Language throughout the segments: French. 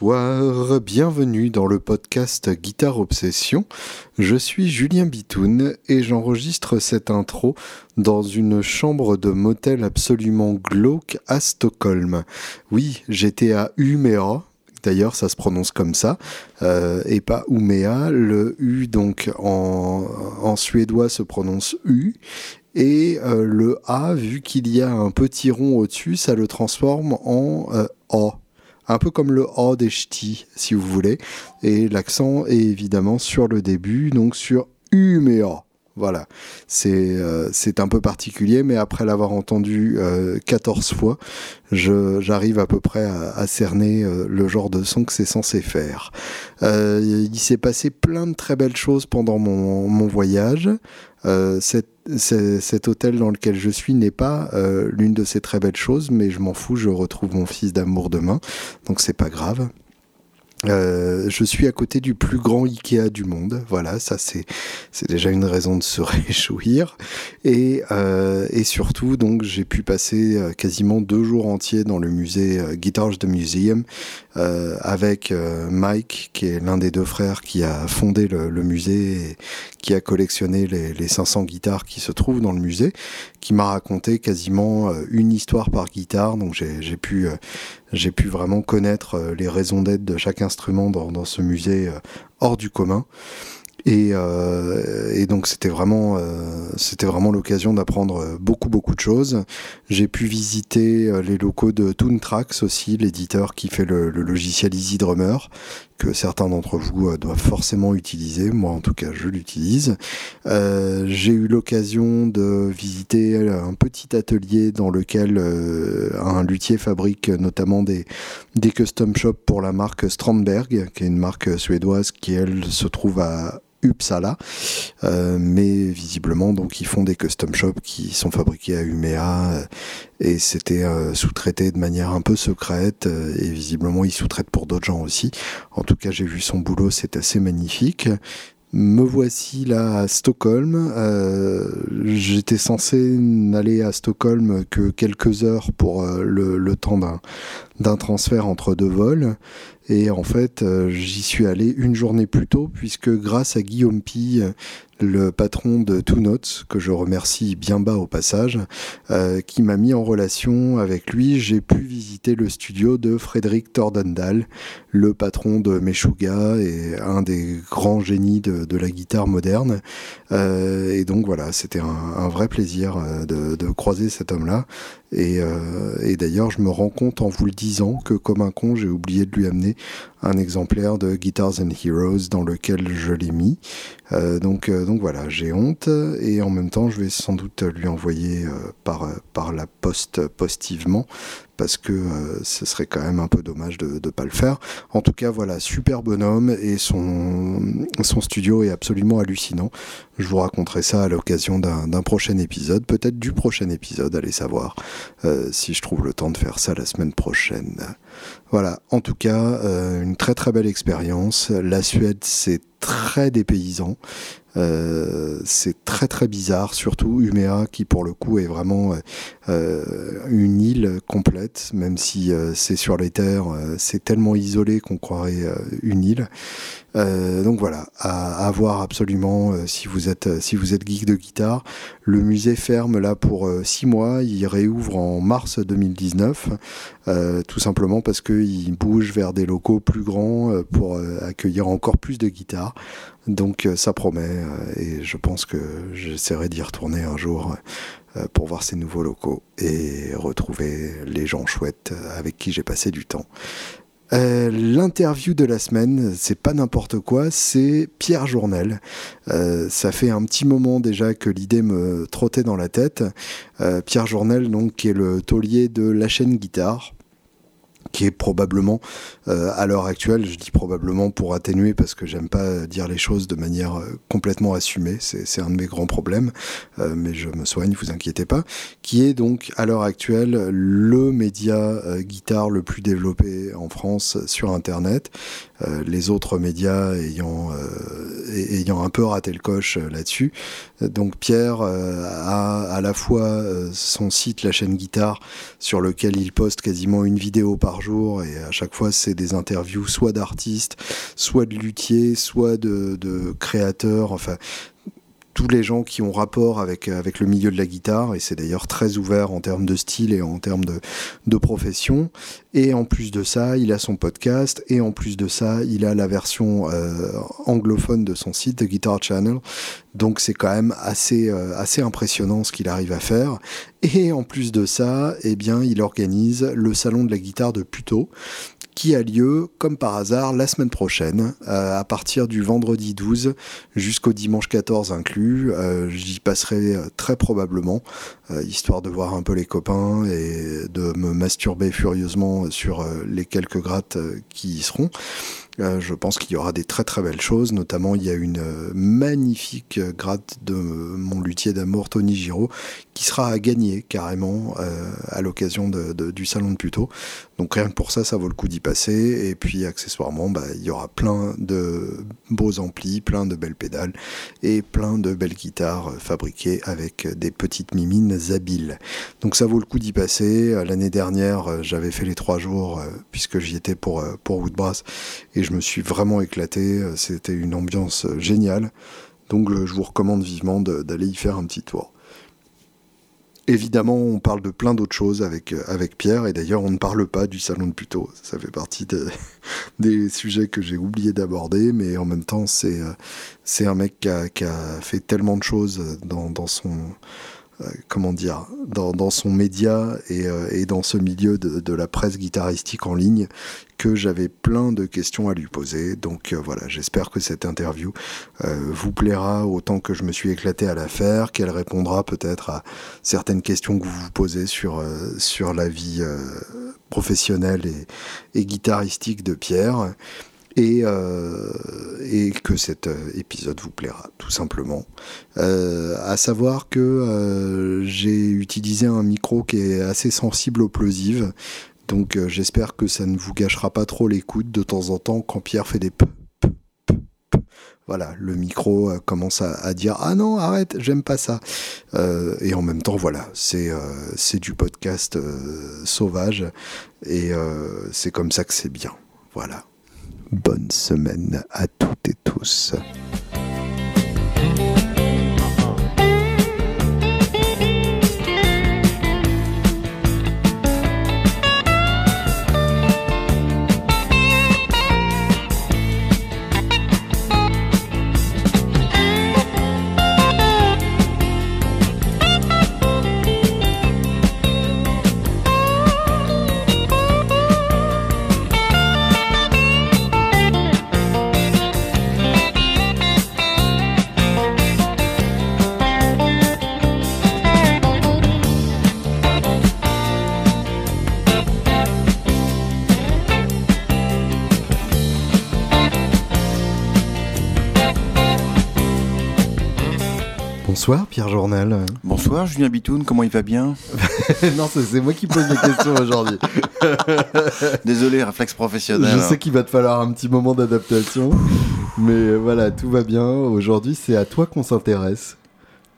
Bonsoir, bienvenue dans le podcast Guitare Obsession. Je suis Julien Bitoun et j'enregistre cette intro dans une chambre de motel absolument glauque à Stockholm. Oui, j'étais à Umeå, D'ailleurs, ça se prononce comme ça, euh, et pas Umea. Le U, donc, en, suédois, se prononce U. Et euh, le A, vu qu'il y a un petit rond au-dessus, ça le transforme en euh, A un peu comme le A des ch'tis, si vous voulez. Et l'accent est évidemment sur le début, donc sur U. Voilà, euh, c'est un peu particulier, mais après l'avoir entendu 14 euh, fois, j'arrive à peu près à, cerner euh, le genre de son que c'est censé faire. il s'est passé plein de très belles choses pendant mon, mon voyage. Cet, cet, hôtel dans lequel je suis n'est pas l'une de ces très belles choses, mais je m'en fous, je retrouve mon fils d'amour demain, donc c'est pas grave. Euh, je suis à côté du plus grand Ikea du monde. Voilà, ça c'est c'est déjà une raison de se réjouir. Et euh, et surtout donc j'ai pu passer euh, quasiment deux jours entiers dans le musée Guitars de Museum avec Mike qui est l'un des deux frères qui a fondé le, musée et qui a collectionné les 500 guitares qui se trouvent dans le musée, qui m'a raconté quasiment une histoire par guitare. Donc j'ai pu j'ai pu vraiment connaître euh, les raisons d'être de chaque instrument dans, dans ce musée euh, hors du commun. Et, euh, donc c'était vraiment, euh, c'était vraiment l'occasion d'apprendre beaucoup beaucoup de choses. J'ai pu visiter les locaux de Toontrax aussi, l'éditeur qui fait le, logiciel Easy Drummer, que certains d'entre vous euh, doivent forcément utiliser. Moi, en tout cas, je l'utilise. Euh, j'ai eu l'occasion de visiter un petit atelier dans lequel euh, un luthier fabrique notamment des, des custom shops pour la marque Strandberg, qui est une marque suédoise qui, elle, se trouve à Uppsala, euh, mais visiblement donc ils font des custom shops qui sont fabriqués à Umeå euh, et c'était euh, sous-traité de manière un peu secrète et visiblement ils sous-traitent pour d'autres gens aussi. En tout cas j'ai vu son boulot, c'est assez magnifique. Me voici là à Stockholm. J'étais censé n'aller à Stockholm que quelques heures pour le, temps d'un transfert entre deux vols. Et en fait, euh, j'y suis allé une journée plus tôt, puisque grâce à Guillaume Pille, le patron de Two Notes, que je remercie bien bas au passage, euh, qui m'a mis en relation avec lui. J'ai pu visiter le studio de Frédéric Tordendal, le patron de Meshuga et un des grands génies de, la guitare moderne. Euh, et donc voilà, c'était un, vrai plaisir euh, de, croiser cet homme-là. Et, et d'ailleurs, je me rends compte en vous le disant que comme un con, j'ai oublié de lui amener un exemplaire de Guitars and Heroes dans lequel je l'ai mis. Donc, donc voilà, j'ai honte et en même temps, je vais sans doute lui envoyer euh, par, par la poste postivement parce que ce serait quand même un peu dommage de ne pas le faire. En tout cas, voilà, super bonhomme et son, son studio est absolument hallucinant. Je vous raconterai ça à l'occasion d'un prochain épisode, peut-être du prochain épisode, allez savoir si je trouve le temps de faire ça la semaine prochaine. Voilà, en tout cas, une très très belle expérience. La Suède, c'est très dépaysant. Euh, c'est très très bizarre, surtout Uméa qui pour le coup est vraiment euh, euh, une île complète, même si c'est sur les terres, c'est tellement isolé qu'on croirait une île. donc voilà, à, à voir absolument si vous êtes si vous êtes geek de guitare. Le musée ferme là pour six mois, il réouvre en mars 2019, tout simplement parce qu'il bouge vers des locaux plus grands pour accueillir encore plus de guitares. Donc euh, ça promet euh, et je pense que j'essaierai d'y retourner un jour euh, pour voir ces nouveaux locaux et retrouver les gens chouettes avec qui j'ai passé du temps. L'interview de la semaine, c'est pas n'importe quoi, c'est Pierre Journel. ça fait un petit moment déjà que l'idée me trottait dans la tête. Pierre Journel, donc, qui est le taulier de la chaîne Guitare qui est probablement euh, à l'heure actuelle, je dis probablement pour atténuer parce que j'aime pas dire les choses de manière euh, complètement assumée, c'est un de mes grands problèmes, euh, mais je me soigne, vous inquiétez pas, qui est donc à l'heure actuelle le média guitare le plus développé en France sur Internet, les autres médias ayant, ayant un peu raté le coche là-dessus. Donc Pierre a à la fois son site, la chaîne guitare, sur lequel il poste quasiment une vidéo par jour et à chaque fois c'est des interviews soit d'artistes, soit de luthiers, soit de, de créateurs, enfin tous les gens qui ont rapport avec, avec le milieu de la guitare, et c'est d'ailleurs très ouvert en termes de style et en termes de, de profession. Et en plus de ça, il a son podcast, et en plus de ça, il a la version euh, anglophone de son site, The Guitar Channel. Donc c'est quand même assez, euh, assez impressionnant ce qu'il arrive à faire. Et en plus de ça, eh bien, il organise le salon de la guitare de Puto, qui a lieu, comme par hasard, la semaine prochaine, euh, à partir du vendredi 12 jusqu'au dimanche 14 inclus. Euh, j'y passerai euh, très probablement, histoire de voir un peu les copains et de me masturber furieusement sur les quelques grattes qui y seront. Je pense qu'il y aura des très très belles choses, notamment il y a une magnifique gratte de mon luthier d'amour Tony Giraud sera à gagner carrément à l'occasion du salon de Puto. Donc rien que pour ça, ça vaut le coup d'y passer. Et puis accessoirement, bah, il y aura plein de beaux amplis, plein de belles pédales et plein de belles guitares fabriquées avec des petites mimines habiles. Donc ça vaut le coup d'y passer. L'année dernière, j'avais fait les trois jours puisque j'y étais pour, pour Woodbrass et je me suis vraiment éclaté. C'était une ambiance géniale. Donc je vous recommande vivement d'aller y faire un petit tour. Évidemment, on parle de plein d'autres choses avec, avec Pierre, et d'ailleurs, on ne parle pas du salon de Puto. Ça fait partie des sujets que j'ai oublié d'aborder, mais en même temps, c'est un mec qui a, fait tellement de choses dans, dans son, euh, comment dire, dans, son média euh, et, dans ce milieu de, la presse guitaristique en ligne que j'avais plein de questions à lui poser. Donc euh, voilà, j'espère que cette interview vous plaira autant que je me suis éclaté à la faire, qu'elle répondra peut-être à certaines questions que vous vous posez sur, sur la vie professionnelle et, et guitaristique de Pierre et, euh, et que cet euh, épisode vous plaira, tout simplement. Euh, à savoir que euh, j'ai utilisé un micro qui est assez sensible aux plosives, donc j'espère que ça ne vous gâchera pas trop l'écoute de temps en temps quand Pierre fait des p. Voilà, le micro commence à, dire ah non arrête j'aime pas ça et en même temps voilà c'est c'est du podcast sauvage. Et c'est comme ça que c'est bien. Voilà bonne semaine à toutes et tous. Bonsoir Pierre Journal. Bonsoir Julien Bitoun, comment il va bien Non, c'est moi qui pose les questions aujourd'hui. Désolé, réflexe professionnel. Je sais qu'il va te falloir un petit moment d'adaptation, mais voilà, tout va bien. Aujourd'hui, c'est à toi qu'on s'intéresse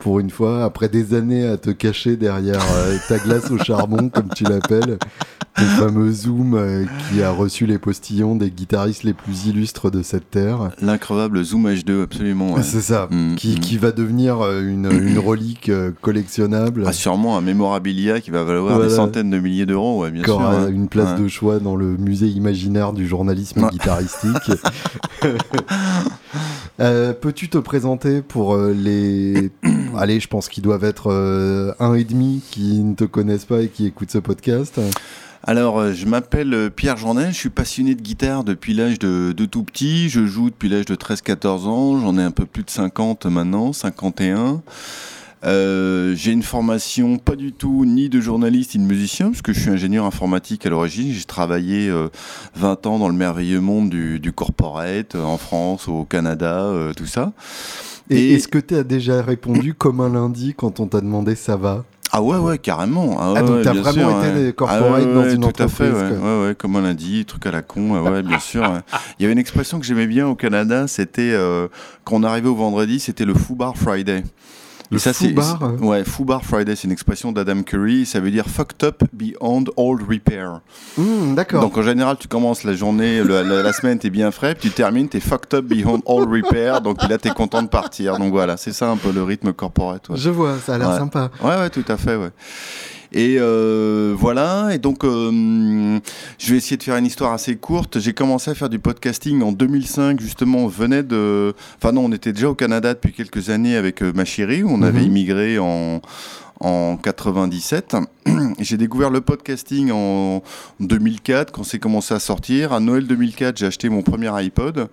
pour une fois, après des années à te cacher derrière euh, ta glace au charbon, comme tu l'appelles, ton fameux Zoom euh, qui a reçu les postillons des guitaristes les plus illustres de cette terre. L'increvable Zoom H2, absolument. C'est ça, mm, qui, mm. qui, va devenir euh, une, une relique collectionnable. Ah, sûrement un mémorabilia qui va valoir des centaines de milliers d'euros, ouais, bien sûr. Une place de choix dans le musée imaginaire du journalisme guitaristique. Peux-tu te présenter pour les allez, je pense qu'ils doivent être euh, un et demi qui ne te connaissent pas et qui écoutent ce podcast. Alors, euh, je m'appelle euh, Pierre Journel, je suis passionné de guitare depuis l'âge de, tout petit. Je joue depuis l'âge de 13-14 ans, j'en ai un peu plus de 50 maintenant, 51. j'ai une formation pas du tout ni de journaliste ni de musicien, puisque je suis ingénieur informatique à l'origine. J'ai travaillé 20 ans dans le merveilleux monde du corporate, en France, au Canada, tout ça. Et, est-ce que tu as déjà répondu comme un lundi quand on t'a demandé ça va? Ah ouais, ouais, carrément. Ah, ah donc t'as vraiment été ouais. corporate ah dans une tout entreprise. Tout à fait, ouais. ouais, comme un lundi, truc à la con, ouais, bien sûr. Il y avait une expression que j'aimais bien au Canada, c'était euh, quand on arrivait au vendredi, c'était le Foo Bar Friday. Le ça, Foubar, c'est- euh. ouais, Foubar Friday, c'est une expression d'Adam Curry. Ça veut dire fucked up beyond all repair. Hmm, D'accord. Donc en général, tu commences la journée, le- la, la semaine, t'es bien frais, puis tu termines, t'es fucked up beyond all repair. Donc là, t'es content de partir. Donc voilà, c'est ça un peu le rythme corporate. ouais. Je vois, ça a l'air Ouais. sympa. Ouais, ouais, tout à fait, ouais. Et euh, voilà, et donc euh, je vais essayer de faire une histoire assez courte. J'ai commencé à faire du podcasting en 2005, justement, on venait de... Enfin non, on était déjà au Canada depuis quelques années avec euh, ma chérie, on avait Mhm. immigré en, en 97. J'ai découvert le podcasting en 2004, quand c'est commencé à sortir. À Noël 2004, j'ai acheté mon premier iPod.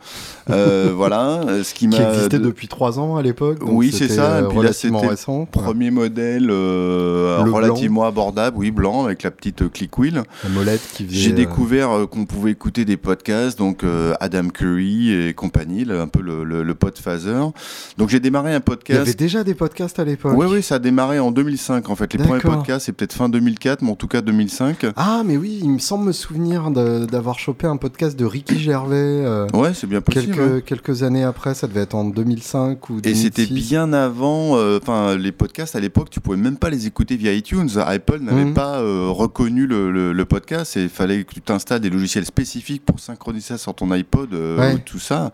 Euh, voilà, ce qui existait depuis trois ans à l'époque. Oui, c'est ça, et euh, puis là, relativement c'était récent. Premier modèle euh, relativement abordable, oui, blanc, avec la petite euh, click wheel. La molette qui. J'ai euh, découvert euh, qu'on pouvait écouter des podcasts, donc euh, Adam Curry et compagnie, là, un peu le, le, le podphaser. Donc j'ai démarré un Il y podcast. avait déjà des podcasts à l'époque. Oui, oui, ça a démarré en 2005 en fait. Les premiers podcasts, c'est peut-être fin 2004, mais en tout cas 2005. Ah, mais oui, il me semble me souvenir d'avoir chopé un podcast de Ricky Gervais euh, Ouais, c'est bien possible. quelques, hein. quelques années après. Ça devait être en 2005 ou 2006. Et c'était bien avant, euh, enfin les podcasts à l'époque, tu pouvais même pas les écouter via iTunes. Apple n'avait Mhm. pas euh, reconnu le, le- le podcast et il fallait que tu t'installes des logiciels spécifiques pour synchroniser ça sur ton iPod, Ouais. tout ça.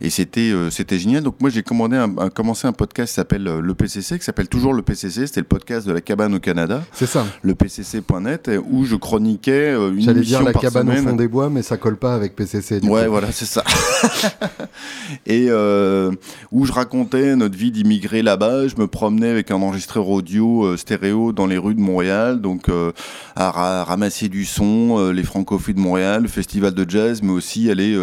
Et c'était c'était génial. Donc moi j'ai commandé un, un- commencé un podcast qui s'appelle le PCC, qui s'appelle toujours le PCC. C'était le podcast de la cabane au Canada, C'est ça. Le PCC.net, et où je chroniquais euh, une J'allais dire la par cabane semaine. au fond des bois, mais ça colle pas avec PCC. du Ouais, coup. voilà, c'est ça. et euh, où je racontais notre vie d'immigré là-bas. Je me promenais avec un enregistreur audio euh, stéréo dans les rues de Montréal, donc euh, à ra- ramasser du son, les francophiles de Montréal, le festival de jazz, mais aussi aller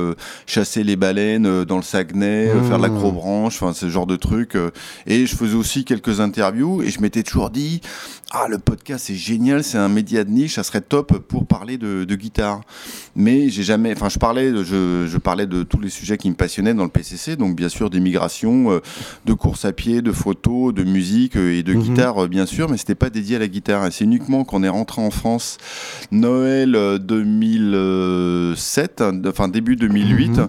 chasser les baleines dans le Saguenay, Mmh. faire de l'acrobranche, enfin ce genre de trucs. et je faisais aussi quelques interviews et je m'étais toujours dit, ah le podcast c'est génial, c'est un média de niche, ça serait top pour parler de, de guitare mais j'ai jamais enfin je parlais de- je, je parlais de tous les sujets qui me passionnaient dans le PCC donc bien sûr d'immigration euh, de course à pied de photos de musique euh, et de Mhm. guitare euh, bien sûr mais c'était pas dédié à la guitare et c'est uniquement quand on est rentré en France Noël euh, 2007 euh, enfin début 2008 Mhm.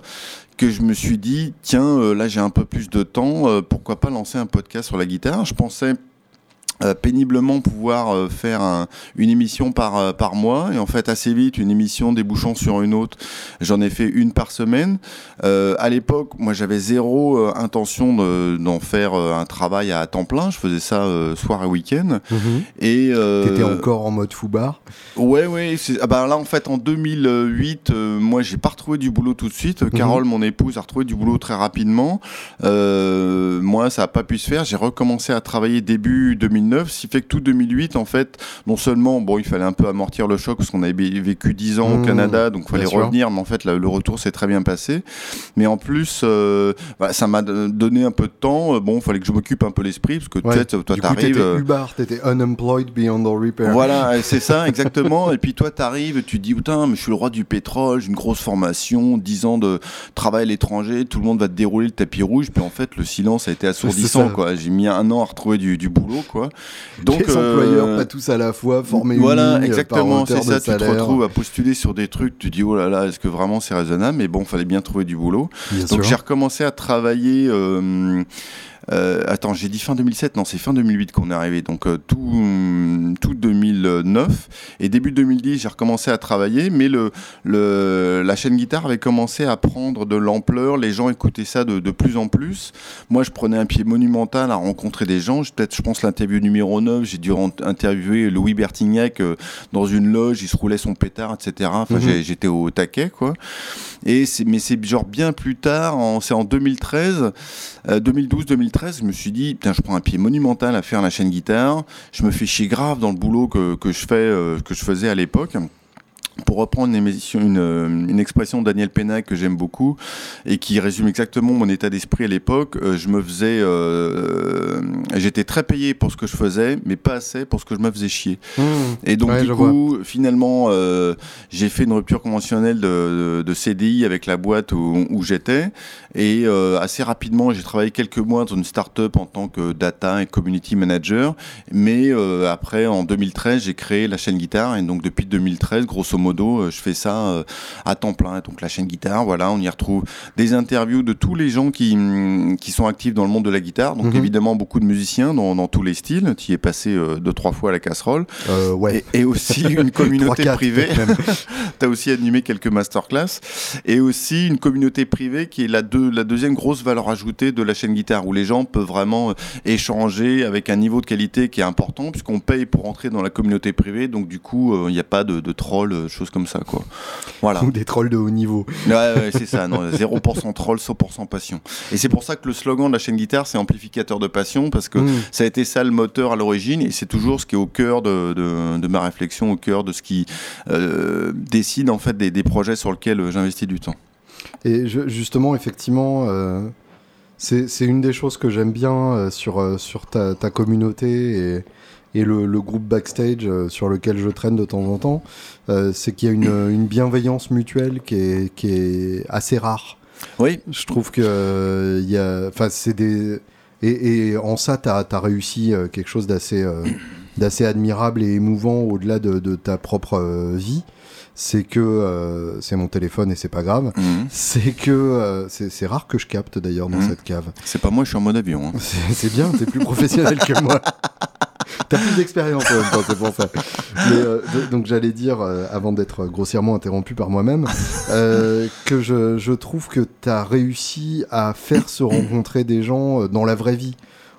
que je me suis dit tiens euh, là j'ai un peu plus de temps euh, pourquoi pas lancer un podcast sur la guitare je pensais péniblement pouvoir euh, faire un- une émission par, euh, par mois et en fait assez vite une émission débouchant sur une autre j'en ai fait une par semaine Euh, à l'époque moi j'avais zéro euh, intention de- d'en faire euh, un travail à temps plein je faisais ça euh, soir et week-end Mhm. et euh, T'étais encore en mode foubar. Ouais, ouais. Ah bah là, en fait, en 2008, euh, moi, j'ai pas retrouvé du boulot tout de suite. Mhm. Carole, mon épouse, a retrouvé du boulot très rapidement. Euh, moi, ça a pas pu se faire. J'ai recommencé à travailler début 2009, ce qui fait que tout 2008, en fait, non seulement, bon, il fallait un peu amortir le choc parce qu'on avait vécu 10 ans au Canada, donc il fallait sûr. revenir. Mais en fait, là, le retour s'est très bien passé. Mais en plus, euh, voilà, ça m'a donné un peu de temps. Euh, Bon, il fallait que je m'occupe un peu l'esprit parce que Ouais. tu sais, toi, t'arrives. t'étais euh, Ubar, t'étais unemployed beyond all repair. voilà, c'est ça, exactement. Et puis toi, t'arrives, tu dis, putain, mais je suis le roi du pétrole, j'ai une grosse formation, 10 ans de travail à l'étranger, tout le monde va te dérouler le tapis rouge. Puis en fait, le silence a été assourdissant, quoi. J'ai mis un an à retrouver du, du boulot, quoi. Donc, les euh, employeurs, pas tous à la fois, formés voilà, unis, euh, exactement, c'est ça. Tu te retrouves à postuler sur des trucs, tu dis, oh là là, est-ce que vraiment c'est raisonnable? Mais bon, fallait bien trouver du boulot. Bien Donc j'ai recommencé à travailler. Euh, attends, j'ai dit fin 2007, non, c'est fin 2008 qu'on est arrivé, donc euh, tout, hum, tout 2009. Et début 2010, j'ai recommencé à travailler, mais le, le, la chaîne guitare avait commencé à prendre de l'ampleur, les gens écoutaient ça de, de plus en plus. Moi, je prenais un pied monumental à rencontrer des gens. Peut-être, je pense, l'interview numéro 9, j'ai dû interviewer Louis Bertignac euh, dans une loge, il se roulait son pétard, etc. Enfin, Mhm. j'étais au taquet, quoi. Et mais c'est genre bien plus tard, c'est en 2013, euh, 2012-2013, je me suis dit, putain, je prends un pied monumental à faire la chaîne guitare. Je me fais chier grave dans le boulot que, que je fais, euh, que je faisais à l'époque. Pour reprendre une, émission, une, euh, une expression de Daniel Pénac que j'aime beaucoup et qui résume exactement mon état d'esprit à l'époque, euh, je me faisais, euh, j'étais très payé pour ce que je faisais, mais pas assez pour ce que je me faisais chier. Mmh. Et donc Ouais, du coup, finalement, euh, j'ai fait une rupture conventionnelle de, de, de CDI avec la boîte où, où j'étais. Et euh, assez rapidement, j'ai travaillé quelques mois dans une start-up en tant que data et community manager. Mais après, en 2013, j'ai créé la chaîne guitare. Et donc depuis 2013, grosso modo, je fais ça à temps plein. Donc la chaîne guitare, voilà, on y retrouve des interviews de tous les gens qui, mm, qui sont actifs dans le monde de la guitare. Donc mhm. évidemment beaucoup de musiciens dans, dans tous les styles. Tu y es passé deux trois fois à la casserole. ouais. Et, aussi une communauté privée. tu as aussi animé quelques masterclass et aussi une communauté privée qui est la, deux, la deuxième grosse valeur ajoutée de la chaîne guitare où les gens peuvent vraiment euh, échanger avec un niveau de qualité qui est important puisqu'on paye pour entrer dans la communauté privée donc du coup euh, il n'y a pas de, de trolls, euh, choses comme ça quoi. Voilà. Ou des trolls de haut niveau. Ouais, c'est ça, non, 0% troll, 100% passion. Et c'est pour ça que le slogan de la chaîne guitare c'est amplificateur de passion parce que mm. ça a été ça le moteur à l'origine et c'est toujours ce qui est au cœur de, de, de ma réflexion, au cœur de ce qui décide en fait des, des projets sur lesquels j'investis du temps. Et justement, effectivement, euh, c'est une des choses que j'aime bien euh, sur, euh, sur ta, ta communauté et, et le, le, groupe backstage sur lequel je traîne de temps en temps. c'est qu'il y a une, une, bienveillance mutuelle qui est, qui est assez rare. Oui. Je trouve que il y a, enfin, c'est des et, et, en ça, tu as, as, réussi quelque chose d'assez d'assez admirable et émouvant au-delà de, de, ta propre vie c'est que euh, c'est mon téléphone et c'est pas grave. Mhm. C'est que euh, c'est rare que je capte d'ailleurs dans mhm. cette cave. C'est pas moi, je suis en mode avion. Hein. C'est bien, t'es plus professionnel que moi. T'as plus d'expérience en même temps, c'est pour ça. Euh, donc j'allais dire, avant d'être grossièrement interrompu par moi-même, que je, je, trouve que t'as réussi à faire se rencontrer des gens dans la vraie vie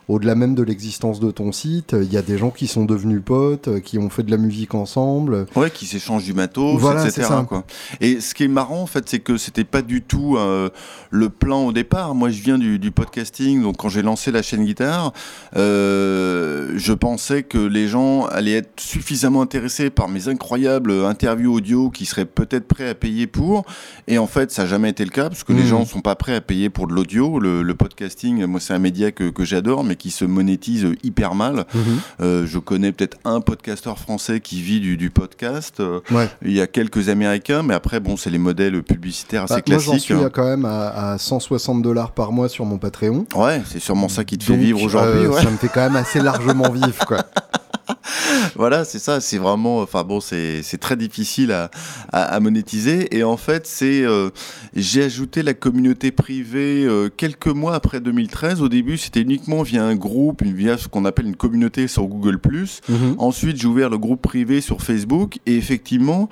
au-delà même de l'existence de ton site, il y a des gens qui sont devenus potes, qui ont fait de la musique ensemble. Ouais, qui s'échangent du matos, etc. Quoi. Et ce qui est marrant, en fait, c'est que c'était pas du tout euh, le plan au départ. Moi, je viens du, podcasting, donc quand j'ai lancé la chaîne guitare, euh, je pensais que les gens allaient être suffisamment intéressés par mes incroyables interviews audio qui seraient peut-être prêts à payer pour. Et en fait, ça n'a jamais été le cas, parce que les mmh. gens ne sont pas prêts à payer pour de l'audio. Le, podcasting, moi, c'est un média que, que j'adore, mais qui se monétise hyper mal. Mhm. Euh, je connais peut-être un podcasteur français qui vit du, podcast. Euh, il y a quelques Américains, mais après, bon, c'est les modèles publicitaires assez classiques. Bah, moi, j'en suis quand même à, 160 dollars par mois sur mon Patreon. Ouais, c'est sûrement ça qui te fait vivre aujourd'hui. Euh, ça me fait quand même assez largement vivre, quoi. voilà, c'est ça. C'est vraiment, enfin bon, c'est très difficile à, à, monétiser. Et en fait, c'est, euh, j'ai ajouté la communauté privée euh, quelques mois après 2013. Au début, c'était uniquement via un groupe, via ce qu'on appelle une communauté sur Google+. Mhm. Ensuite, j'ai ouvert le groupe privé sur Facebook. Et effectivement,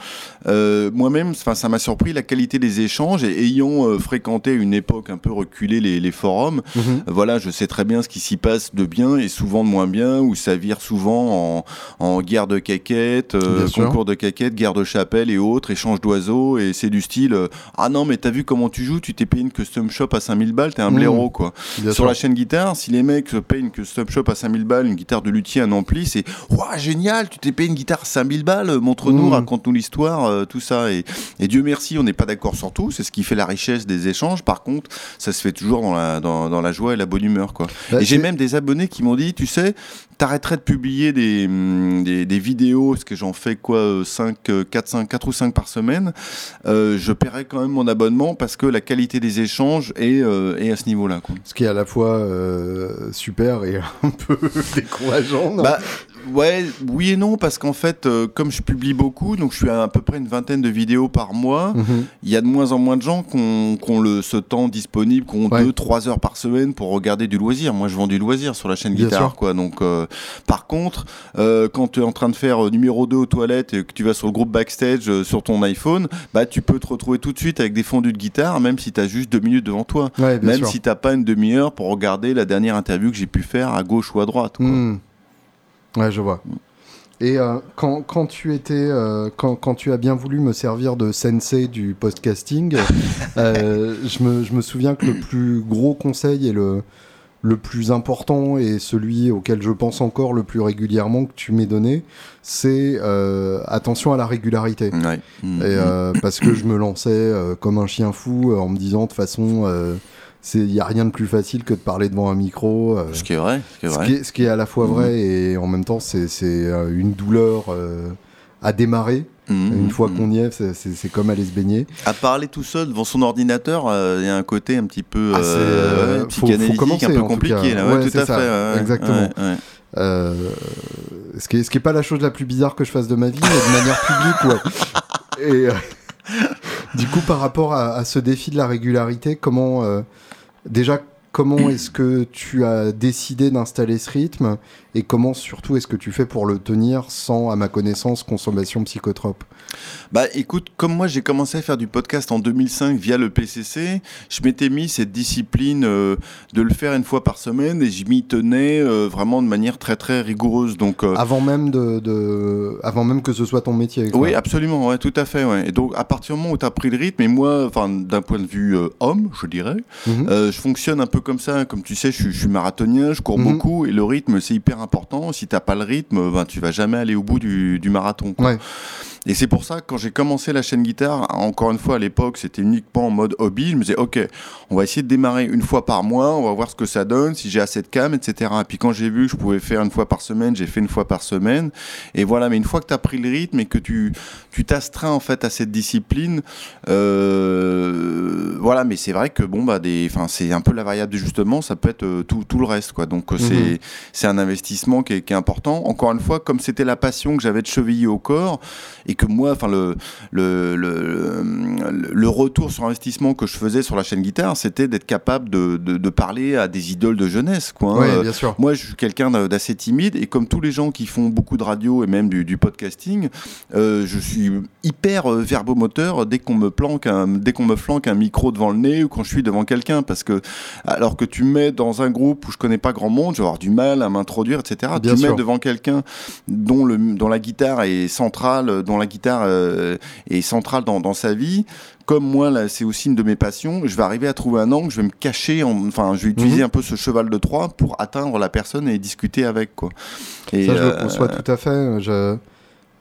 euh, moi-même, enfin, ça m'a surpris la qualité des échanges. Et ayant fréquenté une époque un peu reculée les, les forums, mhm. voilà, je sais très bien ce qui s'y passe de bien et souvent de moins bien, où ça vire souvent en en, guerre de caquettes, euh, concours de caquettes, guerre de chapelle et autres, échange d'oiseaux. Et c'est du style euh, Ah non, mais t'as vu comment tu joues Tu t'es payé une custom shop à 5000 balles, t'es un mmh. blaireau quoi. Sur la chaîne guitare, si les mecs payent une custom shop à 5000 balles, une guitare de luthier, un ampli, c'est Waouh, génial, tu t'es payé une guitare à 5000 balles, montre-nous, mmh. raconte-nous l'histoire, euh, tout ça. Et, Dieu merci, on n'est pas d'accord sur tout, c'est ce qui fait la richesse des échanges. Par contre, ça se fait toujours dans la, dans, la joie et la bonne humeur quoi. Bah, et j'ai même des abonnés qui m'ont dit Tu sais, t'arrêterais de publier des, hum, des, vidéos, parce que j'en fais quoi, 5, 4, 5, 4 ou 5 par semaine, euh, je paierais quand même mon abonnement parce que la qualité des échanges est, euh, est à ce niveau-là. Ce qui est à la fois euh, super et un peu décourageant. Bah, Ouais, oui et non, parce qu'en fait, euh, comme je publie beaucoup, donc je suis à, à peu près une vingtaine de vidéos par mois, mhm. il y a de moins en moins de gens qui ont, le, ce temps disponible, qui ont 2-3 heures par semaine pour regarder du loisir. Moi, je vends du loisir sur la chaîne guitare, quoi. Donc, euh, par contre, euh, quand tu es en train de faire numéro 2 aux toilettes et que tu vas sur le groupe backstage sur ton iPhone, bah, tu peux te retrouver tout de suite avec des fondus de guitare, même si tu as juste deux minutes devant toi. même si tu pas une demi-heure pour regarder la dernière interview que j'ai pu faire à gauche ou à droite. Quoi. Hmm. Ouais, je vois. Et euh, quand, quand, tu étais, euh, quand, quand, tu as bien voulu me servir de sensei du podcasting, euh, je, me, je, me, souviens que le plus gros conseil et le, le plus important et celui auquel je pense encore le plus régulièrement que tu m'aies donné, c'est attention à la régularité. Ouais. Et, parce que je me lançais comme un chien fou en me disant de façon il n'y a rien de plus facile que de parler devant un micro. Euh, ce qui est vrai. Ce qui est, vrai. Ce qui est, à la fois vrai mhm. et en même temps, c'est euh, une douleur euh, à démarrer. Mhm. Une fois mhm. qu'on y est, c'est comme aller se baigner. À parler tout seul devant son ordinateur, il y a un côté un petit peu ah, psychanalytique, faut, un peu compliqué. Là. Ouais, tout à ça, fait. Exactement. ce qui n'est ce qui est pas la chose la plus bizarre que je fasse de ma vie, mais de manière publique, ouais. Et du coup, par rapport à, ce défi de la régularité, comment déjà comment est-ce que tu as décidé d'installer ce rythme et comment surtout est-ce que tu fais pour le tenir sans, à ma connaissance, consommation psychotrope? Bah écoute, comme moi j'ai commencé à faire du podcast en 2005 via le PCC, je m'étais mis cette discipline euh, de le faire une fois par semaine et je m'y tenais euh, vraiment de manière très très rigoureuse. Donc euh, avant même de, avant même que ce soit ton métier. Oui, absolument, ouais, tout à fait. Ouais. Et donc à partir du moment où tu as pris le rythme, et moi, enfin d'un point de vue homme, je dirais, mhm. je fonctionne un peu comme ça. Comme tu sais, je, suis marathonien, je cours mhm. beaucoup et le rythme c'est hyper important. Si t'as pas le rythme, ben, tu vas jamais aller au bout du, du marathon. Quoi. Et c'est pour ça que quand j'ai commencé la chaîne guitare, encore une fois à l'époque, c'était uniquement en mode hobby. Je me disais, ok, on va essayer de démarrer une fois par mois, on va voir ce que ça donne, si j'ai assez de cam, etc. Et puis quand j'ai vu que je pouvais faire une fois par semaine, j'ai fait une fois par semaine. Et voilà, mais une fois que tu as pris le rythme et que tu tu t'astreins en fait à cette discipline, euh, voilà. Mais c'est vrai que bon bah des, enfin c'est un peu la variable d'ajustement, ça peut être euh, tout, tout le reste quoi. Donc euh, c'est mhm. c'est un investissement qui est, qui est, important. Encore une fois, comme c'était la passion que j'avais de cheviller au corps et que moi, enfin le, le, le, le, retour sur investissement que je faisais sur la chaîne guitare, c'était d'être capable de, de, de, parler à des idoles de jeunesse. Quoi, hein. bien sûr. Moi, je suis quelqu'un d'assez timide et comme tous les gens qui font beaucoup de radio et même du, du podcasting, euh, je suis hyper euh, verbomoteur dès qu'on me planque un, dès qu'on me flanque un micro devant le nez ou quand je suis devant quelqu'un parce que alors que tu mets dans un groupe où je connais pas grand monde, je vais avoir du mal à m'introduire, etc. tu mets devant quelqu'un dont le dont la guitare est centrale, dont la guitare euh, est centrale dans, sa vie, comme moi, là, c'est aussi une de mes passions, je vais arriver à trouver un angle, je vais me cacher, enfin, je vais utiliser mhm. un peu ce cheval de Troie pour atteindre la personne et discuter avec, quoi. Et, Ça, je le conçois euh, tout à fait. Je,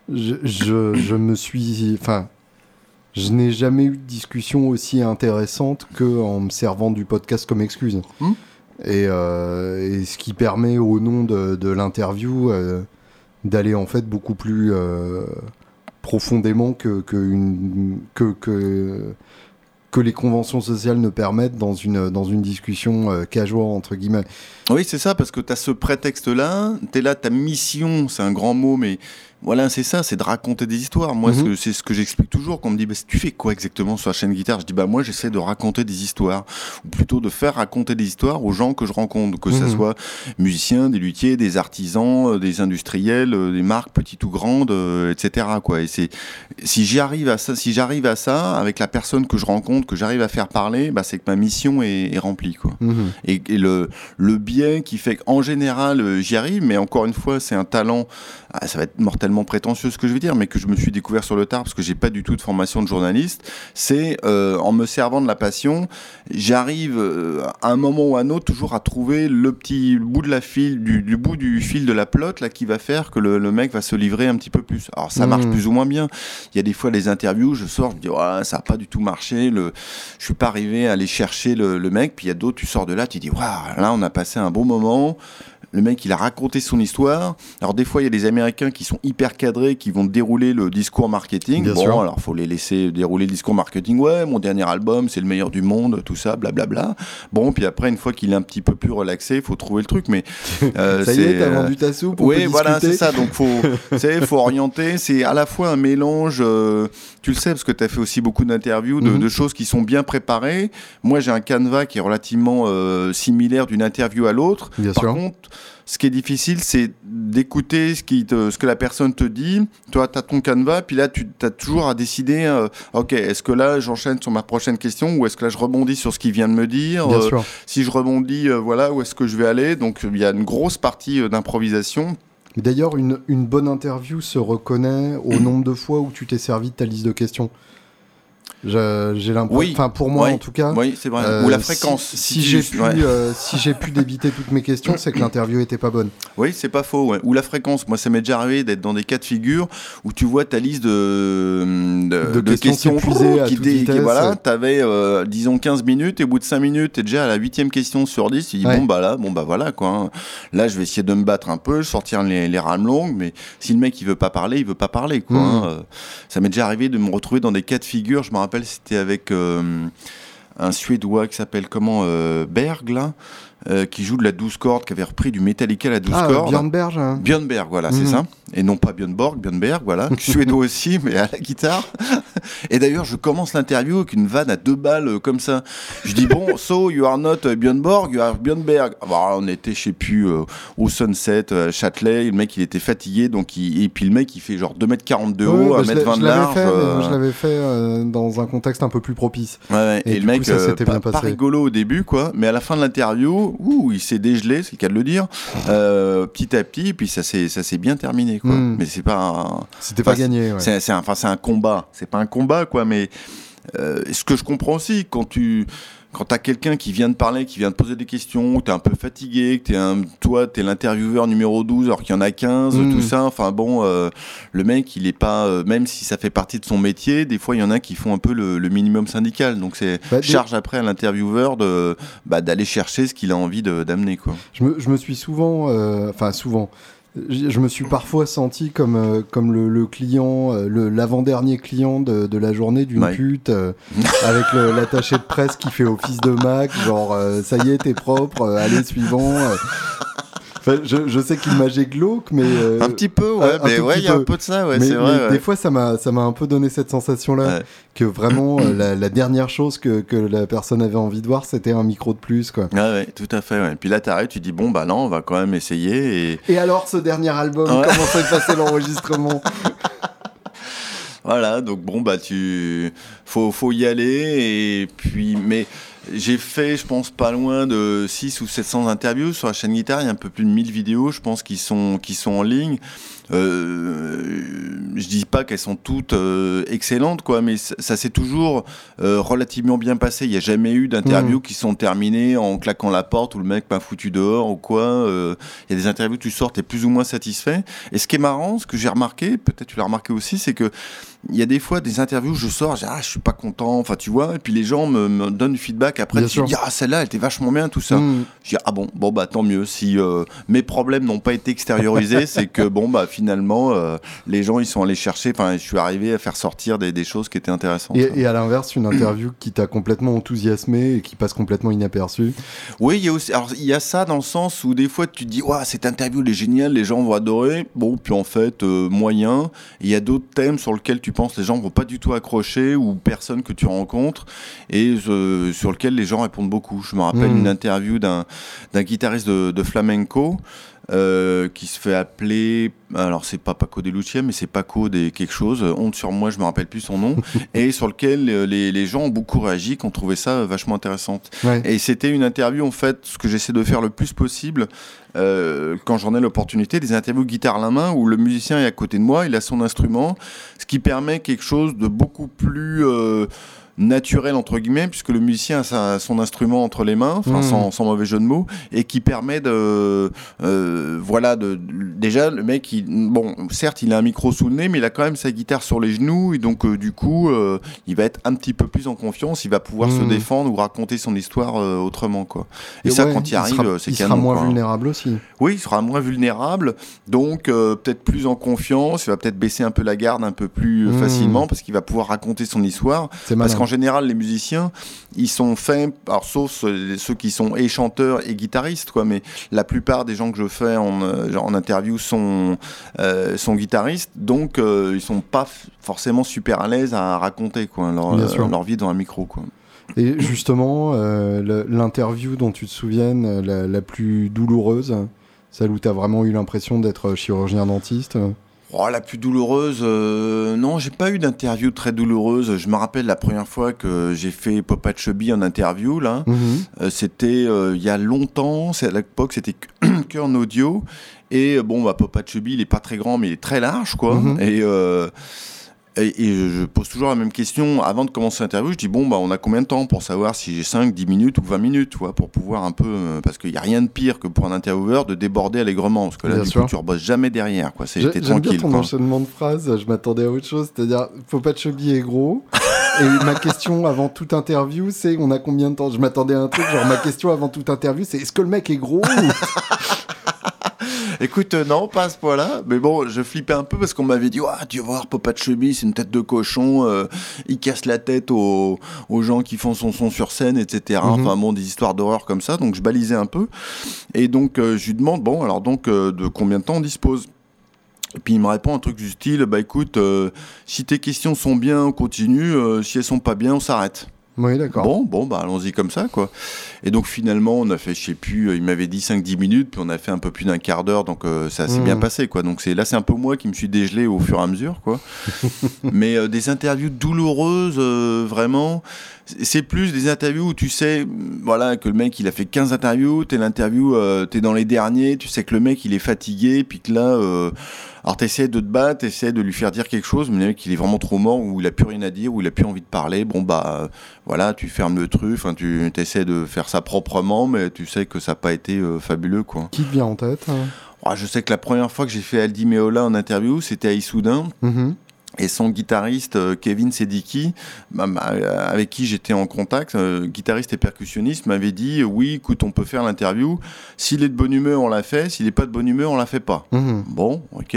je, me suis, enfin, je n'ai jamais eu de discussion aussi intéressante qu'en me servant du podcast comme excuse. Hmm. Euh, et, ce qui permet au nom de, l'interview d'aller en fait beaucoup plus profondément que, que, une, que, que, que, les conventions sociales ne permettent dans une, dans une discussion euh, entre guillemets. Oui, c'est ça, parce que tu as ce prétexte-là, tu es là, ta mission, c'est un grand mot, mais voilà, c'est ça, c'est de raconter des histoires. Moi, mhm. c'est ce que j'explique toujours quand on me dit, bah, tu fais quoi exactement sur la chaîne guitare? Je dis, bah moi, j'essaie de raconter des histoires, ou plutôt de faire raconter des histoires aux gens que je rencontre, que ce mhm. soit musiciens, des luthiers, des artisans, euh, des industriels, euh, des marques petites ou grandes, euh, etc. Quoi. Et c'est si j'y arrive à ça, si j'arrive à ça avec la personne que je rencontre, que j'arrive à faire parler, bah, c'est que ma mission est, remplie, quoi. Mhm. Et, et, le le biais qui fait qu'en général j'y arrive, mais encore une fois, c'est un talent. Ah, ça va être mortellement prétentieux ce que je veux dire, mais que je me suis découvert sur le tard parce que j'ai pas du tout de formation de journaliste, c'est euh, en me servant de la passion, j'arrive euh, à un moment ou à un autre toujours à trouver le petit bout de la fil, du, bout du fil de la plotte là qui va faire que le, mec va se livrer un petit peu plus. Alors ça marche mmh. plus ou moins bien. Il y a des fois les interviews, je sors, je dis ouais, ça a pas du tout marché, le, je suis pas arrivé à aller chercher le, le mec, puis il y a d'autres, tu sors de là, tu dis waouh, là on a passé un bon moment. Le mec, il a raconté son histoire. Alors des fois, il y a des Américains qui sont hyper cadrés, qui vont dérouler le discours marketing. bon, alors alors faut les laisser dérouler le discours marketing. Ouais, mon dernier album, c'est le meilleur du monde, tout ça, blablabla. Bon, puis après, une fois qu'il est un petit peu plus relaxé, il faut trouver le truc. Mais euh, ça y est, t'as vendu ta soupe. Oui, voilà, c'est ça. Donc faut, faut orienter. C'est à la fois un mélange. Euh, tu le sais parce que tu as fait aussi beaucoup d'interviews de, mhm. de, choses qui sont bien préparées. Moi, j'ai un canevas qui est relativement euh, similaire d'une interview à l'autre. Par contre, ce qui est difficile, c'est d'écouter ce, qui ce que la personne te dit. Toi, tu as ton canevas, puis là, tu as toujours à décider, euh, OK, est-ce que là, j'enchaîne sur ma prochaine question, ou est-ce que là, je rebondis sur ce qu'il vient de me dire Bien euh, sûr. Si je rebondis, voilà, où est-ce que je vais aller Donc, il y a une grosse partie d'improvisation. D'ailleurs, une, une, bonne interview se reconnaît au nombre de fois où tu t'es servi de ta liste de questions. J'ai l'impression, oui. enfin pour moi en tout cas. Oui, c'est vrai. Euh, Ou la fréquence. Si, j'ai pu, euh, si j'ai pu débiter toutes mes questions, c'est que l'interview était pas bonne. Oui, c'est pas faux. Ou la fréquence. Moi, ça m'est déjà arrivé d'être dans des cas de figure où tu vois ta liste de, de, de, questions, épuisées à qui, toute vitesse. voilà, t'avais euh, disons 15 minutes et au bout de 5 minutes, t'es déjà à la huitième question sur 10. Tu dis bon bah là, bon bah voilà quoi. Hein. Là, je vais essayer de me battre un peu, sortir les, les rames longues, mais si le mec il veut pas parler, il veut pas parler quoi. Mmh. Hein. Ça m'est déjà arrivé de me retrouver dans des cas de figure. Je me rappelle, c'était avec euh, un Suédois qui s'appelle comment euh, Berg, là. Euh, qui joue de la 12 cordes, qui avait repris du Metallica à la 12 Ah, cordes. Björn Berge. hein. Björn Berg, voilà, c'est Mhm. ça. Et non pas Björn Borg, Björn Berg, voilà. Suédois aussi, mais à la guitare. Et d'ailleurs, je commence l'interview avec une vanne à deux balles euh, comme ça. Je dis, bon, so you are not euh, Björn Borg, you are Björn Berg. Ah, bah, on était, je sais plus, euh, au Sunset, à Châtelet. Le mec, il était fatigué. Donc il... Et puis le mec, il fait genre 2m40 de haut, bah, l'ai- 1m20 je de large. fait, je l'avais fait dans un contexte un peu plus propice. Ouais. Et le mec, ça pas, bien pas passé. rigolo au début, quoi. Mais à la fin de l'interview, ouh, il s'est dégelé, c'est le cas de le dire, euh, petit à petit. Puis ça s'est, ça s'est bien terminé, quoi. Mm. Mais c'est pas, un- C'était pas gagné. ouais. c'est, c'est un, enfin, c'est un combat. C'est pas un combat, quoi. Mais euh, ce que je comprends aussi, quand tu quand t'as quelqu'un qui vient de parler, qui vient de poser des questions, que t'es un peu fatigué, que t'es un, toi, t'es l'intervieweur numéro 12 alors qu'il y en a 15, Mm. tout ça. Enfin bon, euh, le mec, il est pas, euh, même si ça fait partie de son métier, des fois, il y en a qui font un peu le, le minimum syndical. Donc c'est Bah, charge après à l'intervieweur de, bah, d'aller chercher ce qu'il a envie de, d'amener, quoi. Je me, je me suis souvent, euh, enfin souvent, je me suis parfois senti comme, euh, comme le, le client, euh, l'avant-dernier client de, de la journée d'une Ouais. pute, euh, avec l'attaché de presse qui fait office de Mac, genre ça y est, t'es propre, allez, suivant. Enfin, je, je sais qu'il j'ai glauque, mais. euh, un petit peu, ouais, un- mais ouais, il y a un peu. de ça, ouais, mais, c'est mais vrai. des ouais. fois, ça m'a un peu donné cette sensation-là, Ouais. que vraiment euh, la, la dernière chose que, que la personne avait envie de voir, c'était un micro de plus, quoi. Ouais, ouais, tout à fait. Ouais. Puis là, t'arrêtes, tu dis bon, bah non, on va quand même essayer. Et Et alors, ce dernier album, Ouais. comment s'est passé l'enregistrement? Voilà, donc bon, bah tu, faut, faut y aller. Et puis, mais j'ai fait, je pense, pas loin de 6 ou 700 interviews sur la chaîne guitare. Il y a un peu plus de 1000 vidéos, je pense, qui sont, qui sont en ligne. Euh, je dis pas qu'elles sont toutes euh, excellentes, quoi, mais ça, ça s'est toujours euh, relativement bien passé. Il n'y a jamais eu d'interviews qui sont terminées en claquant la porte ou le mec m'a foutu dehors ou quoi. Euh, Il y a des interviews, tu sors, t'es plus ou moins satisfait. Et ce qui est marrant, ce que j'ai remarqué, peut-être tu l'as remarqué aussi, c'est que il y a des fois des interviews, je sors, je dis, ah, je suis pas content, enfin tu vois, et puis les gens me, me donnent du feedback après, tu dis, ah celle-là, elle était vachement bien, tout ça. Hmm. Je dis, ah bon, bon bah tant mieux, si euh, mes problèmes n'ont pas été extériorisés, c'est que bon bah finalement, euh, les gens ils sont allés chercher, enfin je suis arrivé à faire sortir des, des choses qui étaient intéressantes. Et, et à l'inverse, une interview qui t'a complètement enthousiasmé et qui passe complètement inaperçue. Oui, il y a aussi, alors il y a ça dans le sens où des fois tu te dis, ouais, cette interview elle est géniale, les gens vont adorer. Bon, puis en fait, euh, moyen. Il y a d'autres thèmes sur lesquels tu penses les gens vont pas du tout accrocher ou personne que tu rencontres et euh, sur lequel les gens répondent beaucoup. Je me rappelle Mhm. une interview d'un d'un guitariste de, de flamenco. Euh, qui se fait appeler, alors c'est pas Paco de Lucia, mais c'est Paco des quelque chose, honte sur moi, je me rappelle plus son nom, et sur lequel euh, les, les gens ont beaucoup réagi, qui ont trouvé ça euh, vachement intéressante. Ouais. Et c'était une interview, en fait, ce que j'essaie de faire le plus possible, euh, quand j'en ai l'opportunité, des interviews guitare à la main, où le musicien est à côté de moi, il a son instrument, ce qui permet quelque chose de beaucoup plus... euh, naturel entre guillemets puisque le musicien a sa- son instrument entre les mains Mhm. sans, sans mauvais jeu de mots et qui permet de euh, voilà de, déjà le mec il, bon certes il a un micro sous le nez mais il a quand même sa guitare sur les genoux et donc euh, du coup euh, il va être un petit peu plus en confiance il va pouvoir se Mhm. défendre ou raconter son histoire euh, autrement quoi et, ça ouais, quand il arrive sera, euh, c'est il canon sera moins quoi. vulnérable aussi. Oui, il sera moins vulnérable, donc euh, peut-être plus en confiance, il va peut-être baisser un peu la garde un peu plus euh, Mmh. facilement parce qu'il va pouvoir raconter son histoire. Parce qu'en général, les musiciens, ils sont faits, alors sauf ceux qui sont et chanteurs et guitaristes, quoi, mais la plupart des gens que je fais en, euh, en interview sont, euh, sont guitaristes, donc euh, ils sont pas forcément super à l'aise à raconter quoi, leur, euh, vie dans un micro. Quoi. Et justement, euh, l'interview dont tu te souviennes, la, la plus douloureuse, celle où tu as vraiment eu l'impression d'être chirurgien dentiste. Oh, la plus douloureuse, euh, non, j'ai pas eu d'interview très douloureuse. Je me rappelle la première fois que j'ai fait Popa Chubby en interview, là. mhm. Euh, c'était euh, il y a longtemps, c'est à l'époque c'était que, en audio. Et bon, bah, Popa Chubby, il est pas très grand, mais il est très large, quoi. Mhm. Et, et, et je pose toujours la même question avant de commencer l'interview. Je dis, bon, bah, on a combien de temps pour savoir si j'ai 5, 10 minutes ou 20 minutes, tu vois, pour pouvoir un peu. euh, parce qu'il n'y a rien de pire que pour un intervieweur de déborder allègrement. Parce que là, Bien du sûr. coup, tu rebosses jamais derrière, quoi. Bien tranquille. ton quoi. enchaînement de phrases, je m'attendais à autre chose, c'est-à-dire, faut pas de chubby est gros. Et ma question avant toute interview, c'est on a combien de temps? Je m'attendais à un truc, genre ma question avant toute interview, c'est est-ce que le mec est gros ou- Écoute, euh, non, pas à ce point-là. Mais bon, je flippais un peu parce qu'on m'avait dit ah, Tu vas voir, Papa de Chubby, c'est une tête de cochon. euh, il casse la tête aux, aux gens qui font son son sur scène, etc. Mhm. Enfin, bon, des histoires d'horreur comme ça. Donc, je balisais un peu. Et donc, euh, je lui demande Bon, alors, donc, euh, de combien de temps on dispose? Et puis il me répond un truc du style bah écoute si tes questions sont bien on continue si elles sont pas bien on s'arrête Oui, d'accord. Bon, bon, bah allons-y comme ça, quoi. Et donc finalement, on a fait, je sais plus, euh, il m'avait dit 5-10 minutes, puis on a fait un peu plus d'un quart d'heure, donc euh, ça s'est Mhm. bien passé, quoi. Donc c'est là, c'est un peu moi qui me suis dégelé au fur et à mesure, quoi. Mais euh, des interviews douloureuses, euh, vraiment, c'est- plus des interviews où tu sais, mm, voilà, que le mec il a fait 15 interviews, t'es l'interview, euh, t'es dans les derniers, tu sais que le mec il est fatigué, puis que là, euh, alors t'essaies de te battre, t'essaies de lui faire dire quelque chose, mais le mec il est vraiment trop mort, ou il a plus rien à dire, ou il a plus envie de parler, bon bah euh, voilà, tu fermes le truc, enfin tu essaies de faire ça proprement, mais tu sais que ça n'a pas été fabuleux quoi. Qui te vient en tête hein? Ah, je sais que la première fois que j'ai fait Aldi Meola en interview, c'était à Issoudun. Mhm. Et son guitariste euh, Kevin Sediki, bah, bah, euh, avec qui j'étais en contact, euh, guitariste et percussionniste, m'avait dit oui, écoute, on peut faire l'interview. S'il est de bonne humeur, on la fait. S'il n'est pas de bonne humeur, on la fait pas. Mhm. Bon, ok.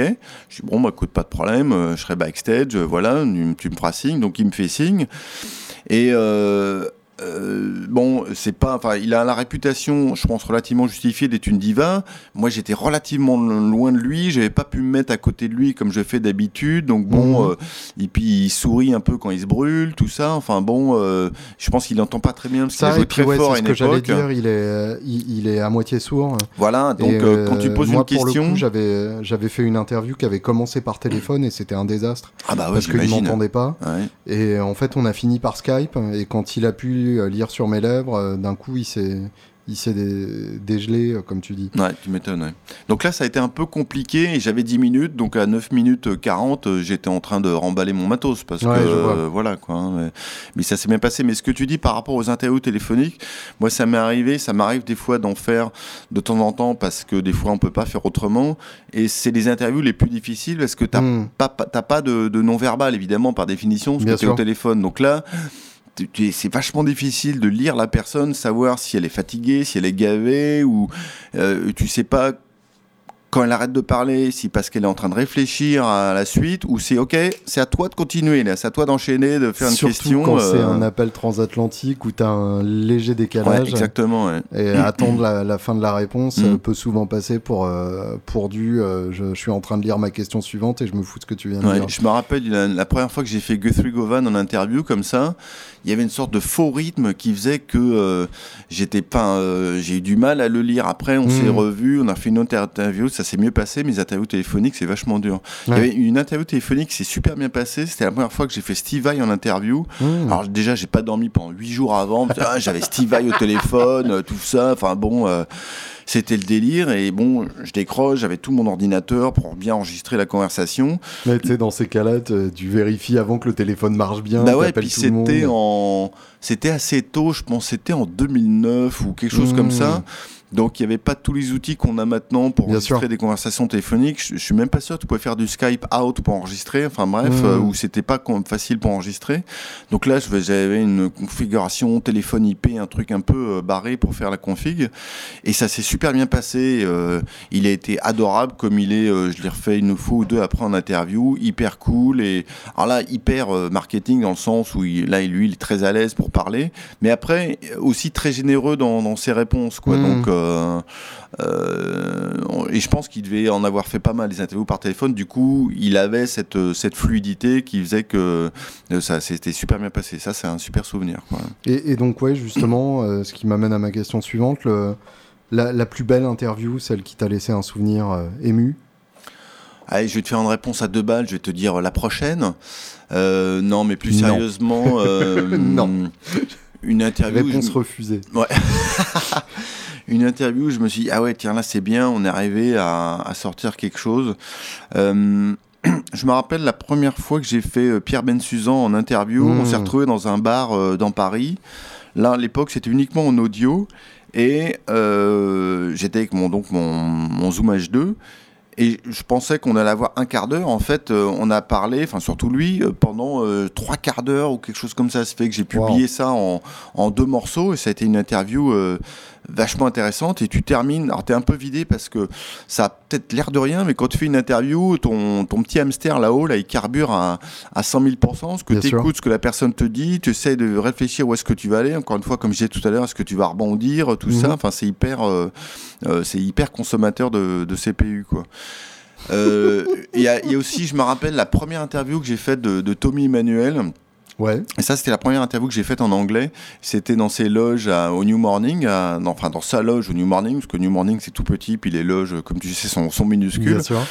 Je dis bon, bah écoute, pas de problème. je serai backstage. voilà, tu, tu me feras signe. Donc il me fait signe. Et euh, euh, bon, c'est pas. Enfin, il a la réputation, je pense, relativement justifiée d'être une diva. Moi, j'étais relativement loin de lui. J'avais pas pu me mettre à côté de lui comme je fais d'habitude. Donc bon, Mhm. euh, et puis il sourit un peu quand il se brûle, tout ça. Enfin bon, euh, je pense qu'il entend pas très bien parce Ça, joué et puis très ouais, fort à c'est ce une que j'allais dire, il est, il, il est à moitié sourd. Voilà. Donc quand tu poses moi, une pour question, j'avais, j'avais fait une interview qui avait commencé par téléphone et c'était un désastre ah bah ouais, parce qu'il m'entendait pas. Ouais. Et en fait, on a fini par Skype. Et quand il a pu lire sur mes lèvres, euh, d'un coup, il s'est, il s'est dé- dégelé, euh, comme tu dis. Ouais, tu m'étonnes. ouais. Donc là, ça a été un peu compliqué et j'avais 10 minutes. Donc à 9 minutes 40, euh, j'étais en train de remballer mon matos parce Ouais, que euh, voilà quoi. hein, mais, mais ça s'est bien passé. Mais ce que tu dis par rapport aux interviews téléphoniques, moi ça m'est arrivé, ça m'arrive des fois d'en faire de temps en temps parce que des fois on peut pas faire autrement. Et c'est les interviews les plus difficiles parce que t'as Hmm. pas, de, de non-verbal, évidemment, par définition, parce Bien que tu es au téléphone. Donc là, c'est vachement difficile de lire la personne, savoir si elle est fatiguée, si elle est gavée, ou euh, tu sais pas quand elle arrête de parler, si parce qu'elle est en train de réfléchir à la suite, ou c'est ok, c'est à toi de continuer, c'est à toi d'enchaîner, de faire une Surtout question. quand c'est euh, un appel transatlantique où tu as un léger ouais, décalage. exactement. ouais. et attendre la, la fin de la réponse Mm. euh, peut souvent passer pour, euh, pour du euh, je, je suis en train de lire ma question suivante et je me fous de ce que tu viens de Ouais, dire. je me rappelle la, la première fois que j'ai fait Guthrie Govan en interview comme ça, il y avait une sorte de faux rythme qui faisait que j'étais pas, j'ai eu du mal à le lire. Après, on Mm. s'est revu, on a fait une autre interview, ça s'est mieux passé. Mes interviews téléphoniques, c'est vachement dur. Il y avait une interview téléphonique qui s'est super bien passée. C'était la première fois que j'ai fait Steve Vai en interview. Mm. Alors déjà, j'ai pas dormi pendant huit jours avant. Ah, J'avais Steve Vai au téléphone, euh, tout ça. Enfin bon, euh, c'était le délire. Et bon, je décroche. J'avais tout mon ordinateur pour bien enregistrer la conversation. Mais tu sais, dans ces cas-là, te- tu vérifies avant que le téléphone marche bien. bah ouais, puis c'était en, c'était assez tôt. Je pense c'était en 2009 ou quelque chose Mmh. comme ça. Donc il n'y avait pas tous les outils qu'on a maintenant pour Bien enregistrer sûr. des conversations téléphoniques. Je, je suis même pas sûr que tu pouvais faire du Skype out pour enregistrer. Enfin bref, Mmh. euh, où c'était pas facile pour enregistrer. Donc là, j'avais une configuration téléphone IP, un truc un peu euh, barré pour faire la config. Et ça s'est super bien passé. euh, il a été adorable comme il est. je l'ai refait une fois ou deux après en interview, hyper cool et alors là hyper marketing dans le sens où il, là lui il est très à l'aise pour parler, mais après aussi très généreux dans, dans ses réponses quoi. Mm. Donc euh, euh, on- et je pense qu'il devait en avoir fait pas mal des interviews par téléphone. Du coup, il avait cette euh, cette fluidité qui faisait que euh, ça s'était super bien passé. Ça c'est un super souvenir quoi. Et, et donc, ouais, justement, euh, ce qui m'amène à ma question suivante, le- la, la plus belle interview, celle qui t'a laissé un souvenir euh, ému? Allez, je vais te faire une réponse à deux balles. Je vais te dire la prochaine. Euh, non, mais plus Non. sérieusement, euh, Non. Une interview. Réponse je- refusée. une interview où je me suis dit, ah ouais, tiens, là c'est bien, on est arrivé à, à sortir quelque chose. Euh, je me rappelle la première fois que j'ai fait euh, Pierre Bensuzan en interview, Mmh. on s'est retrouvé dans un bar euh, dans Paris. Là, à l'époque, c'était uniquement en audio. Et euh, j'étais avec mon, donc, mon, mon Zoom H2. Et je pensais qu'on allait avoir un quart d'heure. En fait, euh, on a parlé, enfin surtout lui, euh, pendant trois quarts d'heure ou quelque chose comme ça. Ça fait que j'ai publié ça en, en deux morceaux. Et ça a été une interview vachement intéressante et tu termines. Alors, tu es un peu vidé parce que ça a peut-être l'air de rien, mais quand tu fais une interview, ton, ton petit hamster là-haut, là, il carbure à, à 100 000 ce que tu écoutes, ce que la personne te dit, tu essaies de réfléchir où est-ce que tu vas aller. Encore une fois, comme je disais tout à l'heure, est-ce que tu vas rebondir, tout ça? Mhm. Enfin, c'est hyper, euh, euh, c'est hyper consommateur de, de CPU, quoi. Euh, il y, a aussi, je me rappelle, la première interview que j'ai faite de, de Tommy Emmanuel. Ouais. Et ça, c'était la première interview que j'ai faite en anglais. C'était dans ses loges au New Morning, enfin dans sa loge au New Morning, parce que New Morning c'est tout petit, puis les loges, comme tu sais, sont, sont minuscules. Bien sûr.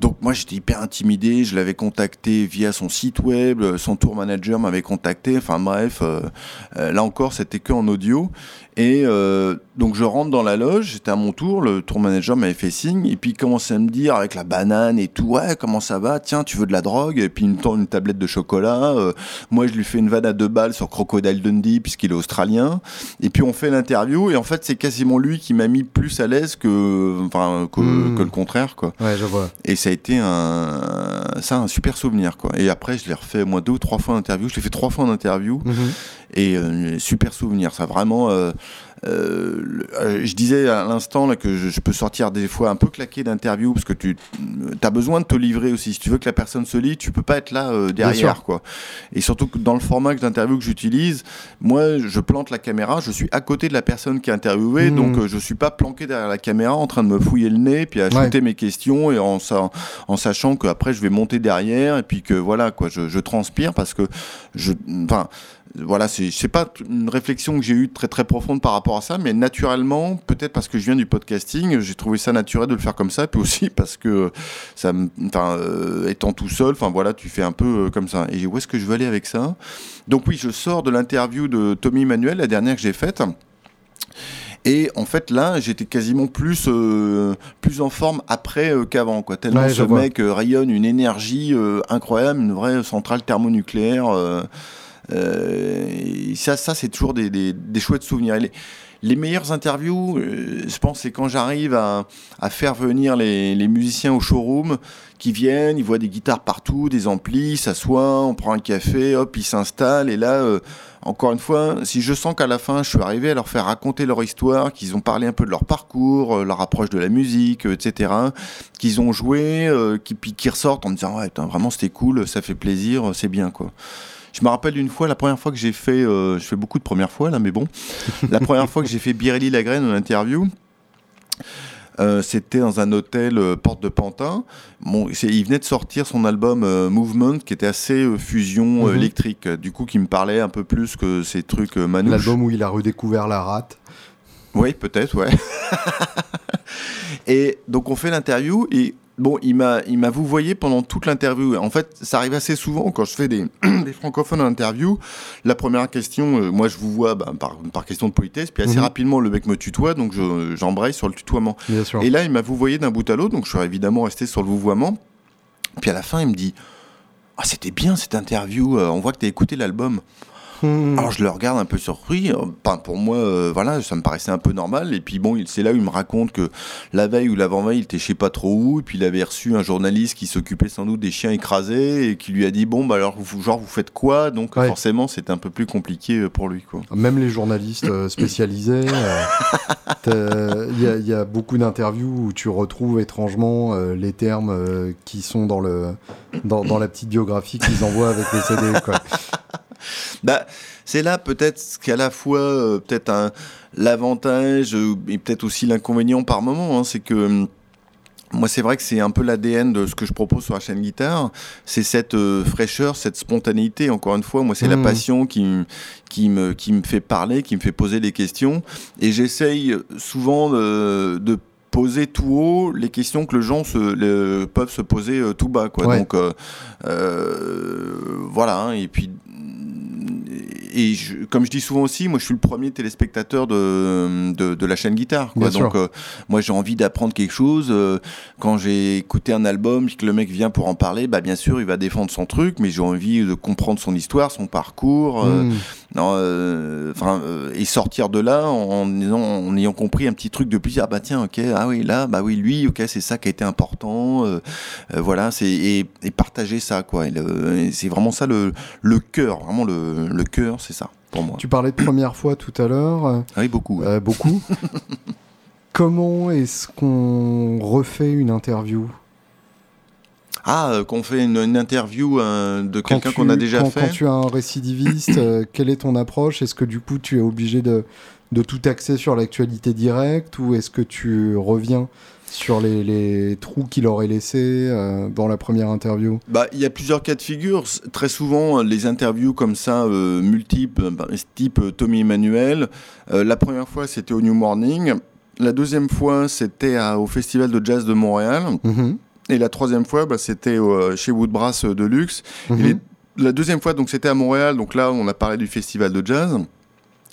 Donc moi j'étais hyper intimidé, je l'avais contacté via son site web, son tour manager m'avait contacté, enfin bref, euh, euh, là encore c'était que en audio. Et euh, donc je rentre dans la loge, j'étais à mon tour, le tour manager m'avait fait signe, et puis il commençait à me dire avec la banane et tout, ouais comment ça va, tiens tu veux de la drogue, et puis il me tend une tablette de chocolat, moi je lui fais une vanne à deux balles sur Crocodile Dundee puisqu'il est australien, et puis on fait l'interview, et en fait c'est quasiment lui qui m'a mis plus à l'aise que, enfin, que, hmm. que, le contraire quoi. Ouais je vois. Et ça a été un, ça, un super souvenir. Quoi. Et après, je l'ai refait moi deux ou trois fois en interview. Je l'ai fait trois fois en interview. Mhm. Et euh, super souvenir. Ça vraiment. Euh, euh, euh, je disais à l'instant que je, peux sortir des fois un peu claqué d'interview parce que tu as besoin de te livrer aussi. Si tu veux que la personne se lit, tu peux pas être là euh, derrière. Quoi. Et surtout que dans le format d'interview que j'utilise, moi je plante la caméra, je suis à côté de la personne qui est interviewée, mmh. donc je suis pas planqué derrière la caméra en train de me fouiller le nez, puis à ajouter mes questions et en, en sachant qu'après je vais monter derrière et puis que voilà, quoi, je, je transpire parce que je. Enfin, voilà, c'est pas une réflexion que j'ai eue très très profonde par rapport à ça, mais naturellement, peut-être parce que je viens du podcasting, j'ai trouvé ça naturel de le faire comme ça, puis aussi parce que ça, enfin, euh, étant tout seul, enfin voilà, tu fais un peu euh, comme ça. Et où est-ce que je veux aller avec ça? Donc oui, je sors de l'interview de Tommy Manuel, la dernière que j'ai faite. Et en fait, là, j'étais quasiment plus, euh, plus en forme après qu'avant, quoi. Tellement ce mec rayonne une énergie incroyable, une vraie centrale thermonucléaire. Euh, ça, ça c'est toujours des, des, des, chouettes souvenirs. Les, meilleures interviews, euh, je pense, c'est quand j'arrive à, faire venir les, musiciens au showroom, qui viennent, ils voient des guitares partout, des amplis, s'assoient, on prend un café, hop, ils s'installent. Et là, euh, encore une fois, si je sens qu'à la fin, je suis arrivé à leur faire raconter leur histoire, qu'ils ont parlé un peu de leur parcours, leur approche de la musique, etc., qu'ils ont joué, puis qu'ils ressortent en me disant, ouais, vraiment, c'était cool, ça fait plaisir, c'est bien, quoi. Je me rappelle une fois, la première fois que j'ai fait, euh, je fais beaucoup de premières fois là, mais bon, la première fois que j'ai fait Birelli Lagraine en interview. Euh, c'était dans un hôtel euh, Porte de Pantin. Bon, il venait de sortir son album Movement, qui était assez fusion mhm. électrique, du coup, qui me parlait un peu plus que ces trucs manouches. L'album où il a redécouvert la rate. Oui, peut-être, ouais. et donc on fait l'interview et Bon, il m'a, il m'a vous voyez pendant toute l'interview. En fait, ça arrive assez souvent quand je fais des, des francophones en interview. La première question, euh, moi je vous vois bah, par, par, question de politesse, puis assez mhm. rapidement le mec me tutoie, donc je, j'embraye sur le tutoiement. Et là, il m'a vous d'un bout à l'autre, donc je suis évidemment resté sur le vouvoiement. Puis à la fin, il me dit, ah c'était bien cette interview. Euh, on voit que tu as écouté l'album. Hmm. Alors je le regarde un peu surpris. Enfin, pour moi, euh, voilà, ça me paraissait un peu normal. Et puis bon, c'est là où il me raconte que la veille ou l'avant-veille, il était je sais pas trop où. Et puis il avait reçu un journaliste qui s'occupait sans doute des chiens écrasés et qui lui a dit bon, bah alors, vous, genre, vous faites quoi? Donc forcément, c'était un peu plus compliqué euh, pour lui. Quoi. Même les journalistes euh, spécialisés, il y, a beaucoup d'interviews où tu retrouves étrangement les termes qui sont dans, le, dans, dans la petite biographie qu'ils envoient avec les CD. Quoi. bah, c'est là peut-être qu'à la fois euh, peut-être l'avantage euh, et peut-être aussi l'inconvénient par moment, hein, c'est que hum, moi, c'est vrai que c'est un peu l'ADN de ce que je propose sur la chaîne guitare. C'est cette euh, fraîcheur, cette spontanéité. Encore une fois, moi, c'est la mmh. passion qui, qui, me, qui me fait parler, qui me fait poser des questions. Et j'essaye souvent de, de poser tout haut les questions que les gens se, peuvent se poser tout bas. Quoi. Donc, euh, voilà. Hein. et puis, et comme je dis souvent aussi, moi je suis le premier téléspectateur de, de, la chaîne guitare. Quoi. Donc euh, moi j'ai envie d'apprendre quelque chose. Euh, quand j'ai écouté un album et que le mec vient pour en parler, bah bien sûr il va défendre son truc, mais j'ai envie de comprendre son histoire, son parcours. Euh, enfin, et sortir de là en, en, ayant compris un petit truc depuis ah bah tiens ok ah oui là bah oui lui ok c'est ça qui a été important voilà c'est et, et, partager ça quoi c'est vraiment ça le, le cœur vraiment le, le cœur c'est ça. pour moi. Tu parlais de première fois tout à l'heure. Ah oui, beaucoup. Euh, beaucoup. Comment est-ce qu'on refait une interview? Ah, euh, qu'on fait une, une interview euh, de quelqu'un qu'on a déjà quand, fait. Quand tu as un récidiviste, quelle est ton approche? Est-ce que du coup tu es obligé de, de tout axer sur l'actualité directe ou est-ce que tu reviens sur les, les trous qu'il aurait laissés euh, dans la première interview Bah, il y a plusieurs cas de figure. Très souvent, euh, les interviews comme ça, euh, multiples, bah, type Tommy Emmanuel. euh, la première fois, c'était au New Morning. La deuxième fois, c'était au Festival de Jazz de Montréal. Mhm. Et la troisième fois, bah, c'était chez Woodbrass Deluxe. Et Mhm. les- la deuxième fois, donc c'était à Montréal. Donc là, on a parlé du festival de jazz.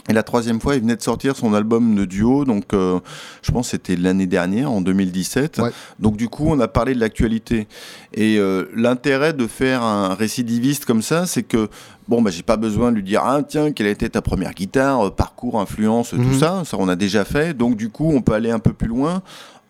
Et la troisième fois, il venait de sortir son album de duo. Donc, euh, je pense que c'était l'année dernière, en 2017. Ouais. Donc, du coup, on a parlé de l'actualité. Et euh, l'intérêt de faire un récidiviste comme ça, c'est que bon, bah, j'ai pas besoin de lui dire ah tiens, quelle a été ta première guitare, euh, parcours, influence, Mhm. tout ça. Ça, on a déjà fait. Donc, du coup, on peut aller un peu plus loin.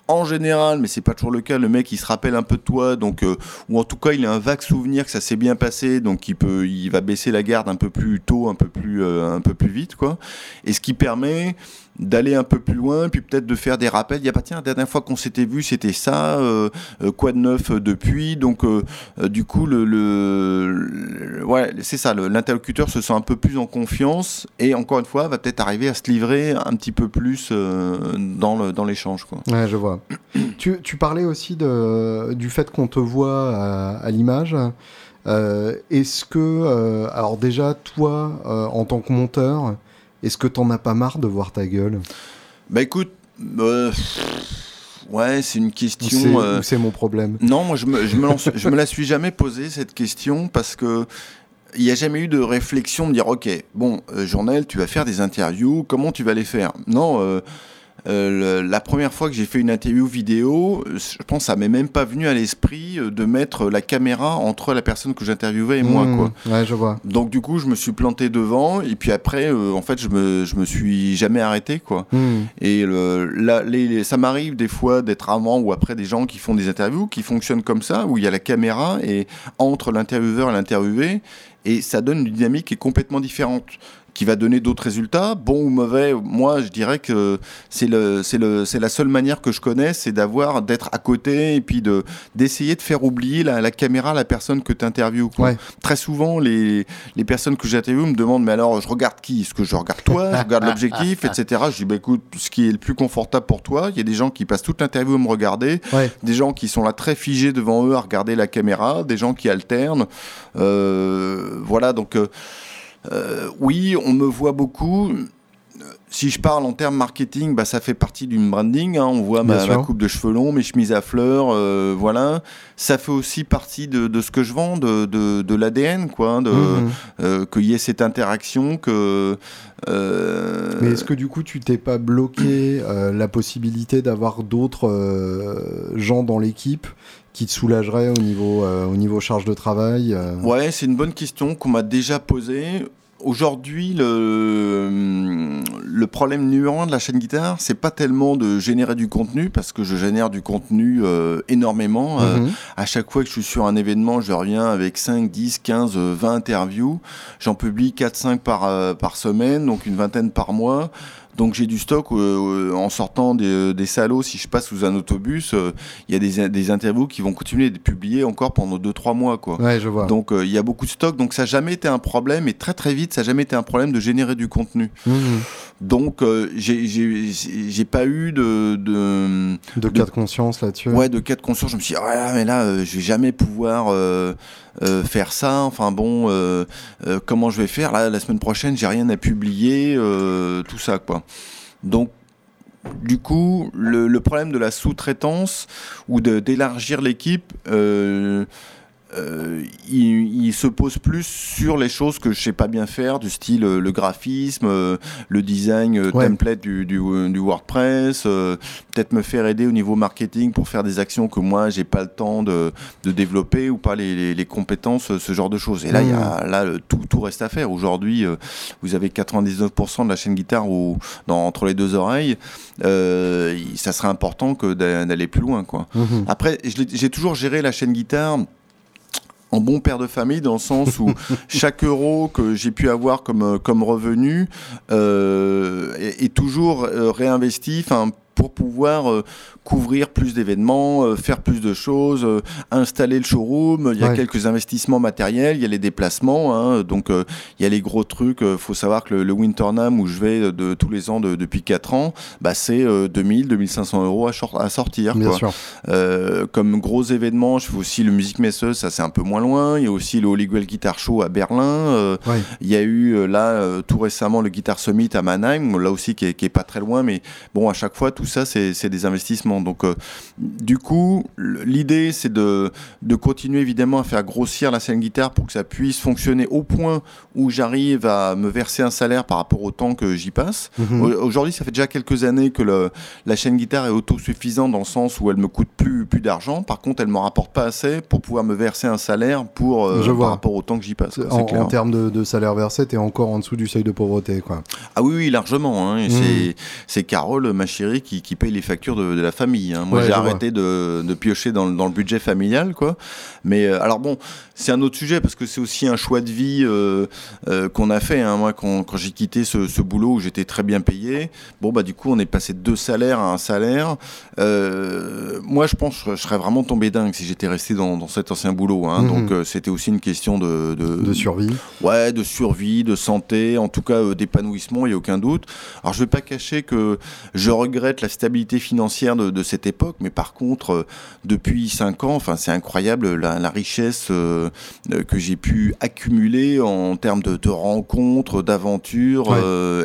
En général, mais c'est pas toujours le cas, le mec il se rappelle un peu de toi, donc euh, ou en tout cas il a un vague souvenir que ça s'est bien passé, donc il peut, il va baisser la garde un peu plus tôt, un peu plus, euh, un peu plus vite, quoi. Et ce qui permet d'aller un peu plus loin, puis peut-être de faire des rappels. Il y a pas tiens, la dernière fois qu'on s'était vu, c'était ça. euh, euh, quoi de neuf euh, depuis? Donc euh, du coup, le, le- le- ouais, c'est ça. L'interlocuteur se sent un peu plus en confiance et encore une fois va peut-être arriver à se livrer un petit peu plus euh, dans le dans l'échange. Ouais, je vois. tu, tu parlais aussi de, du fait qu'on te voit à, à l'image. Est-ce que, alors déjà, toi, en tant que monteur, est-ce que t'en as pas marre de voir ta gueule? Bah écoute, euh, ouais, c'est une question. euh, c'est mon problème? Non, moi je me, je, me lance- je me la suis jamais posée cette question parce que il n'y a jamais eu de réflexion de dire ok, bon, euh, Journal, tu vas faire des interviews, comment tu vas les faire? Non, euh, le- la première fois que j'ai fait une interview vidéo, je pense que ça m'est même pas venu à l'esprit euh, de mettre la caméra entre la personne que j'interviewais et moi, quoi. Ouais, je vois. Donc du coup, je me suis planté devant et puis après, euh, en fait, je me, je me suis jamais arrêté, quoi. Mmh. Et le, là, les, les- ça m'arrive des fois d'être avant ou après des gens qui font des interviews qui fonctionnent comme ça, où il y a la caméra et entre l'intervieweur et l'interviewé, et ça donne une dynamique qui est complètement différente, qui va donner d'autres résultats, bons ou mauvais. Moi, je dirais que c'est le, c'est le, c'est la seule manière que je connais, c'est d'avoir, d'être à côté et puis de d'essayer de faire oublier la, la caméra la personne que tu interviews. Ouais. Très souvent, les, les personnes que j'interviewe me demandent mais alors je regarde qui? Est-ce que je regarde toi? Je regarde l'objectif, etc. Je dis bah écoute, ce qui est le plus confortable pour toi. Il y a des gens qui passent toute l'interview à me regarder, Ouais. des gens qui sont là très figés devant eux à regarder la caméra, des gens qui alternent. Euh, voilà donc euh, euh, oui, on me voit beaucoup. Si je parle en termes marketing, bah, ça fait partie du branding. hein. On voit ma, coupe de cheveux longs, mes chemises à fleurs, euh, voilà. Ça fait aussi partie de, de ce que je vends, de, de, de l'ADN, quoi. hein, De, Mmh. euh, qu'il y ait cette interaction, que. Mais est-ce que du coup tu t'es pas bloqué la possibilité d'avoir d'autres gens dans l'équipe qui te soulageraient au niveau, euh, au niveau charge de travail euh? Ouais, c'est une bonne question qu'on m'a déjà posée. Aujourd'hui, le, le problème numéro un de la chaîne guitare, c'est pas tellement de générer du contenu, parce que je génère du contenu euh, énormément. Euh, Mhm. à chaque fois que je suis sur un événement, je reviens avec 5, 10, 15, euh, 20 interviews. J'en publie 4-5 par, euh, par semaine, donc une vingtaine par mois. Donc j'ai du stock euh, euh, en sortant des, des salauds. Si je passe sous un autobus, euh, il y a des, des interviews qui vont continuer d'être publiées encore pendant 2-3 mois. Quoi. Ouais, je vois. Donc euh, il y a beaucoup de stock, donc ça n'a jamais été un problème, et très très vite, ça n'a jamais été un problème de générer du contenu. Mhm. Donc euh, j'ai- pas eu de... de De cas de conscience là-dessus. Ouais, de cas de conscience, je me suis dit, ah, mais là, euh, je vais jamais pouvoir euh, faire ça. Enfin bon, euh, euh, comment je vais faire? Là, la semaine prochaine, j'ai rien à publier, tout ça, quoi. Donc, du coup, le, problème de la sous-traitance ou d'élargir l'équipe, euh, il, il se pose plus sur les choses que je sais pas bien faire, du style euh, le graphisme, euh, le design Ouais. template du, du, du WordPress, peut-être me faire aider au niveau marketing pour faire des actions que moi j'ai pas le temps de, de développer ou pas les, les, les compétences, ce genre de choses. Et là, il y a, là tout, tout reste à faire. Aujourd'hui, vous avez 99% de la chaîne guitare ou dans, entre les deux oreilles. Il- ça serait important que d'a- d'aller plus loin, quoi. Mhm. Après, j'ai toujours géré la chaîne guitare en bon père de famille dans le sens où chaque euro que j'ai pu avoir comme, comme revenu euh, est, est, toujours réinvesti pour pouvoir euh, couvrir plus d'événements, euh, faire plus de choses, euh, installer le showroom. Il y a quelques investissements matériels, il y a les déplacements. Hein, donc il y a les gros trucs. Il faut savoir que le, Winternam où je vais de, tous les ans depuis 4 ans, bah, c'est 2000, 2500 euros à, à sortir. Bien sûr. comme gros événements, je fais aussi le Musique Messeuse, ça c'est un peu moins loin. Il y a aussi le Holy Grail Guitar Show à Berlin. Il y a eu là tout récemment le Guitar Summit à Mannheim, là aussi qui est, qui est pas très loin, mais bon à chaque fois tout ça, c'est des investissements. Donc, euh, du coup, l'idée, c'est de, de, continuer évidemment à faire grossir la scène guitare pour que ça puisse fonctionner au point où j'arrive à me verser un salaire par rapport au temps que j'y passe. Mhm. Aujourd'hui, ça fait déjà quelques années que le, la chaîne guitare est autosuffisante dans le sens où elle me coûte plus, plus d'argent. Par contre, elle me rapporte pas assez pour pouvoir me verser un salaire pour, euh, par rapport au temps que j'y passe. en, en, termes de, de, salaire versé, tu es encore en dessous du seuil de pauvreté. Quoi. Ah oui, oui largement. Hein. Mhm. C'est Carole, ma chérie, qui, qui paye les factures de, la famille. Hein. Moi, j'ai arrêté de, piocher dans, le budget familial, quoi. Mais euh, alors bon, c'est un autre sujet parce que c'est aussi un choix de vie euh, euh, qu'on a fait. Hein. Moi, quand, j'ai quitté ce, boulot où j'étais très bien payé, bon bah du coup, on est passé de deux salaires à un salaire. moi, je pense que je serais vraiment tombé dingue si j'étais resté dans, cet ancien boulot. Hein. Mhm. Donc, c'était aussi une question de, de, survie. Ouais, de survie, de santé, en tout cas d'épanouissement. Il y a aucun doute. Alors, je vais pas cacher que je regrette la stabilité financière de, cette époque, mais par contre, euh, depuis 5 ans, enfin, c'est incroyable la, richesse euh, euh, que j'ai pu accumuler en termes de, rencontres, d'aventures,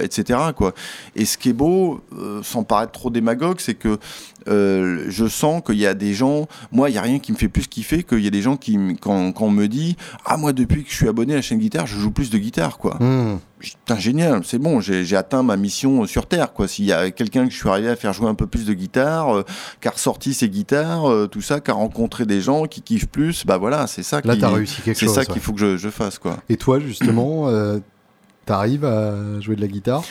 etc. Quoi. Et ce qui est beau, sans paraître trop démagogue, c'est que je sens qu'il y a des gens, moi, il n'y a rien qui me fait plus kiffer qu'il y a des gens qui, quand, quand, on me dit, ah, moi, depuis que je suis abonné à la chaîne guitare, je joue plus de guitare, quoi. Mmh. Putain, génial, c'est bon, j'ai atteint ma mission sur Terre. quoi. S'il y a quelqu'un que je suis arrivé à faire jouer un peu plus de guitare, euh, qui a ressorti ses guitares, euh, tout ça, qui a rencontré des gens qui kiffent plus, bah voilà, c'est ça. Là, t'as réussi quelque chose. C'est ça qu'il faut que je, je, fasse. quoi. Et toi, justement, euh, t'arrives à jouer de la guitare?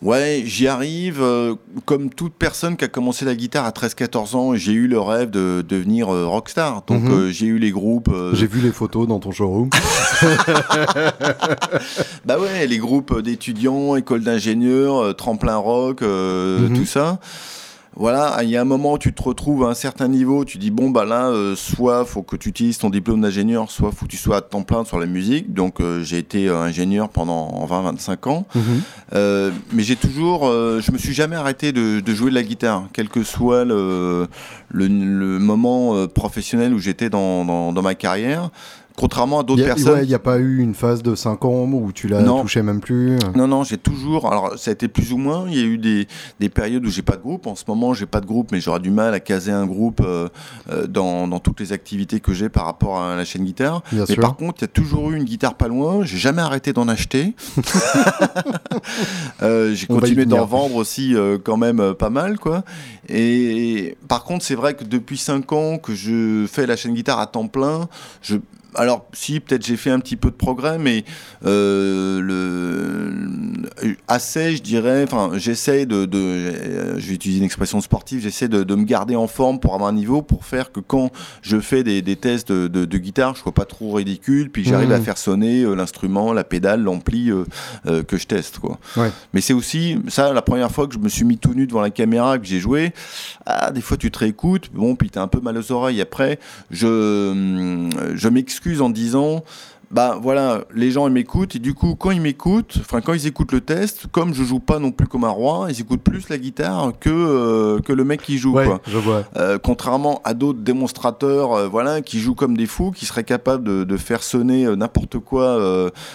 Ouais, j'y arrive. Euh, comme toute personne qui a commencé la guitare à 13-14 ans, j'ai eu le rêve de devenir euh, rockstar. Donc mhm. euh, j'ai eu les groupes. J'ai vu les photos dans ton showroom. bah ouais, les groupes d'étudiants, école d'ingénieurs, tremplin rock, mhm. tout ça voilà, il y a un moment où tu te retrouves à un certain niveau, tu dis bon bah là, euh, soit faut que tu utilises ton diplôme d'ingénieur, soit faut que tu sois à temps plein sur la musique. Donc euh, j'ai été euh, ingénieur pendant 20-25 ans, mhm. mais j'ai toujours, je me suis jamais arrêté de, jouer de la guitare, quel que soit le, le, moment professionnel où j'étais dans, dans ma carrière contrairement à d'autres personnes. Il n'y a pas eu une phase de 5 ans où tu l'as touché même plus Non, non, j'ai toujours. Alors, ça a été plus ou moins. Il y a eu des, des périodes où j'ai pas de groupe. En ce moment, j'ai pas de groupe, mais j'aurai du mal à caser un groupe euh, euh, dans, dans, toutes les activités que j'ai par rapport à la chaîne guitare. mais par contre, il y a toujours eu une guitare pas loin. J'ai jamais arrêté d'en acheter. euh, j'ai continué d'en vendre aussi, euh, quand même, pas mal, quoi. Et par contre, c'est vrai que depuis 5 ans que je fais la chaîne guitare à temps plein, je alors, si, peut-être j'ai fait un petit peu de progrès, mais euh, le, assez, je dirais, enfin, j'essaie de, je vais utiliser une expression sportive, j'essaie de, me garder en forme pour avoir un niveau, pour faire que quand je fais des, tests de, guitare, je sois pas trop ridicule, puis j'arrive à mmh. faire sonner euh, l'instrument, la pédale, l'ampli euh, que je teste, quoi. Mais c'est aussi, ça, la première fois que je me suis mis tout nu devant la caméra, que j'ai joué, ah, des fois tu te réécoutes, bon, puis t'as un peu mal aux oreilles. Après, je, je m'excuse en disant bah voilà, les gens ils m'écoutent et du coup quand ils m'écoutent, enfin quand ils écoutent le test, comme je joue pas non plus comme un roi, ils écoutent plus la guitare que euh, que le mec qui joue. quoi. Je vois. Euh, contrairement à d'autres démonstrateurs, euh, voilà, qui jouent comme des fous, qui seraient capables de, de faire sonner n'importe quoi,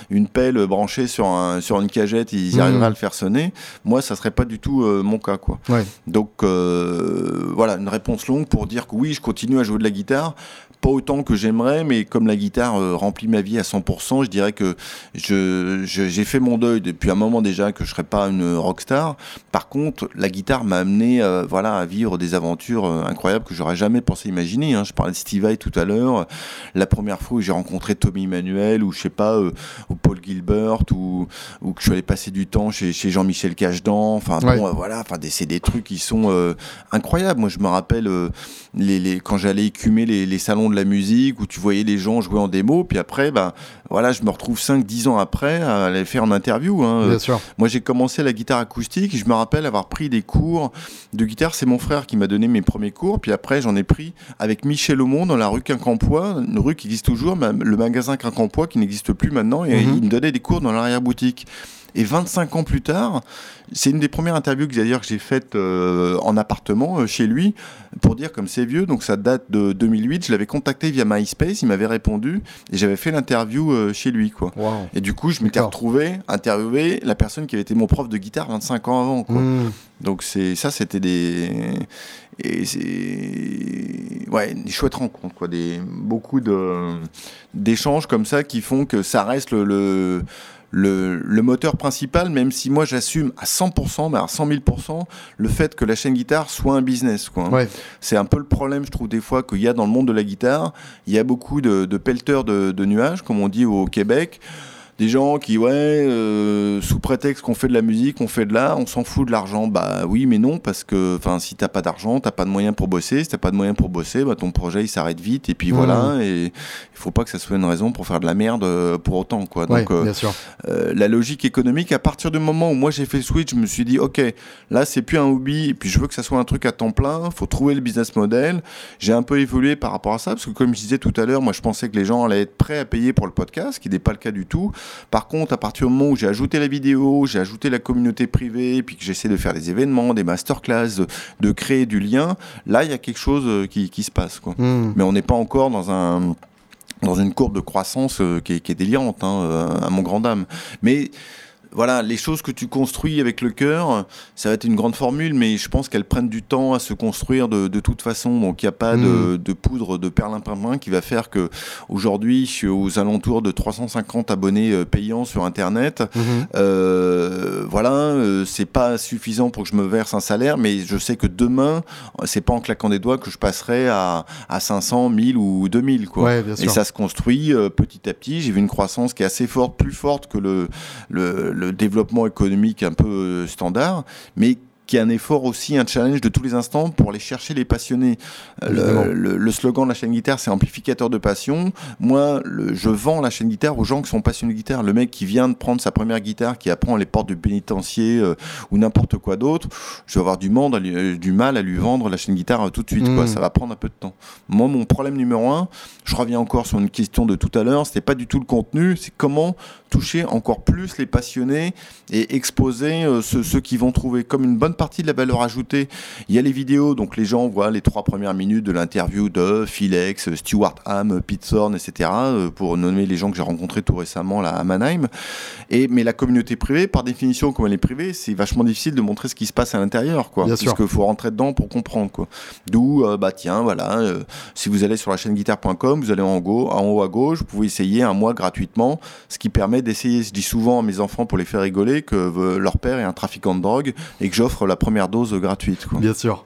une pelle branchée sur un sur une cagette, ils mmh. arriveraient à le faire sonner. Moi, ça serait pas du tout mon cas, quoi. Ouais. Donc voilà, une réponse longue pour dire que oui, je continue à jouer de la guitare pas autant que j'aimerais, mais comme la guitare euh, remplit ma vie à 100%, je dirais que je, j'ai fait mon deuil depuis un moment déjà que je serais pas une rockstar. Par contre, la guitare m'a amené euh, voilà, à vivre des aventures euh, incroyables que j'aurais jamais pensé imaginer. Hein. Je parlais de Steve Vai tout à l'heure. La première fois où j'ai rencontré Tommy Emmanuel, ou je sais pas, ou Paul Gilbert, ou, ou que je suis allé passer du temps chez, chez Jean-Michel Cachedan. Enfin bon, voilà, enfin, c'est des trucs qui sont incroyables. Moi, je me rappelle les, les, quand j'allais écumer les, les salons de la musique où tu voyais les gens jouer en démo, puis après, ben, voilà, je me retrouve 5-10 ans après à les faire en interview. Hein. Bien sûr. Moi, j'ai commencé la guitare acoustique. Je me rappelle avoir pris des cours de guitare. C'est mon frère qui m'a donné mes premiers cours. Puis après, j'en ai pris avec Michel Aumont dans la rue Quincampoix, une rue qui existe toujours, le magasin Quincampoix qui n'existe plus maintenant. Et Mhm. il me donnait des cours dans l'arrière-boutique. Et 25 ans plus tard, c'est une des premières interviews que d'ailleurs que j'ai faites euh, en appartement euh, chez lui pour dire comme c'est vieux, donc ça date de 2008. Je l'avais contacté via MySpace, il m'avait répondu et j'avais fait l'interview euh, chez lui quoi. Wow. Et du coup, je m'étais retrouvé interviewer la personne qui avait été mon prof de guitare 25 ans avant. Quoi. Mm. Donc c'est ça, c'était des et c'est ouais des chouettes rencontres quoi, des beaucoup de d'échanges comme ça qui font que ça reste le, le le, le moteur principal, même si moi j'assume à 100%, mais à 100 000%, le fait que la chaîne guitare soit un business. Quoi. Ouais. C'est un peu le problème, je trouve, des fois, qu'il y a dans le monde de la guitare. Il y a beaucoup de, de pelleteurs de, de nuages, comme on dit au Québec. Des gens qui, ouais, euh, sous prétexte qu'on fait de la musique, on fait de l'art, on s'en fout de l'argent. Bah oui, mais non, parce que enfin, si t'as pas d'argent, t'as pas de moyens pour bosser. Si t'as pas de moyens pour bosser, bah, ton projet il s'arrête vite. Et puis Mhm. voilà. Et il faut pas que ça soit une raison pour faire de la merde euh, pour autant. Quoi. Ouais, Donc, euh, bien sûr. euh, la logique économique, à partir du moment où moi j'ai fait le switch, je me suis dit, ok, là c'est plus un hobby, et puis je veux que ça soit un truc à temps plein, faut trouver le business model. J'ai un peu évolué par rapport à ça, parce que comme je disais tout à l'heure, moi je pensais que les gens allaient être prêts à payer pour le podcast, ce qui n'est pas le cas du tout. Par contre, à partir du moment où j'ai ajouté la vidéo, j'ai ajouté la communauté privée, puis que j'essaie de faire des événements, des masterclass, de, de créer du lien, là il y a quelque chose euh, qui, qui se passe. Quoi. Mm. Mais on n'est pas encore dans un dans une courbe de croissance euh, qui, est, qui est délirante, hein, euh, à mon grand dame. Mais voilà, les choses que tu construis avec le cœur, ça va être une grande formule, mais je pense qu'elles prennent du temps à se construire de, de toute façon. Donc il n'y a pas de, de poudre de perlimpinpin qui va faire que aujourd'hui je suis aux alentours de 350 abonnés euh, payants sur Internet. Mhm. Euh, voilà, euh, c'est pas suffisant pour que je me verse un salaire, mais je sais que demain, c'est pas en claquant des doigts que je passerai à, à 500, 1000 ou 2000. Quoi. Ouais, bien Et ça se construit euh, petit à petit. J'ai vu une croissance qui est assez forte, plus forte que le, le, le développement économique un peu euh, standard, mais qui est un effort aussi, un challenge de tous les instants pour aller chercher les passionnés. Euh. Le, le- le slogan de la chaîne guitare, c'est amplificateur de passion. Moi, le- je vends la chaîne guitare aux gens qui sont passionnés de guitare. Le mec qui vient de prendre sa première guitare, qui apprend les portes du pénitencier euh, ou n'importe quoi d'autre, je vais avoir du, monde euh, du mal à lui vendre la chaîne guitare euh, tout de suite. Mm. Quoi. Ça va prendre un peu de temps. Moi, mon problème numéro un, je reviens encore sur une question de tout à l'heure, c'était pas du tout le contenu, c'est comment toucher encore plus les passionnés et exposer ceux, ceux qui vont trouver comme une bonne partie de la valeur ajoutée. Il y a les vidéos, donc les gens voient les trois premières minutes de l'interview de Philex, Stuart Ham, Pete Thorne, etc., euh, pour nommer les gens que j'ai rencontrés tout récemment là, à Mannheim. Et, mais la communauté privée, par définition, comme elle est privée, c'est vachement difficile de montrer ce qui se passe à l'intérieur, quoi. Bien Parce qu'il faut rentrer dedans pour comprendre, quoi. D'où, euh, bah tiens, voilà, euh, si vous allez sur la chaîne guitare.com, vous allez en haut, en haut à gauche, vous pouvez essayer un mois gratuitement, ce qui permet d'essayer. Je dis souvent à mes enfants pour les faire rigoler que leur père est un trafiquant de drogue et que j'offre la première dose gratuite, quoi. Bien sûr.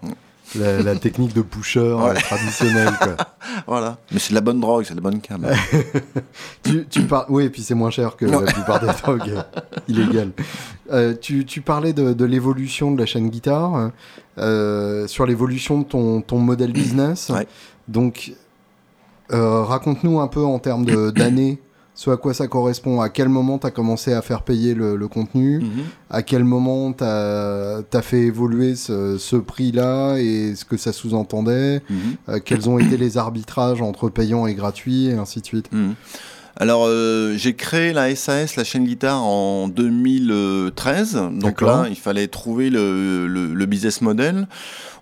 La, la technique de pusher euh, Ouais. traditionnelle. Quoi. Voilà. Mais c'est de la bonne drogue, c'est de la bonne cam. tu, tu par... Oui, et puis c'est moins cher que la plupart des drogues euh, illégales. Euh, tu, tu parlais de, de l'évolution de la chaîne guitare, euh, sur l'évolution de ton, ton modèle business. Ouais. Donc, euh, raconte-nous un peu en termes d'années ce à quoi ça correspond. À quel moment tu as commencé à faire payer le, le contenu Mhm. À quel moment tu as, fait évoluer ce, ce prix-là et ce que ça sous-entendait Mhm. Euh, Quels ont été les arbitrages entre payant et gratuit et ainsi de suite Mhm. Alors, euh, j'ai créé la SAS, la chaîne guitare, en 2013. Donc là, il fallait trouver le, le- le business model.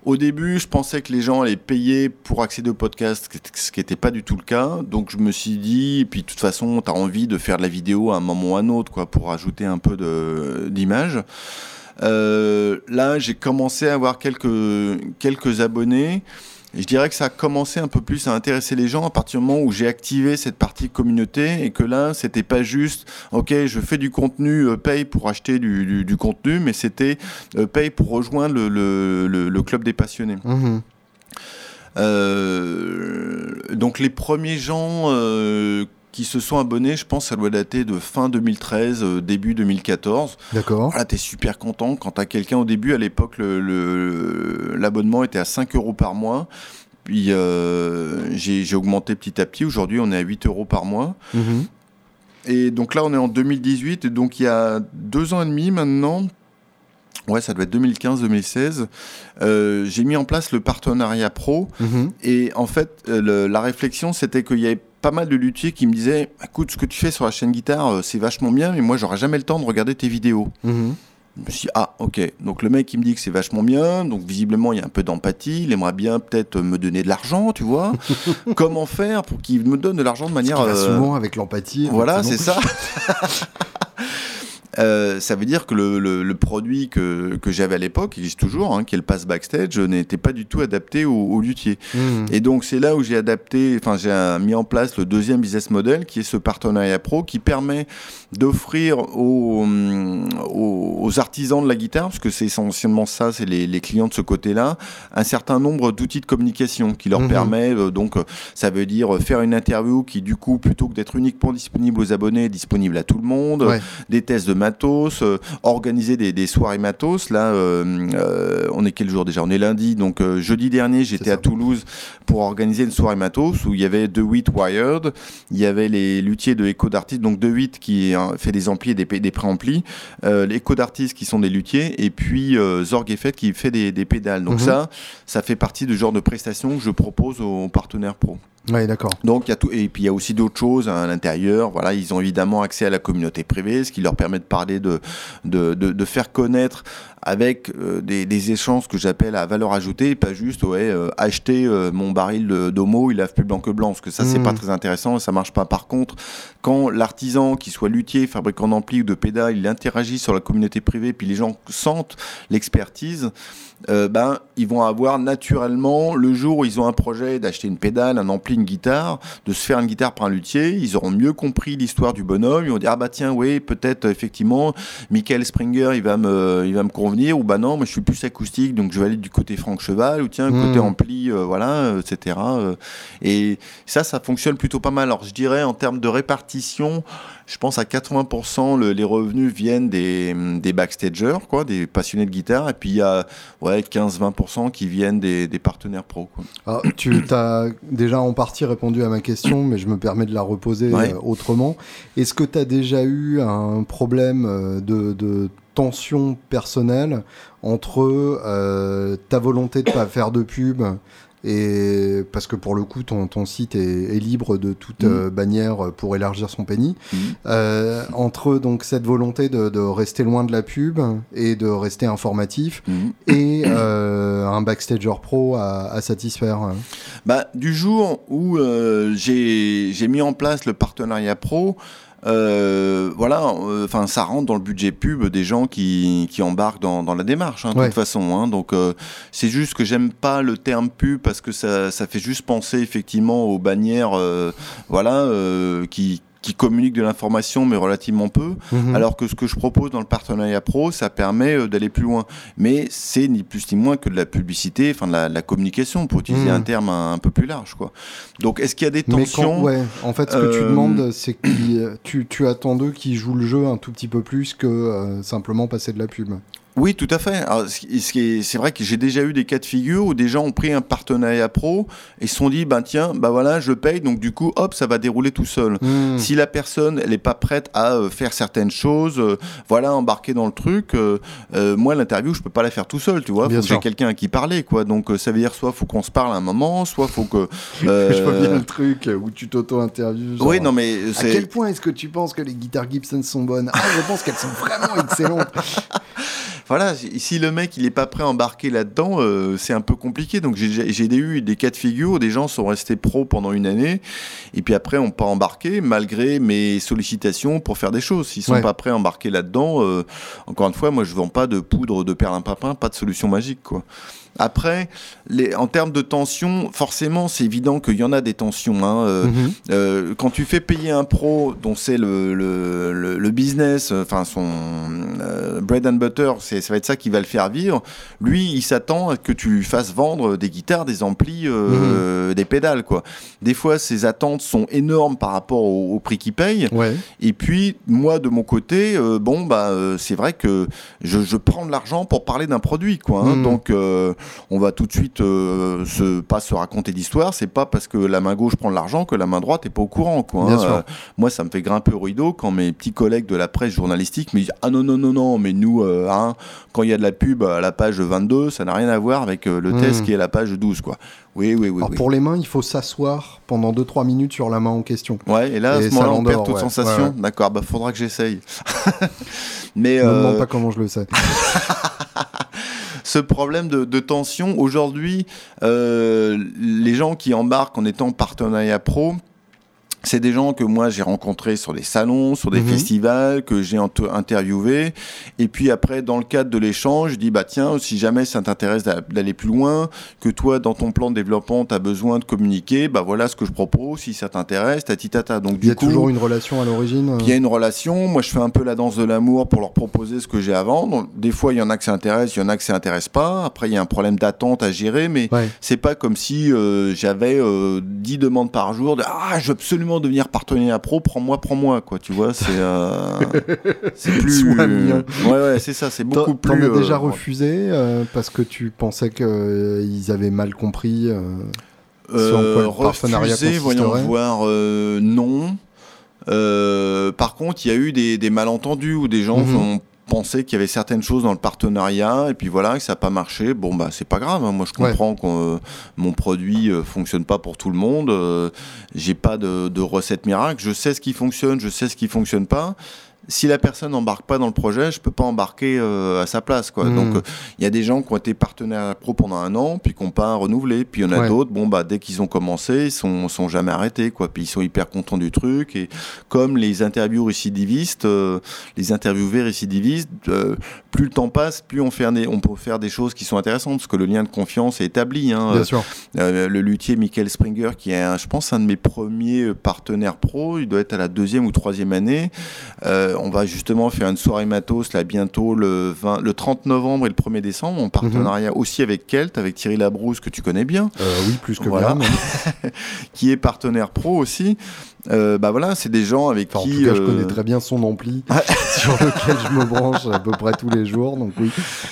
Au début, je pensais que les gens allaient payer pour accéder au podcast, ce qui n'était pas du tout le cas. Donc je me suis dit, et puis de toute façon, tu as envie de faire de la vidéo à un moment ou à un autre, quoi, pour ajouter un peu de- d'image. Euh, là, j'ai commencé à avoir quelques, quelques abonnés. Et je dirais que ça a commencé un peu plus à intéresser les gens à partir du moment où j'ai activé cette partie communauté et que là, c'était pas juste, ok, je fais du contenu, euh, paye pour acheter du, du- du contenu, mais c'était euh, paye pour rejoindre le, le- le- le club des passionnés. Mhm. Euh, donc les premiers gens qui se sont abonnés, je pense, ça doit dater de fin 2013, euh, début 2014. D'accord. Voilà, t'es super content quand t'as quelqu'un au début, à l'époque, le- le- l'abonnement était à 5 euros par mois. puis j'ai augmenté petit à petit. Aujourd'hui, on est à 8 euros par mois. Mhm. Et donc là, on est en 2018, et donc il y a deux ans et demi maintenant, ouais, ça doit être 2015-2016, euh, j'ai mis en place le partenariat pro. Mhm. Et en fait, euh, la réflexion, c'était qu'il y avait pas mal de luthiers qui me disaient écoute, ce que tu fais sur la chaîne guitare, euh, c'est vachement bien, mais moi, j'aurais jamais le temps de regarder tes vidéos. Mhm. Je me suis dit, ah, ok. Donc le mec, il me dit que c'est vachement bien. Donc visiblement, il y a un peu d'empathie. Il aimerait bien peut-être me donner de l'argent, tu vois. Comment faire pour qu'il me donne de l'argent de manière. souvent avec l'empathie. Voilà, c'est ça. Euh, ça veut dire que le, le, produit que, que j'avais à l'époque, existe toujours, hein, qui est le pass backstage, n'était pas du tout adapté au, au luthier. Mmh. Et donc c'est là où j'ai adapté, enfin j'ai mis en place le deuxième business model, qui est ce partenariat pro, qui permet d'offrir aux, aux, artisans de la guitare, parce que c'est essentiellement ça, c'est les, les, clients de ce côté-là, un certain nombre d'outils de communication qui leur mmh. permet, euh, donc ça veut dire faire une interview qui du coup, plutôt que d'être uniquement disponible aux abonnés, est disponible à tout le monde, des tests de matos, euh, organiser des, soirées matos. Là, euh, euh, on est quel jour déjà? On est lundi, donc jeudi dernier, j'étais à Toulouse pour organiser une soirée matos où il y avait De Witt Wired, il y avait les luthiers de Echo d'artistes, donc De Witt qui fait des amplis et des, des préamplis, euh, les Echo d'artistes qui sont des luthiers, et puis Zorg Effet qui fait des, pédales. Donc mhm. ça, ça fait partie du genre de prestations que je propose aux partenaires pro. Oui, d'accord. Donc, il y a tout, et puis il y a aussi d'autres choses à l'intérieur. Voilà, ils ont évidemment accès à la communauté privée, ce qui leur permet de parler de, de, de, faire connaître avec euh, des, des, échanges que j'appelle à valeur ajoutée, pas juste ouais euh, acheter euh, mon baril d'homo, il lave plus blanc que blanc, parce que ça c'est pas mmh. très intéressant, ça marche pas. Par contre, quand l'artisan, qui soit luthier, fabricant d'ampli ou de pédales, il interagit sur la communauté privée, puis les gens sentent l'expertise. ben, ils vont avoir naturellement, le jour où ils ont un projet d'acheter une pédale, un ampli, une guitare, de se faire une guitare par un luthier, ils auront mieux compris l'histoire du bonhomme, ils vont dire, ah bah tiens, oui, peut-être, effectivement, Michael Springer, il va me, il va me convenir, ou bah non, moi je suis plus acoustique, donc je vais aller du côté Franck Cheval, ou tiens, côté hmm. ampli, euh, voilà, euh, etc. Euh. et ça, ça fonctionne plutôt pas mal. Alors je dirais, en termes de répartition, je pense à 80% les revenus viennent des, des backstagers, quoi, des passionnés de guitare, et puis il y a ouais, 15-20% qui viennent des, des partenaires pro. Quoi. Ah, tu as déjà en partie répondu à ma question, mais je me permets de la reposer autrement. Est-ce que tu as déjà eu un problème de, de tension personnelle entre euh, ta volonté de pas faire de pub et parce que pour le coup ton, ton site est, libre de toute mm. euh, bannière pour élargir son penny mm. euh, entre donc cette volonté de, rester loin de la pub et de rester informatif mm. et un backstager pro à, à, satisfaire bah, du jour où j'ai mis en place le partenariat pro euh, voilà, euh, enfin, ça rentre dans le budget pub des gens qui, qui embarquent dans, dans la démarche, hein, de toute façon. Hein, donc, euh, c'est juste que j'aime pas le terme pub parce que ça, ça fait juste penser effectivement aux bannières, voilà, qui qui communique de l'information mais relativement peu, mhm. alors que ce que je propose dans le partenariat pro, ça permet euh, d'aller plus loin. Mais c'est ni plus ni moins que de la publicité, enfin de la, communication, pour utiliser mhm. un terme un, peu plus large. Quoi. Donc est-ce qu'il y a des tensions ouais, En fait, ce que tu euh, demandes, c'est que tu, tu attends d'eux qui jouent le jeu un tout petit peu plus que euh, simplement passer de la pub. Oui, tout à fait. C'est vrai que j'ai déjà eu des cas de figure où des gens ont pris un partenariat pro et se sont dit, ben tiens, ben voilà, je paye, donc du coup, hop, ça va dérouler tout seul. Hmm. Si la personne, elle n'est pas prête à euh, faire certaines choses, euh, voilà, embarquer dans le truc, euh, moi, l'interview, je peux pas la faire tout seul, tu vois. Faut que j'ai quelqu'un à qui parler, quoi. Donc, ça veut dire soit faut qu'on se parle à un moment, soit faut que. je vois bien le truc où tu t'auto-interviews. Oui, non, mais. À quel point est-ce que tu penses que les guitares Gibson sont bonnes? Ah, je pense qu'elles sont vraiment excellentes. Voilà, si le mec il est pas prêt à embarquer là-dedans, euh, c'est un peu compliqué. Donc j'ai eu des cas de figure où des gens sont restés pros pendant une année et puis après on pas embarqué malgré mes sollicitations pour faire des choses. S'ils sont pas prêts à embarquer là-dedans, euh, encore une fois, moi je vends pas de poudre de perlimpinpin, pas de solution magique quoi. Après, les, en termes de tension, forcément, c'est évident qu'il y en a des tensions. Hein. Euh, mhm. euh, quand tu fais payer un pro dont c'est le, le, le, business, enfin son euh, bread and butter, ça va être ça qui va le faire vivre. Lui, il s'attend à que tu lui fasses vendre des guitares, des amplis, mhm. des pédales. Quoi. Des fois, ses attentes sont énormes par rapport au, prix qu'il paye. Et puis, moi, de mon côté, bon, bah, c'est vrai que je, je prends de l'argent pour parler d'un produit. Quoi, hein. mhm. Donc, on va tout de suite se, pas se raconter d'histoire. C'est pas parce que la main gauche prend de l'argent que la main droite n'est pas au courant. Quoi, hein. moi, ça me fait grimper au rideau quand mes petits collègues de la presse journalistique me disent Ah non, non, non, non, mais nous, hein, quand il y a de la pub à la page 22, ça n'a rien à voir avec le hmm. test qui est à la page 12. Quoi. Oui, oui, oui. Pour les mains, il faut s'asseoir pendant 2-3 minutes sur la main en question. Ouais, et là, à ce moment-là, on perd toute sensation. D'accord, bah faudra que j'essaye. Mais. Ne me demande euh, pas comment je le sais. ce problème de, tension, aujourd'hui, euh, les gens qui embarquent en étant partenariat pro, c'est des gens que moi j'ai rencontrés sur des salons, sur des mhm. festivals, que j'ai interviewés. Et puis après, dans le cadre de l'échange, je dis bah tiens, si jamais ça t'intéresse d'aller plus loin, que toi dans ton plan de développement tu as besoin de communiquer, bah voilà ce que je propose. Si ça t'intéresse, tati tata. Donc il y a toujours une relation à l'origine. Euh il y a une relation. Moi je fais un peu la danse de l'amour pour leur proposer ce que j'ai à vendre. des fois il y en a que ça intéresse, il y en a que ça intéresse pas. Après il y a un problème d'attente à gérer, mais c'est pas comme si euh, j'avais euh, 10 demandes par jour de ah je veux absolument devenir partenaire pro, prends-moi, prends-moi, quoi. Tu vois, c'est euh, plus. ouais, ouais, c'est ça, c'est beaucoup plus. T'en as déjà euh, refusé euh, parce que tu pensais qu'ils avaient mal compris partenariat refusé, voyons voir, non. par contre, il y a eu des, des malentendus où des gens mm ont pensé qu'il y avait certaines choses dans le partenariat et puis voilà que ça n'a pas marché. Bon bah c'est pas grave hein. moi je comprends que euh, mon produit euh, fonctionne pas pour tout le monde euh, j'ai pas de, de, recette miracle. Je sais ce qui fonctionne je sais ce qui fonctionne pas si la personne n'embarque pas dans le projet, je peux pas embarquer euh, à sa place. Quoi. Donc hmm. il y a des gens qui ont été partenaires pro pendant un an, puis qui n'ont pas renouvelé. Puis il y en a d'autres, bon, bah, dès qu'ils ont commencé, ils sont, sont jamais arrêtés. Quoi. Puis ils sont hyper contents du truc. Et comme les interviews récidivistes, euh, les interviewés récidivistes, euh, plus le temps passe, plus on, fait on peut faire des choses qui sont intéressantes, parce que le lien de confiance est établi. Hein. Bien sûr. le luthier Michael Springer, qui est, je pense, un de mes premiers partenaires pro, il doit être à la deuxième ou troisième année on va justement faire une soirée matos là bientôt le, 20, le 30 novembre et le 1er décembre en partenariat mhm. aussi avec Kelt, avec Thierry Labrousse que tu connais bien. Euh, oui, plus que voilà. bien. qui est partenaire pro aussi. Euh, bah voilà, c'est des gens avec qui. En tout cas, je connais euh, très bien son ampli, sur lequel je me branche à peu près tous les jours. Donc oui.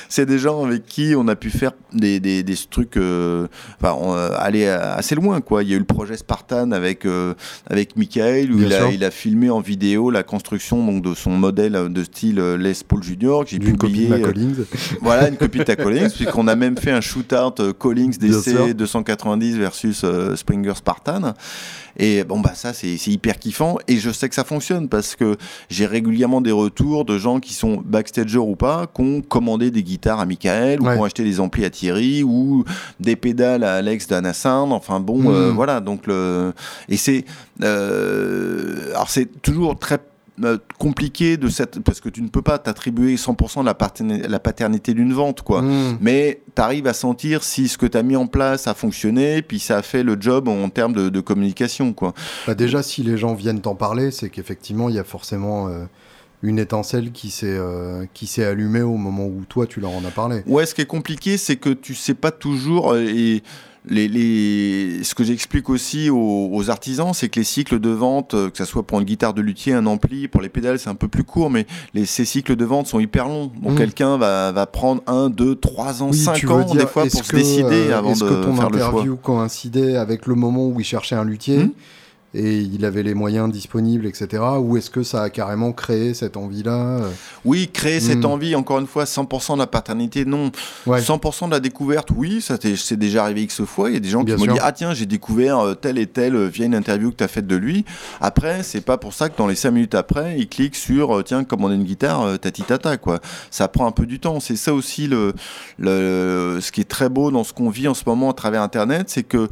C'est des gens avec qui on a pu faire des, des, des trucs, euh, enfin, aller assez loin quoi. Il y a eu le projet Spartan avec avec Michael où il a, il a, filmé en vidéo la construction donc de son modèle de style Les Paul Junior que j'ai publié. Copie de Collins. voilà, une copie de ta Collins, puisqu'on a même fait un shootout Collins DC 290 versus Springer Spartan. Et bon, bah, ça, c'est hyper kiffant. Et je sais que ça fonctionne parce que j'ai régulièrement des retours de gens qui sont backstagers ou pas, qui ont commandé des guitares à Michael, ou qui ont acheté des amplis à Thierry, ou des pédales à Alex d'Anassin. Enfin, bon, euh, mmh. voilà. Donc, le. Et c'est. Euh, alors, c'est toujours très compliqué de cette parce que tu ne peux pas t'attribuer 100% de la, paternité, la paternité d'une vente quoi. Mmh. mais tu arrives à sentir si ce que tu as mis en place a fonctionné puis ça a fait le job en termes de, communication quoi. Bah déjà si les gens viennent t'en parler c'est qu'effectivement il y a forcément euh, une étincelle qui s'est euh, qui s'est allumée au moment où toi tu leur en as parlé. Ouais ce qui est compliqué c'est que tu sais pas toujours et les, ce que j'explique aussi aux, artisans, c'est que les cycles de vente, euh, que ce soit pour une guitare de luthier, un ampli, pour les pédales, c'est un peu plus court, mais les, ces cycles de vente sont hyper longs. Donc mmh. quelqu'un va, va, prendre un, deux, trois ans, cinq ans des fois pour se décider euh, avant de faire le choix. Est-ce que ton interview coïncidait avec le moment où il cherchait un luthier? Mmh et il avait les moyens disponibles, etc. Ou est-ce que ça a carrément créé cette envie-là Oui, créer cette hmm. envie, encore une fois, 100% de la paternité, non. 100% de la découverte, oui, ça c'est déjà arrivé X fois. Il y a des gens qui m'ont dit Ah, tiens, j'ai découvert euh, tel et tel euh, via une interview que tu as faite de lui. Après, c'est pas pour ça que dans les 5 minutes après, il clique sur euh, Tiens, commander une guitare, tati tata, quoi. Ça prend un peu du temps. C'est ça aussi le, le, ce qui est très beau dans ce qu'on vit en ce moment à travers Internet, c'est que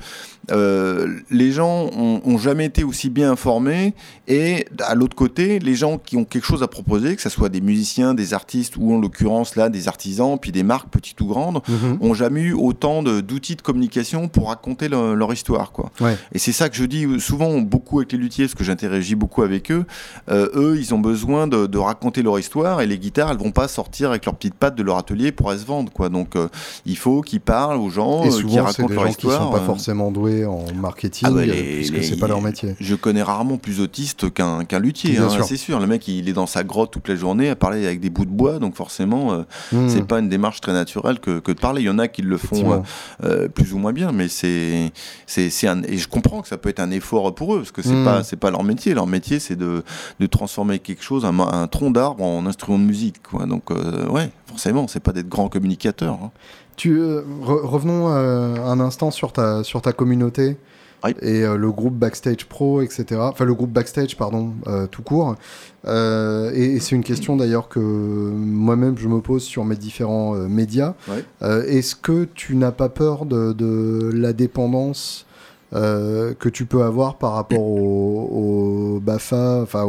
les gens ont, ont jamais été aussi bien informés et à l'autre côté, les gens qui ont quelque chose à proposer, que ce soit des musiciens, des artistes ou en l'occurrence là des artisans, puis des marques petites ou grandes, mhm. ont jamais eu autant d'outils de, communication pour raconter leur histoire. Quoi. Et c'est ça que je dis souvent beaucoup avec les luthiers, parce que j'interagis beaucoup avec eux. Euh, eux, ils ont besoin de, raconter leur histoire et les guitares, elles vont pas sortir avec leurs petites pattes de leur atelier pour elles se vendre. Quoi. Donc euh, il faut qu'ils parlent aux gens, et euh, souvent, qui racontent leur histoire. Qui sont pas forcément doués en marketing Ah euh, les- puisque les- c'est pas leur métier. Je connais rarement plus autiste qu'un qu'un luthier, hein, c'est sûr. Le mec, il est dans sa grotte toute la journée à parler avec des bouts de bois, donc forcément, euh, Hmm, c'est pas une démarche très naturelle que, que de parler. Il y en a qui le font euh, euh, plus ou moins bien, mais c'est un et je comprends que ça peut être un effort pour eux parce que c'est Mm. pas c'est pas leur métier. Leur métier, c'est de, de transformer quelque chose, un, un tronc d'arbre en instrument de musique. Quoi. Donc euh, ouais, forcément, c'est pas d'être grand communicateur. hein. Tu, euh, re- revenons euh, un instant sur ta, sur ta communauté et euh, le groupe Backstage Pro, etc. Enfin, le groupe Backstage, pardon, euh, tout court. Euh, et et c'est une question d'ailleurs que moi-même je me pose sur mes différents médias. Ouais. Est-ce que tu n'as pas peur de, de la dépendance que tu peux avoir par rapport au BAFA, enfin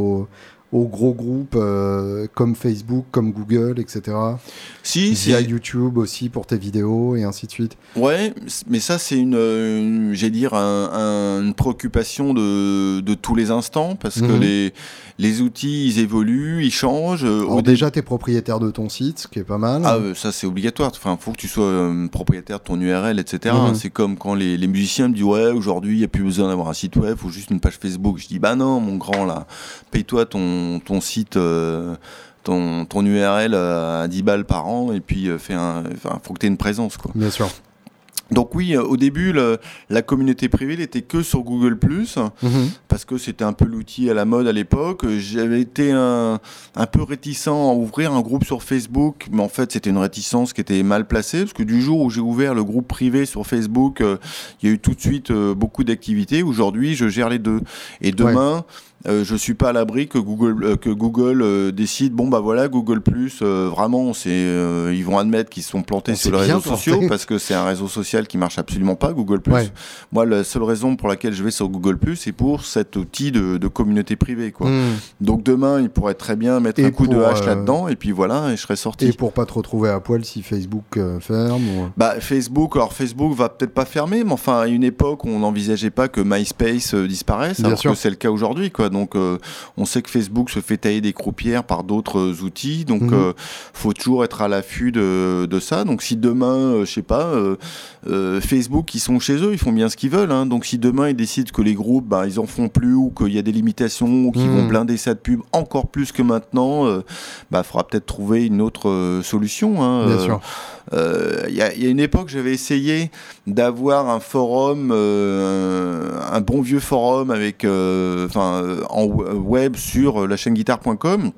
aux gros groupes euh, comme Facebook, comme Google, etc. Si, Via YouTube aussi pour tes vidéos et ainsi de suite. Ouais, mais ça c'est une, euh, une- j'ai dire un- un- une préoccupation de, de tous les instants parce que Mhm. les les outils ils évoluent, ils changent. euh, Alors déjà, tu es propriétaire de ton site, ce qui est pas mal. Ah, euh, ça c'est obligatoire. Enfin, faut que tu sois euh, propriétaire de ton URL, etc. C'est comme quand les, les musiciens me disent ouais, aujourd'hui il y a plus besoin d'avoir un site web, faut juste une page Facebook. Je dis bah non, mon grand là, paye-toi ton ton site. euh, ton, ton URL à 10 balles par an et puis fais un, faut que tu aies une présence quoi. Bien sûr. Donc oui, euh, au début, le- la communauté privée n'était que sur Google ⁇ Mhm. parce que c'était un peu l'outil à la mode à l'époque. J'avais été un, un peu réticent à ouvrir un groupe sur Facebook, mais en fait c'était une réticence qui était mal placée, parce que du jour où j'ai ouvert le groupe privé sur Facebook, euh, il y a eu tout de suite euh, beaucoup d'activités. Aujourd'hui, je gère les deux. Et demain... Euh, je suis pas à l'abri que Google euh, que Google euh, décide bon bah voilà Google Plus euh, vraiment c'est ils vont admettre qu'ils se sont plantés On sur les réseaux sociaux parce que c'est un réseau social qui marche absolument pas Google Plus. Ouais. Moi la seule raison pour laquelle je vais sur Google Plus c'est pour cet outil de, de communauté privée quoi. Mhm. Donc demain il pourrait très bien mettre Et un coup de hache là-dedans et puis voilà et je serais sorti. Et pour pas te retrouver à poil si Facebook ferme. Ou... Bah, Facebook, alors Facebook va peut-être pas fermer, mais enfin, à une époque, on n'envisageait pas que MySpace disparaisse, Bien alors sûr. que c'est le cas aujourd'hui, quoi. Donc, euh, on sait que Facebook se fait tailler des croupières par d'autres euh, outils, donc Mhm. euh, faut toujours être à l'affût de, de ça. Donc, si demain, euh, je sais pas, Facebook, ils sont chez eux, ils font bien ce qu'ils veulent. Hein. Donc, si demain ils décident que les groupes, bah, ils en font plus ou qu'il y a des limitations ou qu'ils Mhm. vont blinder ça de pub encore plus que maintenant, euh, bah, faudra peut-être trouver une autre solution. Hein. Bien sûr. euh, Il y, a- il y a une époque, j'avais essayé d'avoir un forum, euh, un bon vieux forum avec, enfin, euh, en w- web sur la chaîne guitare.com.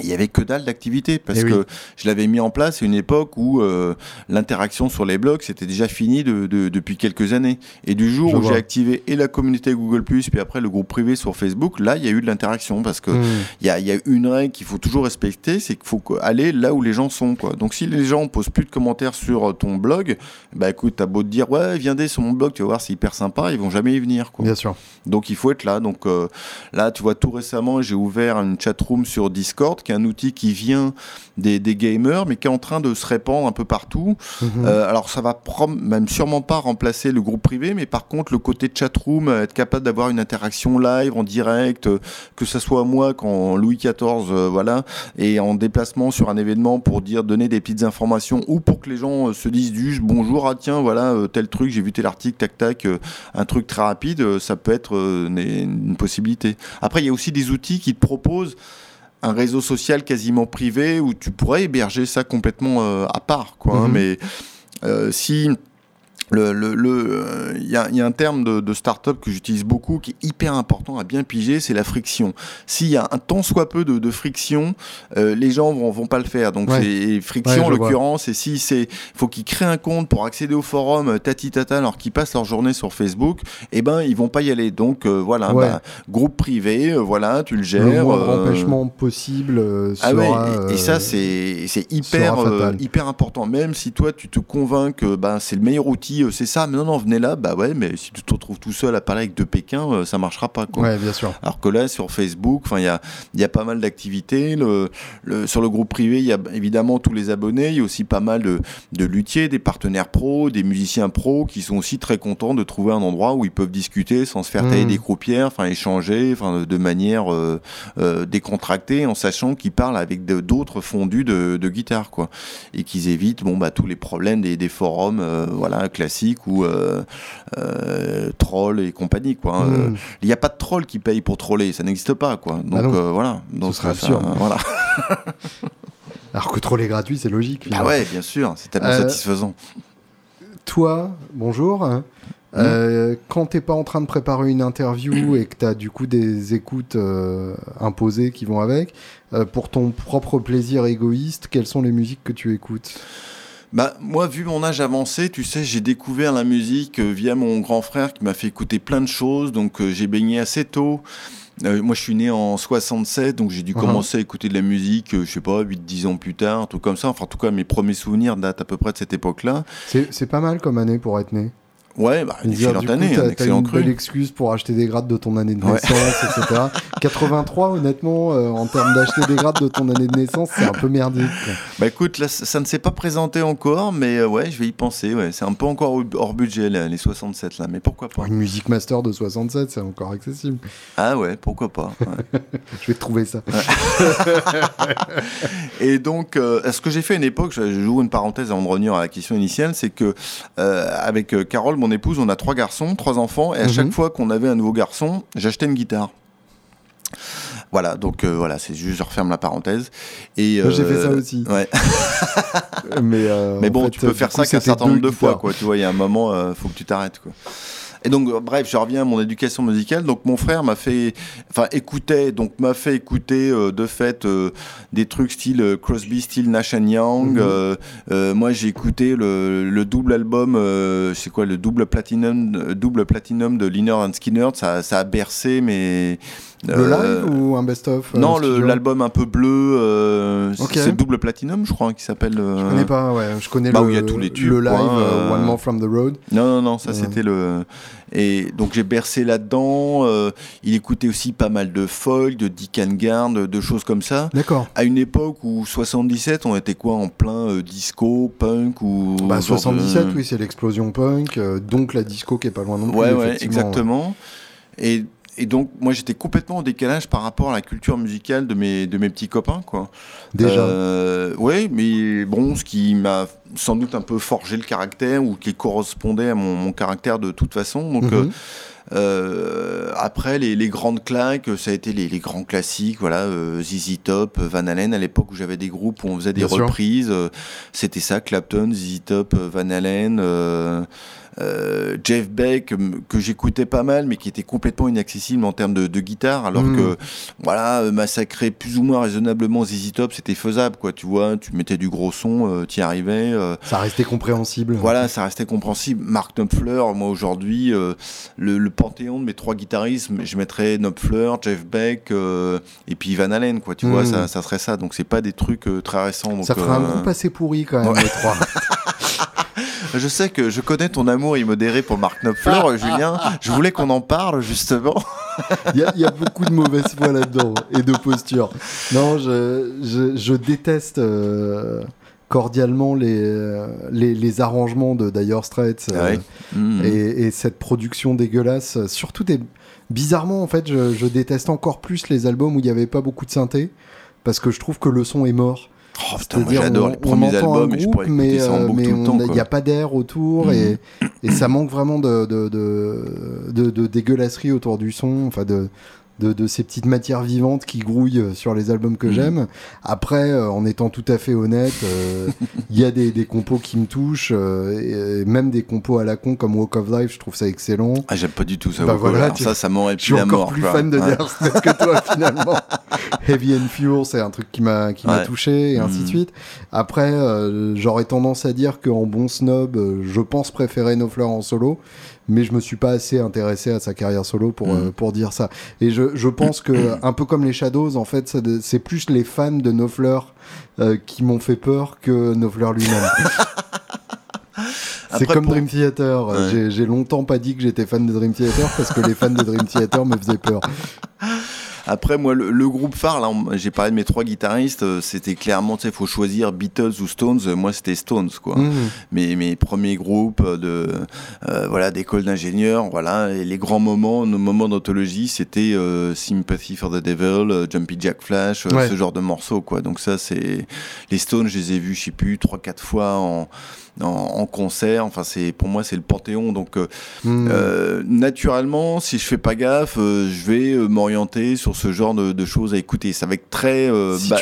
Il y avait que dalle d'activité parce Eh oui. que je l'avais mis en place à une époque où euh, l'interaction sur les blogs c'était déjà fini de, de- depuis quelques années. Et du jour Je où j'ai activé et la communauté Google puis après le groupe privé sur Facebook, là il y a eu de l'interaction parce que Mhm. il y a, il y a une règle qu'il faut toujours respecter, c'est qu'il faut aller là où les gens sont. Quoi. Donc si les gens posent plus de commentaires sur euh, ton blog, bah écoute, t'as beau te dire ouais, viens dès sur mon blog, tu vas voir, c'est hyper sympa, ils vont jamais y venir. Quoi. Bien sûr. Donc il faut être là. Donc euh, là, tu vois, tout récemment, j'ai ouvert une chatroom sur Discord, qui est un outil qui vient des, des gamers, mais qui est en train de se répandre un peu partout. Mhm. Euh, alors ça va même sûrement pas remplacer le groupe privé, mais par contre le côté chatroom, euh, être capable d'avoir une interaction live en direct, euh, que ce soit moi quand Louis XIV, euh, voilà, et en déplacement sur un événement pour dire donner des petites informations ou pour que les gens euh, se disent juste bonjour, ah tiens voilà tel truc, j'ai vu tel article, tac tac, un truc très rapide, ça peut être une, une possibilité. Après il y a aussi des outils qui te proposent un réseau social quasiment privé où tu pourrais héberger ça complètement euh, à part, quoi. hein, Mhm. mais euh, si le, le, le, euh, il y, a, il y a un terme de, de start-up que j'utilise beaucoup qui est hyper important à bien piger, c'est la friction. S'il y a un tant soit peu de, de friction, euh, les gens vont, vont pas le faire. Donc Ouais. c'est friction Ouais, en l'occurrence. Et si c'est, faut qu'ils créent un compte pour accéder au forum euh, tati tata alors qu'ils passent leur journée sur Facebook, eh ben ils vont pas y aller. Donc euh, voilà, Ouais. bah, groupe privé, euh, voilà, tu le gères. le moindre empêchement possible euh, ah ouais, sera, et, et ça c'est c'est hyper hyper important. Même si toi tu te convaincs que bah, c'est le meilleur outil, euh, c'est ça. Mais non non venez là, bah ouais, mais si tu te retrouves tout seul à parler avec deux Pékin, euh, ça marchera pas quoi. Ouais, bien sûr. Alors que là, sur Facebook, enfin, il y a, y a pas mal d'activités. Le, le- sur le groupe privé, il y a évidemment tous les abonnés. Il y a aussi pas mal de, de luthiers, des partenaires pros, des musiciens pros qui sont aussi très contents de trouver un endroit où ils peuvent discuter sans se faire tailler Mm. des croupières, enfin, échanger, enfin, de, manière euh, euh, décontractée, en sachant qu'ils parlent avec d'autres fondus de, de guitare, quoi. Et qu'ils évitent, bon, bah, tous les problèmes des, des forums, euh, voilà, classiques ou troll et compagnie quoi. hein. Mm. Il n'y a pas de troll qui paye pour troller, ça n'existe pas quoi. Donc Bah non. euh, voilà. Donc serait ça- voilà. Alors que troller gratuit, c'est logique. Ah ouais, bien sûr, c'est tellement Euh, satisfaisant. Toi, bonjour. Mmh. Euh, quand t'es pas en train de préparer une interview et que t'as du coup des écoutes euh, imposées qui vont avec, euh, pour ton propre plaisir égoïste, quelles sont les musiques que tu écoutes? Bah, moi, vu mon âge avancé, tu sais, j'ai découvert la musique euh, via mon grand frère qui m'a fait écouter plein de choses. Donc, euh, j'ai baigné assez tôt. Euh, moi, je suis né en 67, donc j'ai dû Mhm. commencer à écouter de la musique, euh, je sais pas, 8-10 ans plus tard, un truc comme ça. Enfin, en tout cas, mes premiers souvenirs datent à peu près de cette époque-là. C'est pas mal comme année pour être né. Ouais, bah, une excellente coup, année, t'as- un t'as excellent une cru. belle excuse pour acheter des grades de ton année de Ouais. naissance, etc. 83, honnêtement, euh, en termes d'acheter des grades de ton année de naissance, c'est un peu merdique. quoi. Bah écoute, là, ça ne s'est pas présenté encore, mais euh, ouais, je vais y penser. Ouais. C'est un peu encore hors- budget, là, les 67, là, mais pourquoi pas une musique master de 67, c'est encore accessible. Ah ouais, pourquoi pas. ouais. Je vais te trouver ça. Et donc, euh, ce que j'ai fait à une époque, je je joue une parenthèse avant de revenir à la question initiale, c'est que avec Carole, mon épouse, on a trois garçons, trois enfants, et à Mhm. chaque fois qu'on avait un nouveau garçon, j'achetais une guitare. Voilà, donc euh, voilà, c'est juste, je referme la parenthèse. Et Moi, j'ai euh, fait ça aussi. Ouais. Mais, euh, Mais bon, fait, tu peux faire ça qu'un certain nombre de fois, quoi. Tu vois, il y a un moment, euh, faut que tu t'arrêtes, quoi. Et donc, euh, bref, je reviens à mon éducation musicale. Donc, mon frère m'a fait, enfin, écoutait, donc m'a fait écouter euh, de fait euh, des trucs style euh, Crosby, style Nash and Young. Euh, euh, moi, j'ai écouté le, le double album, euh, c'est quoi, le double platinum, double platinum de Liner and Skinner. Ça, ça a bercé, mais Le live ou un best-of non, l'album un peu bleu, euh, c'est double platinum, je crois, qui s'appelle. Je connais pas, ouais. Je connais Bah, le, où il y a tous les tubes, le live One More From the Road. Non, non, non, ça c'était le. Et donc j'ai bercé là-dedans. euh, il écoutait aussi pas mal de folk, de Dick and Garn, de, de choses comme ça. D'accord. À une époque où 77, on était quoi en plein euh, disco, punk ou. Bah, genre de- 77, oui, c'est l'explosion punk, euh, donc la disco qui est pas loin non plus. Ouais, ouais, exactement. Et, et donc moi j'étais complètement en décalage par rapport à la culture musicale de mes, de mes petits copains, quoi. Déjà. Euh, ouais, mais bon, ce qui m'a sans doute un peu forgé le caractère ou qui correspondait à mon, mon caractère de toute façon. Donc, Mhm. euh, euh, après, les, les grandes claques, ça a été les, les grands classiques, voilà, euh, ZZ Top, Van Halen, à l'époque où j'avais des groupes où on faisait des Bien reprises, c'était ça, Clapton, ZZ Top, Van Halen, euh, Jeff Beck, que j'écoutais pas mal, mais qui était complètement inaccessible en termes de, de guitare, alors Mm. que, voilà, euh, massacrer plus ou moins raisonnablement ZZ Top, c'était faisable, quoi, tu vois, tu mettais du gros son, euh, t'y arrivais, euh, Ça restait compréhensible. voilà, ça restait compréhensible. Mark Knopfler, moi aujourd'hui, le, le panthéon de mes trois guitaristes, je mettrais Knopfler, Jeff Beck et puis Van Halen, quoi. Tu vois, Mm. ça, ça serait ça. Donc c'est pas des trucs très récents. Donc, Ça ferait un groupe assez pourri quand même, Ouais. les trois. Je sais que je connais ton amour immodéré pour Mark Knopfler, euh, Julien. Je voulais qu'on en parle justement. Il y, a- il y a beaucoup de mauvaise foi là-dedans et de posture. Non, je, je, je déteste euh, cordialement les, euh, les, les arrangements de Dire Straits euh, Ouais. Mm. et, et cette production dégueulasse. Surtout des. Bizarrement, en fait, je, je déteste encore plus les albums où il n'y avait pas beaucoup de synthé parce que je trouve que le son est mort. Oh, putain, moi j'adore on- les premiers albums un et je groupe, pourrais mais, ça en euh, mais tout le on temps. a- il n'y a pas d'air autour Mhm. et, et ça manque vraiment de, de, de, de- de dégueulasserie autour du son, enfin de, de, de ces petites matières vivantes qui grouillent euh, sur les albums que Mhm. j'aime. Après, euh, en étant tout à fait honnête, euh, il y a des, des compos qui me touchent, euh, et, et même des compos à la con comme Walk of Life, je trouve ça excellent. Ah, j'aime pas du tout ça. Bah Walk of voilà, Life. ça, ça m'aurait Je suis pu la encore mort. plus quoi. fan de Ouais. Dire que toi finalement. Heavy and Fuel, c'est un truc qui m'a qui m'a touché et ainsi de Mhm. suite. Après, euh, j'aurais tendance à dire qu'en bon snob, je pense préférer No Fleur en solo, mais je me suis pas assez intéressé à sa carrière solo pour Mhm. euh, pour dire ça. Et je, je pense que un peu comme les Shadows, en fait, c'est plus les fans de No Fleur euh, qui m'ont fait peur que No Fleur lui-même. C'est comme pour- Dream Theater. Ouais. J'ai longtemps pas dit que j'étais fan de Dream Theater parce que les fans de Dream Theater me faisaient peur. Après, moi, le, groupe phare, là, j'ai parlé de mes trois guitaristes, euh, c'était clairement, tu sais, il faut choisir Beatles ou Stones. Moi, c'était Stones, quoi. Mmh. Mes, mes premiers groupes de, euh, voilà, d'école d'ingénieurs, voilà. Et les grands moments, nos moments d'anthologie, c'était euh, Sympathy for the Devil, Jumpy Jack Flash, ce genre de morceaux, quoi. Donc ça, c'est les Stones, je les ai vus, je sais plus, trois, quatre fois en en, concert. Enfin, c'est pour moi c'est le panthéon. Donc, euh, hmm. euh, naturellement, si je fais pas gaffe, euh, je vais m'orienter sur ce genre de, choses à écouter. Ça va être très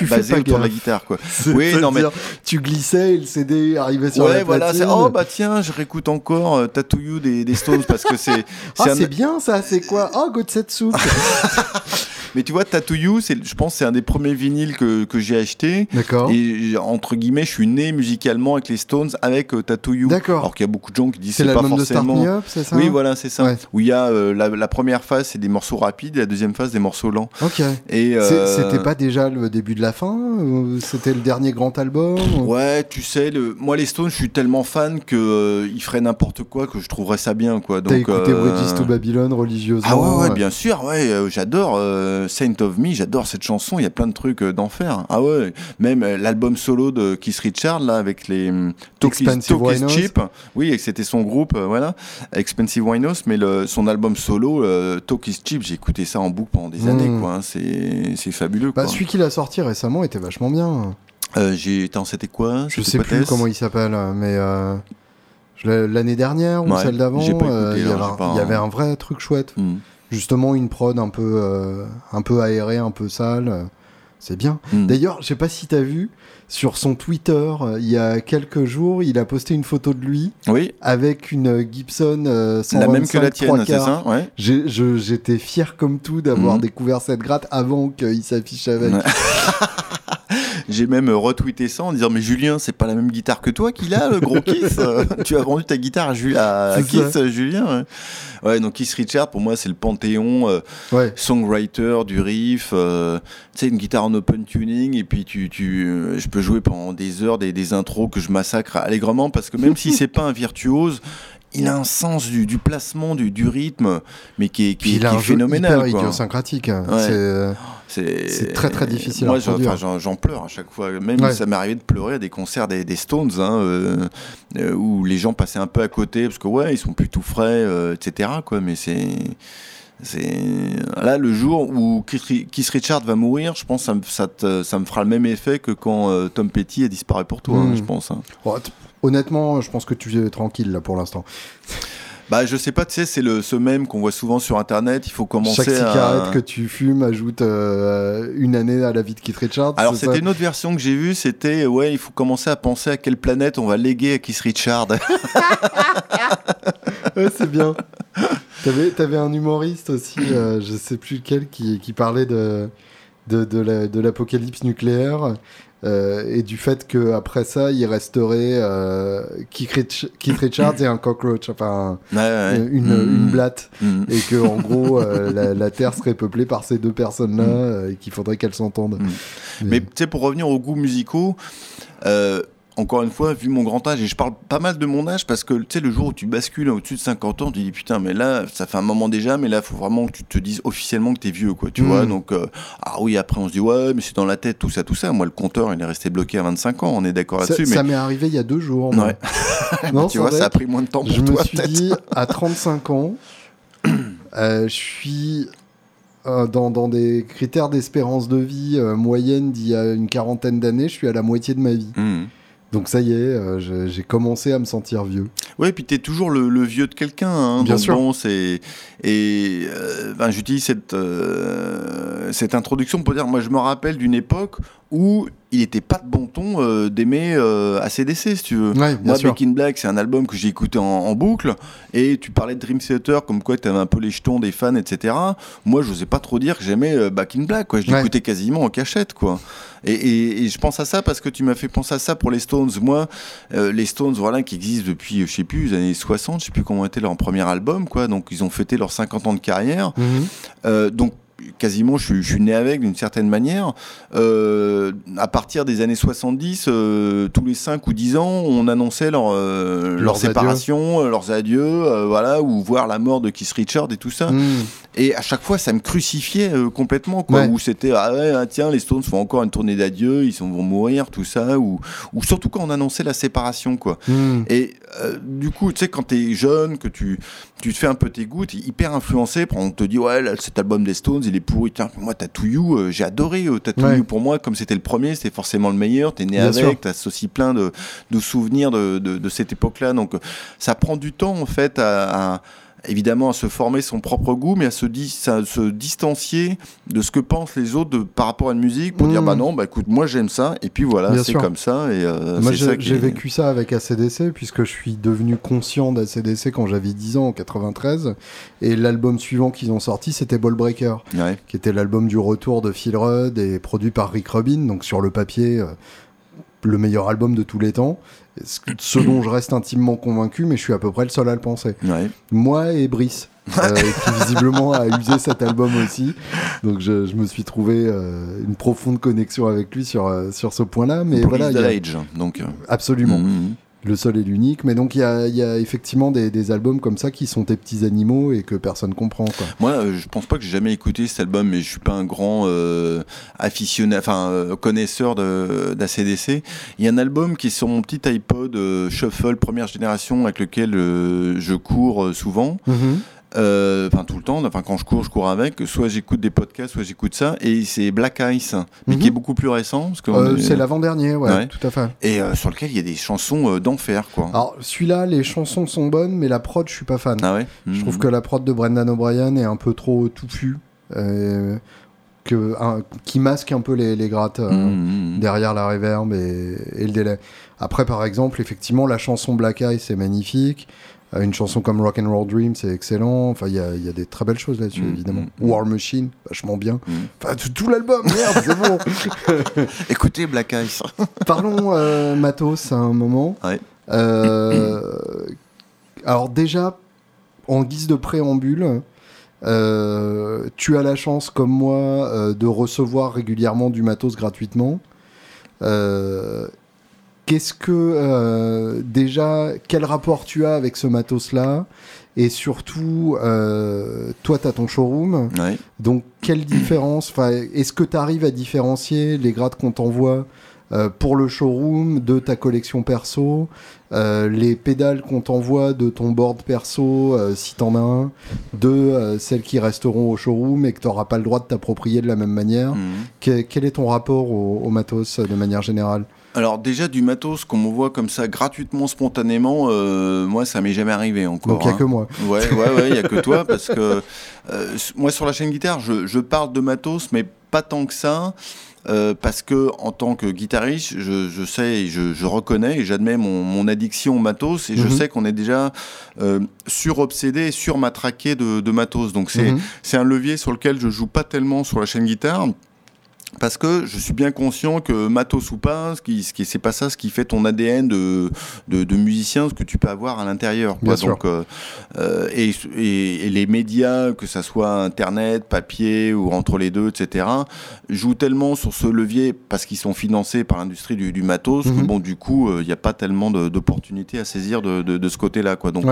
basé autour de la guitare, quoi. Oui, non mais tu glissais, et le CD arrivait sur la voilà, platine. Oh bah tiens, je réécoute encore Tattoo You des, des Stones parce que c'est. Ah, c'est bien ça. C'est quoi? Oh, Gotsetsu. Mais tu vois, Tattoo You, je pense c'est un des premiers vinyles que, que j'ai acheté. D'accord. Et entre guillemets, je suis né musicalement avec les Stones, avec euh, Tattoo You. D'accord. Alors qu'il y a beaucoup de gens qui disent c'est pas forcément. De c'est ça Oui, voilà, c'est ça. Où il y a euh, la, première phase, c'est des morceaux rapides, et la deuxième phase, des morceaux lents. Ok. Et euh, c'était pas déjà le début de la fin C'était le dernier grand album Ouais, tu sais, le... moi les Stones, je suis tellement fan que euh, ils feraient n'importe quoi que je trouverais ça bien, quoi. T'as écouté Bridges to Babylon religieusement Ah ouais, ouais, bien sûr, ouais, j'adore. Saint of Me, j'adore cette chanson, il y a plein de trucs euh, d'enfer. Ah ouais, même euh, l'album solo de Keith Richard, là, avec les hum, Talk is Cheap. Oui, et c'était son groupe, euh, voilà, Expensive Winos, mais le, son album solo, Talk is Cheap, j'ai écouté ça en boucle pendant des années, hmm. quoi. Hein, c'est fabuleux, bah, Celui qu'il a sorti récemment était vachement bien. j'ai c'était quoi Je sais plus comment il s'appelle, mais l'année dernière ou celle d'avant, il y, avait un vrai truc chouette. Hmm justement une prod un peu, euh, un peu aérée, un peu sale. C'est bien. Hmm. D'ailleurs, je sais pas si tu as vu, sur son Twitter, euh, il y a quelques jours, il a posté une photo de lui oui. avec une Gibson euh, La même que la tienne, c'est ça ouais. J'étais fier comme tout d'avoir hmm. découvert cette gratte avant qu'il s'affiche avec. J'ai même retweeté ça en disant mais Julien, c'est pas la même guitare que toi qu'il a, le gros Kiss. tu as vendu ta guitare à, à Kiss, Julien. Ouais. donc Kiss Richard pour moi c'est le panthéon euh, songwriter du riff. Euh, tu sais une guitare en open tuning et puis tu, tu, euh, je peux jouer pendant des heures des, des intros que je massacre allègrement parce que même si c'est pas un virtuose, il a un sens du, du placement, du, du, rythme, mais qui est, qui, qui est phénoménal. Hyper idiosyncratique. Hein. Ouais. C'est très très difficile Moi, à j'en pleure à chaque fois. Même ça m'est arrivé de pleurer à des concerts des, des Stones, hein, euh, euh, où les gens passaient un peu à côté parce que ouais, ils sont plus tout frais, euh, etc. Quoi. Mais c'est c'est là le jour où Keith Richard va mourir, je pense que ça, ça, ça me fera le même effet que quand Tom Petty a disparu pour toi, hein, hmm. je pense. Hein. Honnêtement, je pense que tu es tranquille là pour l'instant. Bah, je sais pas, tu sais, c'est le ce même qu'on voit souvent sur Internet. Il faut commencer Chaque cigarette que tu fumes ajoute euh, une année à la vie de Keith Richards. Alors, c'était une autre version que j'ai vue. C'était, ouais, il faut commencer à penser à quelle planète on va léguer à Keith Richards. ouais, c'est bien. T'avais avais un humoriste aussi, euh, je sais plus lequel, qui, qui parlait de, de, de l'apocalypse nucléaire euh, et du fait qu'après ça, il resterait euh, Keith, Richards et un cockroach, enfin Une, une, mm. blatte, mm. et que en gros euh, la, Terre serait peuplée par ces deux personnes-là mm. et qu'il faudrait qu'elles s'entendent. Mais, tu sais, pour revenir aux goûts musicaux, encore une fois, vu mon grand âge, et je parle pas mal de mon âge parce que tu sais, le jour où tu bascules au-dessus de 50 ans, tu dis putain, mais là, ça fait un moment déjà, mais là, il faut vraiment que tu te dises officiellement que t'es vieux, quoi, tu vois. Mm. Donc, euh, ah oui, après, on se dit ouais, mais c'est dans la tête, tout ça, tout ça. Moi, le compteur, il est resté bloqué à 25 ans, on est d'accord là-dessus. Ça, m'est arrivé il y a deux jours. Ouais. non, tu vois, ça a pris moins de temps pour je toi. Je me suis dit, à 35 ans, euh, je suis euh, dans, dans, des critères d'espérance de vie moyenne d'il y a une quarantaine d'années, je suis à la moitié de ma vie. Mm. Donc ça y est, euh, j'ai commencé à me sentir vieux. Ouais, puis tu es toujours le, vieux de quelqu'un. Hein, Bien sûr. Bon, et euh, ben, j'utilise cette, euh, cette introduction pour dire, moi je me rappelle d'une époque où il n'était pas de bon ton euh, d'aimer euh, ACDC, si tu veux. Moi, Back in Black, c'est un album que j'ai écouté en, boucle. Et tu parlais de Dream Theater, comme quoi tu avais un peu les jetons des fans, etc. Moi, je n'osais pas trop dire que j'aimais euh, Back in Black. Quoi. Je l'écoutais quasiment en cachette. quoi. Et, je pense à ça parce que tu m'as fait penser à ça pour les Stones. Moi, les Stones, voilà, qui existent depuis, je sais plus, les années 60, je sais plus comment était leur premier album. quoi. Donc, ils ont fêté leurs 50 ans de carrière. Mhm. donc, quasiment, je, suis né avec d'une certaine manière. Euh, à partir des années 70, euh, tous les 5 ou 10 ans, on annonçait leur, leur séparation, leurs adieux, voilà, ou voir la mort de Keith Richard et tout ça. Hmm. Et à chaque fois, ça me crucifiait complètement, quoi. Où c'était, ah ouais, ah, tiens, les Stones font encore une tournée d'adieu, ils vont mourir, tout ça. Ou, ou surtout quand on annonçait la séparation, quoi. Hmm. Et du coup, tu sais, quand t'es jeune, que tu, tu te fais un peu tes goûts, hyper influencé, on te dit, ouais, cet album des Stones, il est pourri. Tiens, moi, Tattoo You, euh, j'ai adoré euh, Tattoo You. Pour moi, comme c'était le premier, c'était forcément le meilleur. T'es né avec, t'as aussi plein de, de souvenirs de, de, de cette époque-là. Donc, ça prend du temps, en fait, à, à évidemment à se former son propre goût, mais à se, se distancier de ce que pensent les autres de, par rapport à une musique pour dire mmh. bah non, bah écoute, moi j'aime ça, et puis voilà, c'est comme ça. Et, euh, moi j'ai vécu ça avec ACDC, puisque je suis devenu conscient d'ACDC quand j'avais 10 ans en 93, et l'album suivant qu'ils ont sorti c'était Ball Breaker, qui était l'album du retour de Phil Rudd et produit par Rick Rubin, donc sur le papier. Euh, le meilleur album de tous les temps, ce dont je reste intimement convaincu, mais je suis à peu près le seul à le penser. Moi et Brice, euh, qui visiblement a usé cet album aussi. Donc je, me suis trouvé euh, une profonde connexion avec lui sur, euh, sur ce point-là. Mais voilà, donc absolument. Mm, mm, mm le seul et l'unique. Mais donc il y a, effectivement des, albums comme ça qui sont des petits animaux et que personne comprend. Quoi. Moi, euh, je pense pas que j'ai jamais écouté cet album, mais je suis pas un grand euh, aficionné, enfin euh, connaisseur d'ACDC. Il y a un album qui est sur mon petit iPod Shuffle première génération avec lequel je cours souvent. Mm-hmm. Euh, enfin tout le temps, enfin quand je cours, je cours avec. Soit j'écoute des podcasts, soit j'écoute ça. Et c'est Black Ice, mais qui est mhm. beaucoup plus récent. Euh, c'est l'avant-dernier, ouais, tout à fait. Et euh, sur lequel il y a des chansons d'enfer, quoi. Alors celui-là, les chansons sont bonnes, mais la prod, je suis pas fan. Ah ouais Je trouve mhm. que la prod de Brendan O'Brien est un peu trop touffue. Que, qui masque un peu les, les grattes mhm, derrière la reverb et, et, le délai. Après, par exemple, effectivement, la chanson Black Ice est magnifique. Euh, une chanson comme Rock and Roll Dream, c'est excellent. Enfin, il y a, y a, des très belles choses là-dessus, mm, évidemment. Mm, mm. War Machine, vachement bien. Enfin, tout, l'album, merde, c'est bon. Écoutez Black Ice. Parlons euh, matos à un moment. Euh, alors déjà, en guise de préambule, tu as la chance, comme moi, de recevoir régulièrement du matos gratuitement. Qu'est-ce que euh, déjà, quel rapport tu as avec ce matos-là? Et surtout, euh, toi, tu as ton showroom. Donc, quelle différence? Est-ce que tu arrives à différencier les grades qu'on t'envoie euh, pour le showroom de ta collection perso, les pédales qu'on t'envoie de ton board perso, si t'en as un, de celles qui resteront au showroom et que tu n'auras pas le droit de t'approprier de la même manière? Mhm. quel est ton rapport au matos de manière générale? Alors déjà du matos qu'on m'envoie comme ça gratuitement, spontanément, euh, moi ça m'est jamais arrivé encore. Donc il n'y a que hein. moi. Ouais, ouais, ouais, il n'y a que toi parce que euh, moi sur la chaîne guitare, je, je, parle de matos, mais pas tant que ça. Euh, parce que en tant que guitariste, je, je sais, je, je, reconnais et j'admets mon, mon, addiction au matos et je mhm. sais qu'on est déjà euh, sur-obsédé, sur-matraqué de, de, matos. Donc c'est c'est un levier sur lequel je joue pas tellement sur la chaîne guitare parce que je suis bien conscient que matos ou pas, ce qui, ce qui c'est pas ça ce qui fait ton ADN de, de, de musicien, ce que tu peux avoir à l'intérieur. Donc, euh, et, et, les médias, que ça soit internet, papier ou entre les deux, etc., jouent tellement sur ce levier parce qu'ils sont financés par l'industrie du, du, matos que mhm. bon, du coup, il euh, n'y a pas tellement d'opportunités à saisir de, de, de ce côté-là, quoi. Donc,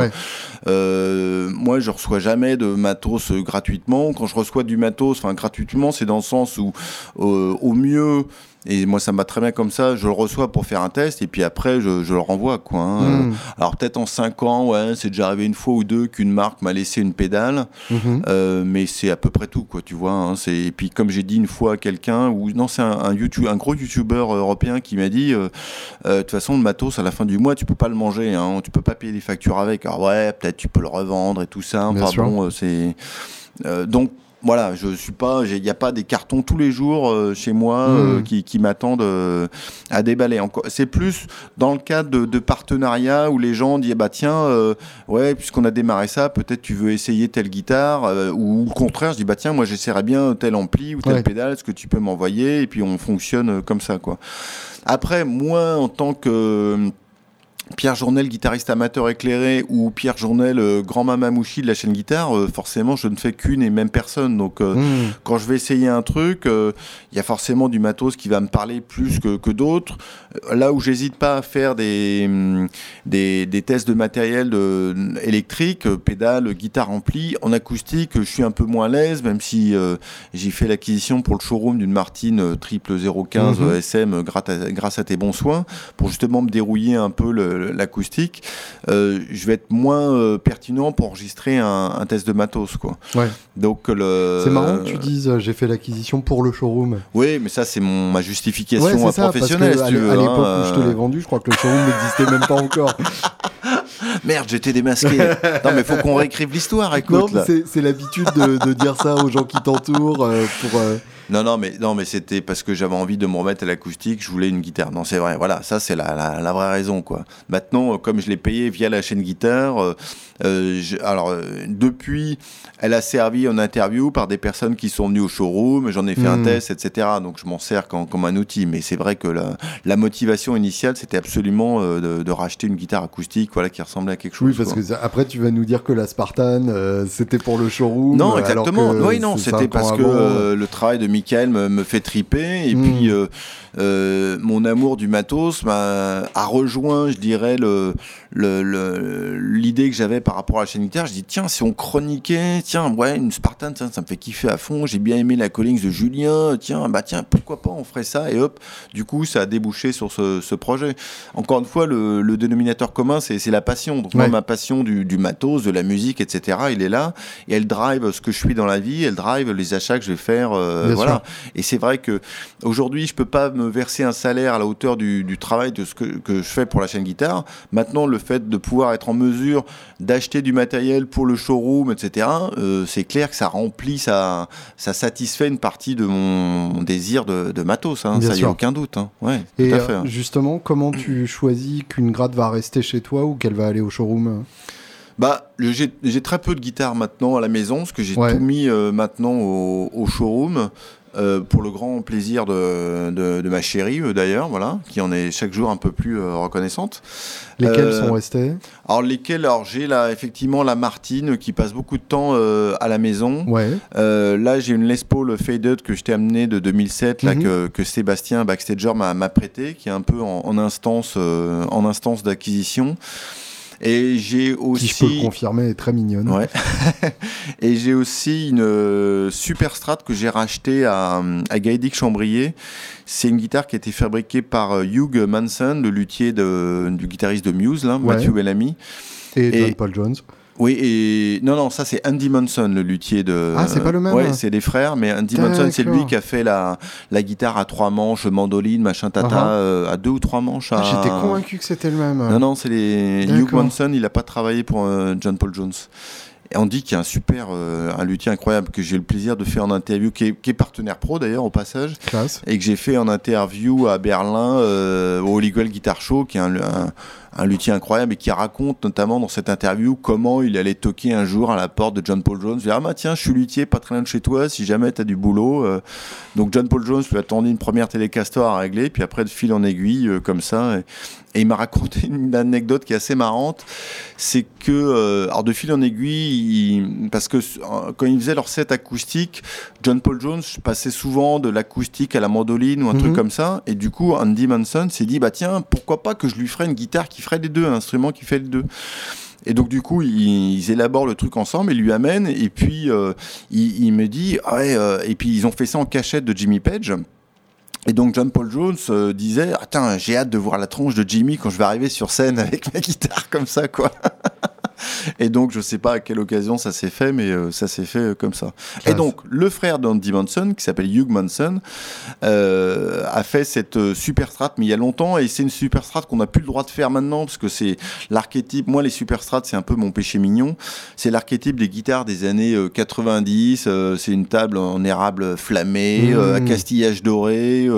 euh, moi, je reçois jamais de matos gratuitement. Quand je reçois du matos, enfin gratuitement, c'est dans le sens où euh, au mieux, et moi ça me va très bien comme ça, je le reçois pour faire un test et puis après je, je le renvoie. Quoi, hein. hmm. Alors peut-être en 5 ans, ouais, c'est déjà arrivé une fois ou deux qu'une marque m'a laissé une pédale, mhm. euh, mais c'est à peu près tout, quoi, tu vois. Hein. et puis comme j'ai dit une fois à quelqu'un, ou non, c'est un, YouTube, un gros youtubeur européen qui m'a dit, euh, de toute façon le matos à la fin du mois tu peux pas le manger, hein, tu peux pas payer des factures avec. Alors ouais, peut-être tu peux le revendre et tout ça. Enfin, bon, c'est donc voilà, je suis pas, il n'y a pas des cartons tous les jours euh, chez moi euh, hmm. qui, qui m'attendent euh, à déballer. C'est plus dans le cadre de, de partenariats où les gens disent bah tiens, ouais, puisqu'on a démarré ça, peut-être tu veux essayer telle guitare ou au contraire, je dis bah tiens, moi j'essaierais bien tel ampli ou telle pédale, est-ce que tu peux m'envoyer? Et puis on fonctionne comme ça quoi. Après, moi en tant que Pierre Journel, guitariste amateur éclairé, ou Pierre Journel, euh, grand mamamouchi de la chaîne guitare, euh, forcément, je ne fais qu'une et même personne. Donc, euh, Hmm. quand je vais essayer un truc, euh, il y a forcément du matos qui va me parler plus que, que d'autres. Là où j'hésite pas à faire des, hum, des, des tests de matériel de, électrique, pédale, guitare ampli, en acoustique, je suis un peu moins à l'aise, même si j'ai fait l'acquisition pour le showroom d'une Martine triple 015 Mhm. SM grâce à, grâce à tes bons soins, pour justement me dérouiller un peu le- l'acoustique. Euh, je vais être moins euh, pertinent pour enregistrer un, un test de matos, quoi. Ouais. Donc le. C'est marrant que tu dises euh, j'ai fait l'acquisition pour le showroom. Oui, mais ça, c'est mon ma justification Ouais, parce professionnelle, que si à tu l'é- veux. à hein, l'époque où je te l'ai vendu, je crois que le showroom n'existait même pas encore. Merde, j'étais démasqué. non, mais faut qu'on réécrive l'histoire, non, écoute. là. c'est c'est l'habitude de, de dire ça aux gens qui t'entourent euh, pour. Non, non, mais, non, mais c'était parce que j'avais envie de me remettre à l'acoustique, je voulais une guitare. Non, c'est vrai, voilà, ça c'est la, la, la vraie raison, quoi. Maintenant, euh, comme je l'ai payé via la chaîne guitare, euh, je- alors euh, depuis, elle a servi en interview par des personnes qui sont venues au showroom, j'en ai fait un Mhm. test, etc. Donc je m'en sers quand- comme un outil, mais c'est vrai que la, la motivation initiale, c'était absolument euh, de, de racheter une guitare acoustique, voilà, qui ressemblait à quelque chose. Oui, parce quoi. que ça- après tu vas nous dire que la Spartan euh, c'était pour le showroom. Non, alors exactement. que Oui, non, c'était parce que euh, le travail de Michael me, me fait triper et Mm. puis euh, euh, mon amour du matos m'a a rejoint, je dirais, le le- le- l'idée que j'avais par rapport à la chaîne guitare. Je dis tiens, si on chroniquait, tiens, ouais, une Spartan, tiens, ça me fait kiffer à fond. J'ai bien aimé la Collings de Julien. Tiens, bah tiens, pourquoi pas, on ferait ça et hop. Du coup, ça a débouché sur ce, ce projet. Encore une fois, le, le dénominateur commun, c'est c'est la passion. Donc moi, ma passion du, du matos, de la musique, etc. Il est là et elle drive ce que je suis dans la vie, elle drive les achats que je vais faire, euh, voilà. sûr. Et c'est vrai que aujourd'hui, je peux pas me verser un salaire à la hauteur du, du travail de ce que, que je fais pour la chaîne guitare. Maintenant, le fait de pouvoir être en mesure d'acheter du matériel pour le showroom, etc. euh, c'est clair que ça remplit, ça, ça satisfait une partie de mon désir de, de matos. Hein, ça y sûr. a aucun doute. Hein. Ouais, Et tout à euh, fait. hein. justement, comment tu choisis qu'une grade va rester chez toi ou qu'elle va aller au showroom? Bah, j'ai j'ai très peu de guitare maintenant à la maison, parce que j'ai Ouais. tout mis euh, maintenant au, au showroom. Euh, pour le grand plaisir de, de, de ma chérie euh, d'ailleurs, voilà, qui en est chaque jour un peu plus euh, reconnaissante. Lesquelles Euh, sont restées? Alors lesquels Alors j'ai là effectivement la Martine qui passe beaucoup de temps à la maison. Ouais. Là j'ai une Les Paul Faded que je t'ai amené de 2007 là Mhm. que, que Sébastien Backstager m'a prêté, qui est un peu en, instance en instance d'acquisition. Et j'ai aussi Qui je peux le confirmer est très mignonne. Ouais. et j'ai aussi une euh, super strat que j'ai rachetée à, à Gaëdic Chambrier. C'est une guitare qui a été fabriquée par euh, Hugh Manson, le luthier de, du guitariste de Muse, là, Ouais. Matthew Bellamy. Et, Et- John Paul Jones. Oui, et non, non, ça c'est Andy Manson, le luthier de. Ah, c'est pas le même Ouais, c'est des frères, mais Andy Manson, c'est lui qui a fait la, la guitare à trois manches, mandoline, machin tata, Uh-huh. euh, à deux ou trois manches. Ah, J'étais convaincu que c'était le même. non, non, c'est les. Hugh. Manson, il n'a pas travaillé pour euh, John Paul Jones. Et on dit qu'il y a un super, euh, un luthier incroyable que j'ai eu le plaisir de faire en interview, qui est, qui est partenaire pro d'ailleurs au passage, Classe. et que j'ai fait en interview à Berlin euh, au Holy Guitar Show, qui est un, un- un luthier incroyable et qui raconte notamment dans cette interview comment il allait toquer un jour à la porte de John Paul Jones. Il dit, ah bah tiens, je suis luthier, pas très loin de chez toi, si jamais tu as du boulot. euh. Donc John Paul Jones lui a tendu une première télécaster à régler, puis après de fil en aiguille, euh, comme ça. Et, et il m'a raconté une anecdote qui est assez marrante. C'est que, euh, alors de fil en aiguille, il- parce que quand ils faisaient leur set acoustique, John Paul Jones passait souvent de l'acoustique à la mandoline ou un Mhm. truc comme ça. Et du coup, Andy Manson s'est dit, bah tiens, pourquoi pas que je lui ferais une guitare qui ferait les deux, un instrument qui fait les deux. Et donc du coup, ils, élaborent le truc ensemble, ils lui amènent, et puis euh, il, me dit, ouais, euh, et puis ils ont fait ça en cachette de Jimmy Page. Et donc John Paul Jones euh, disait, attends, j'ai hâte de voir la tronche de Jimmy quand je vais arriver sur scène avec ma guitare comme ça, quoi. Et donc, je sais pas à quelle occasion ça s'est fait, mais euh, ça s'est fait euh, comme ça. Classe. Et donc, le frère d'Andy Manson, qui s'appelle Hugh Manson, euh, a fait cette super strat, mais il y a longtemps, et c'est une super strat qu'on n'a plus le droit de faire maintenant, parce que c'est l'archétype. Moi, les super strats, c'est un peu mon péché mignon. C'est l'archétype des guitares des années euh, 90. euh, c'est une table en érable flammé, Mmh. à castillage doré,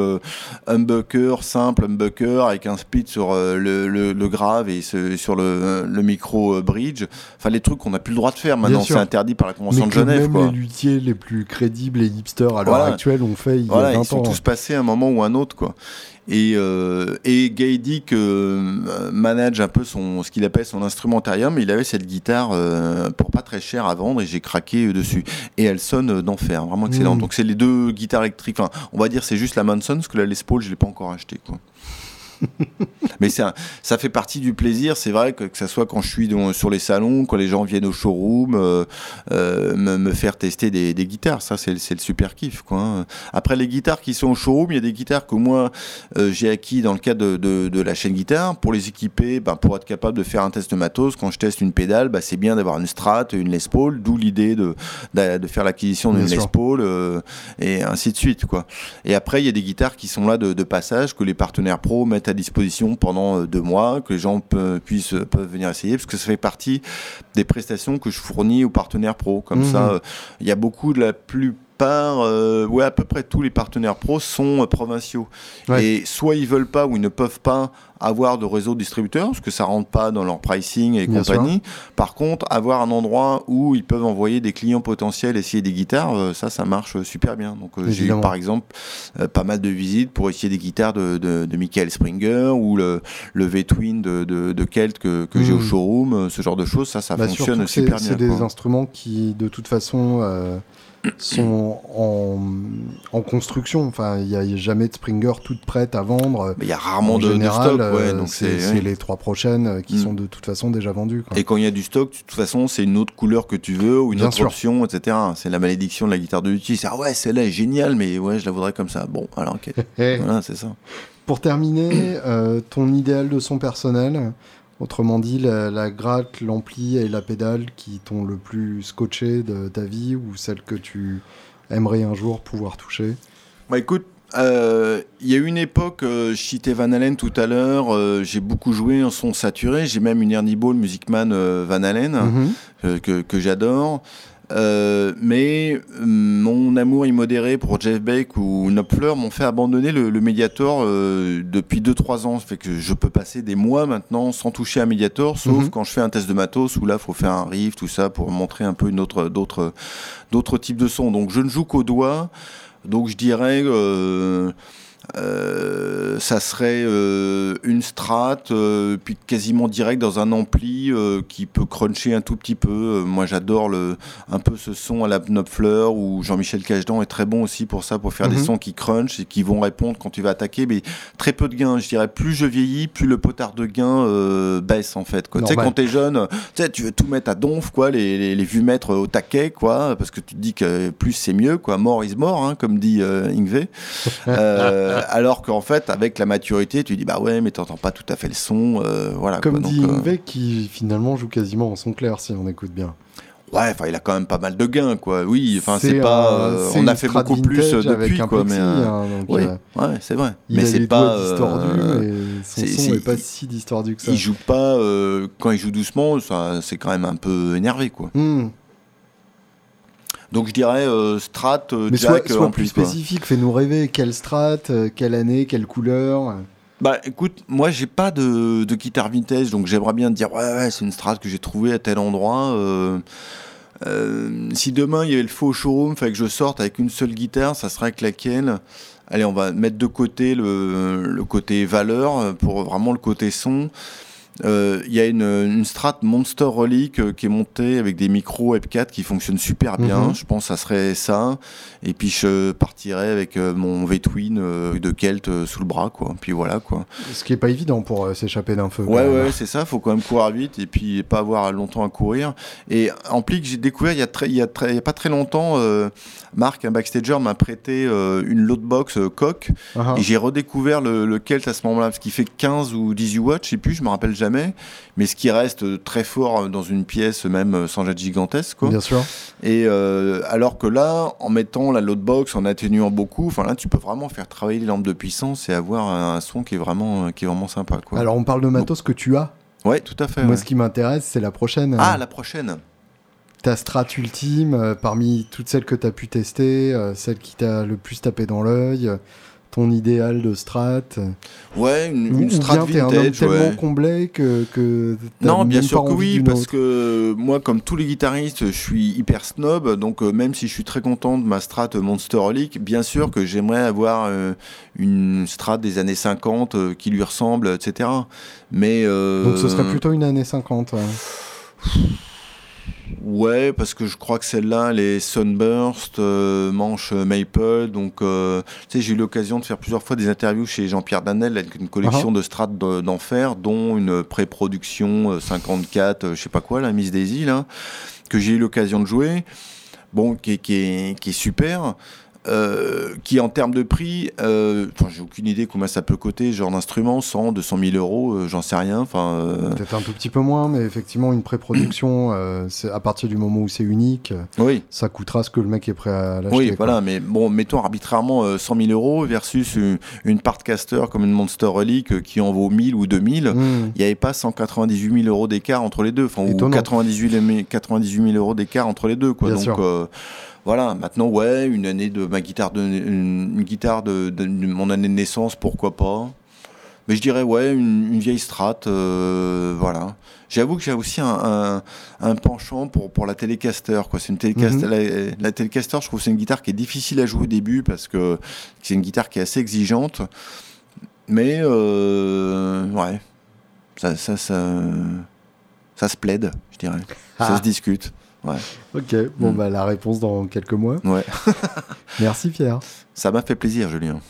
humbucker simple, humbucker avec un split sur le, le- le grave et ce- sur le, le micro euh, bridge. enfin les trucs qu'on n'a plus le droit de faire maintenant, c'est interdit par la Convention de Genève. Même quoi. les luthiers les plus crédibles et hipsters à l'heure actuelle ont fait il y a 20 ils ans. sont tous passés à un moment ou un autre quoi. Et, euh, et Dick euh, manage un peu son, ce qu'il appelle son instrumentarium. Il avait cette guitare euh, pour pas très cher à vendre et j'ai craqué dessus. Et elle sonne d'enfer, vraiment excellente. Mm. Donc c'est les deux guitares électriques. Enfin, on va dire c'est juste la Manson, parce que la Les Paul, je l'ai pas encore acheté. Quoi. Mais ça, ça fait partie du plaisir. C'est vrai que, que ça soit quand je suis sur les salons, quand les gens viennent au showroom, euh, euh, me, faire tester des, guitares. Ça, c'est le super kiff. Quoi. Hein. Après, les guitares qui sont au showroom, il y a des guitares que moi, euh, j'ai acquis dans le cadre de, la chaîne guitare. Pour les équiper, ben, pour être capable de faire un test de matos, quand je teste une pédale, ben, c'est bien d'avoir une Strat, une Les Paul, d'où l'idée de, de, faire l'acquisition d'une Les Paul et ainsi de suite. Quoi. Et après, il y a des guitares qui sont là de, de passage que les partenaires pro mettent à disposition pendant euh, deux mois, que les gens puissent peuvent venir essayer, parce que ça fait partie des prestations que je fournis aux partenaires pro. Comme ça, mhm. euh, il y a beaucoup de la plus euh, ouais, à peu près tous les partenaires pros sont euh, provinciaux. Et soit ils veulent pas ou ils ne peuvent pas avoir de réseau de distributeurs, parce que ça rentre pas dans leur pricing et compagnie. Par contre, avoir un endroit où ils peuvent envoyer des clients potentiels essayer des guitares, euh, ça, ça marche super bien. Donc j'ai eu par exemple pas mal de visites pour essayer des guitares de, de, Michael Springer ou le, le V-Twin de, de, Kelt que, que j'ai au hmm. showroom, ce genre de choses, ça, ça bah, fonctionne super bien. C'est des instruments qui, de toute façon, sont en, construction. Enfin, il n'y a, jamais de Springer toute prête à vendre. Il y a rarement de, stock. Ouais, euh, donc c'est les trois prochaines euh, qui mm. sont de toute façon déjà vendues. Et quand il y a du stock, de toute façon, c'est une autre couleur que tu veux ou une autre option, etc. C'est la malédiction de la guitare de Lutti. C'est ah ouais, celle-là est géniale, mais ouais, je la voudrais comme ça. Bon, alors ok. voilà, c'est ça. Pour terminer, euh, ton idéal de son personnel, Autrement dit, la, gratte, l'ampli et la pédale qui t'ont le plus scotché de ta vie ou celle que tu aimerais un jour pouvoir toucher Bah écoute, euh, il y a une époque, euh, je citais Van Halen tout à l'heure, euh, j'ai beaucoup joué en son saturé, j'ai même une Ernie Ball Musicman Van Halen mhm. que, que j'adore. Euh, mais euh, mon amour immodéré pour Jeff Beck ou Knopfler m'ont fait abandonner le, le Mediator euh, depuis 2-3 ans. Ça fait que je peux passer des mois maintenant sans toucher un Mediator, sauf mhm. quand je fais un test de matos où là, il faut faire un riff, tout ça, pour montrer un peu une autre, d'autres, d'autres types de sons. Donc je ne joue qu'au doigt. Donc je dirais... Euh, ça serait euh, une strat, euh, puis quasiment direct dans un ampli qui peut cruncher un tout petit peu. moi, j'adore le, un peu ce son à la Knopfler ou Jean-Michel Cachedan est très bon aussi pour ça, pour faire des mhm. sons qui crunchent et qui vont répondre quand tu vas attaquer. Mais très peu de gains. Je dirais, plus je vieillis, plus le potard de gain baisse en fait. Tu sais, quand t'es jeune, tu veux tout mettre à donf, quoi, les, les, les vues mettre au taquet, quoi, parce que tu te dis que plus c'est mieux, quoi. Mort is mort, hein, comme dit Ingve. Euh, alors qu'en fait, avec la maturité, tu dis bah ouais, mais t'entends pas tout à fait le son, euh, voilà. Comme dit euh... qui finalement joue quasiment en son clair si on écoute bien. Ouais, enfin, il a quand même pas mal de gains, quoi. Oui, enfin, c'est pas. Euh, on a fait beaucoup plus depuis, quoi. mais hein, oui, ouais, c'est vrai. Il mais c'est pas. Distordu, son son est, pas si distordu que ça. Il joue pas. quand il joue doucement, ça, c'est quand même un peu énervé, quoi. Hmm. Donc je dirais euh, Strat, euh, Mais Jack soit, en plus. spécifique, fais-nous rêver. Quelle Strat, euh, quelle année, quelle couleur bah écoute, moi j'ai pas de, de, guitare vintage, donc j'aimerais bien te dire ouais, ouais c'est une Strat que j'ai trouvée à tel endroit. si demain il y avait le faux showroom, fait que je sorte avec une seule guitare, ça serait avec laquelle? Allez, on va mettre de côté le, le côté valeur pour vraiment le côté son. Euh, il y a une, une strat Monster Relic euh, qui est montée avec des micros F4 qui fonctionnent super bien. Mhm. Je pense que ça serait ça. Et puis je partirais avec euh, mon V-Twin de Kelt sous le bras, quoi. Puis voilà, quoi. Ce qui est pas évident pour s'échapper d'un feu. Ouais, ouais, c'est ça. Faut quand même courir vite et puis pas avoir longtemps à courir. Et ampli que j'ai découvert il y a très, il y a très, il y a pas très longtemps, Marc, un backstager, m'a prêté une loadbox coque uh-huh. et j'ai redécouvert le, le, Kelt à ce moment-là parce qu'il fait 15 ou 18 watts, je sais plus, je me rappelle jamais mais ce qui reste très fort dans une pièce, même sans être gigantesque. Quoi. Bien sûr. Et euh, alors que là, en mettant la loadbox, en atténuant beaucoup, enfin là, tu peux vraiment faire travailler les lampes de puissance et avoir un son qui est vraiment, qui est vraiment sympa. Quoi. Alors, on parle de matos que tu as. Ouais, tout à fait. Moi, ce qui m'intéresse, c'est la prochaine. Ah, la prochaine ta strat ultime, euh, parmi toutes celles que tu as pu tester, euh, celle qui t'a le plus tapé dans l'œil, ton idéal de strat Ouais, une, Ou une strat bien t'es un homme vintage. tellement ouais. que, Non, bien sûr que oui, parce autre. que moi, comme tous les guitaristes, je suis hyper snob. Donc, euh, même si je suis très content de ma strat Monster Relic, bien sûr que j'aimerais avoir euh, une strat des années 50 euh, qui lui ressemble, etc. Mais Donc ce serait plutôt une année 50. ouais. Ouais, parce que je crois que celle-là, les Sunburst, euh, manche Maple. Donc, euh, tu sais, j'ai eu l'occasion de faire plusieurs fois des interviews chez Jean-Pierre Danel avec une collection de strates de- d'enfer, dont une pré-production euh, 54, euh, je sais pas quoi, la Miss Daisy, là, que j'ai eu l'occasion de jouer. Bon, qui qui est, qui est super. Euh, qui en termes de prix, euh, j'ai aucune idée combien ça peut coûter, genre d'instrument, 100, 200 000 euros, euh, j'en sais rien. Peut-être un tout petit peu moins, mais effectivement, une pré-production, à partir du moment où c'est unique, oui. ça coûtera ce que le mec est prêt à l'acheter. Oui, quoi. voilà, mais bon, mettons arbitrairement euh, 100 000 euros versus une, une Partcaster comme une Monster Relic qui en vaut 1000 ou 2000. Hmm. Il n'y avait pas 198 000 euros d'écart entre les deux, enfin, ou Étonnant. 98 000, 98 000 euros d'écart entre les deux, quoi. Bien Donc, sûr. Voilà, maintenant, ouais, une année de ma guitare, de, une, une guitare de, de- de mon année de naissance, pourquoi pas. Mais je dirais, ouais, une, une vieille strat, euh, voilà. J'avoue que j'ai aussi un, un, un penchant pour, pour la Telecaster. Quoi. C'est une Telecaster, Mhm. la, la Telecaster, je trouve que c'est une guitare qui est difficile à jouer au début parce que c'est une guitare qui est assez exigeante. Mais, euh, ouais, ça, ça, ça, ça se plaide, je dirais. Ça Ah. se discute. Ok, bon, Hmm. bah la réponse dans quelques mois. Ouais. Merci Pierre. Ça m'a fait plaisir, Julien.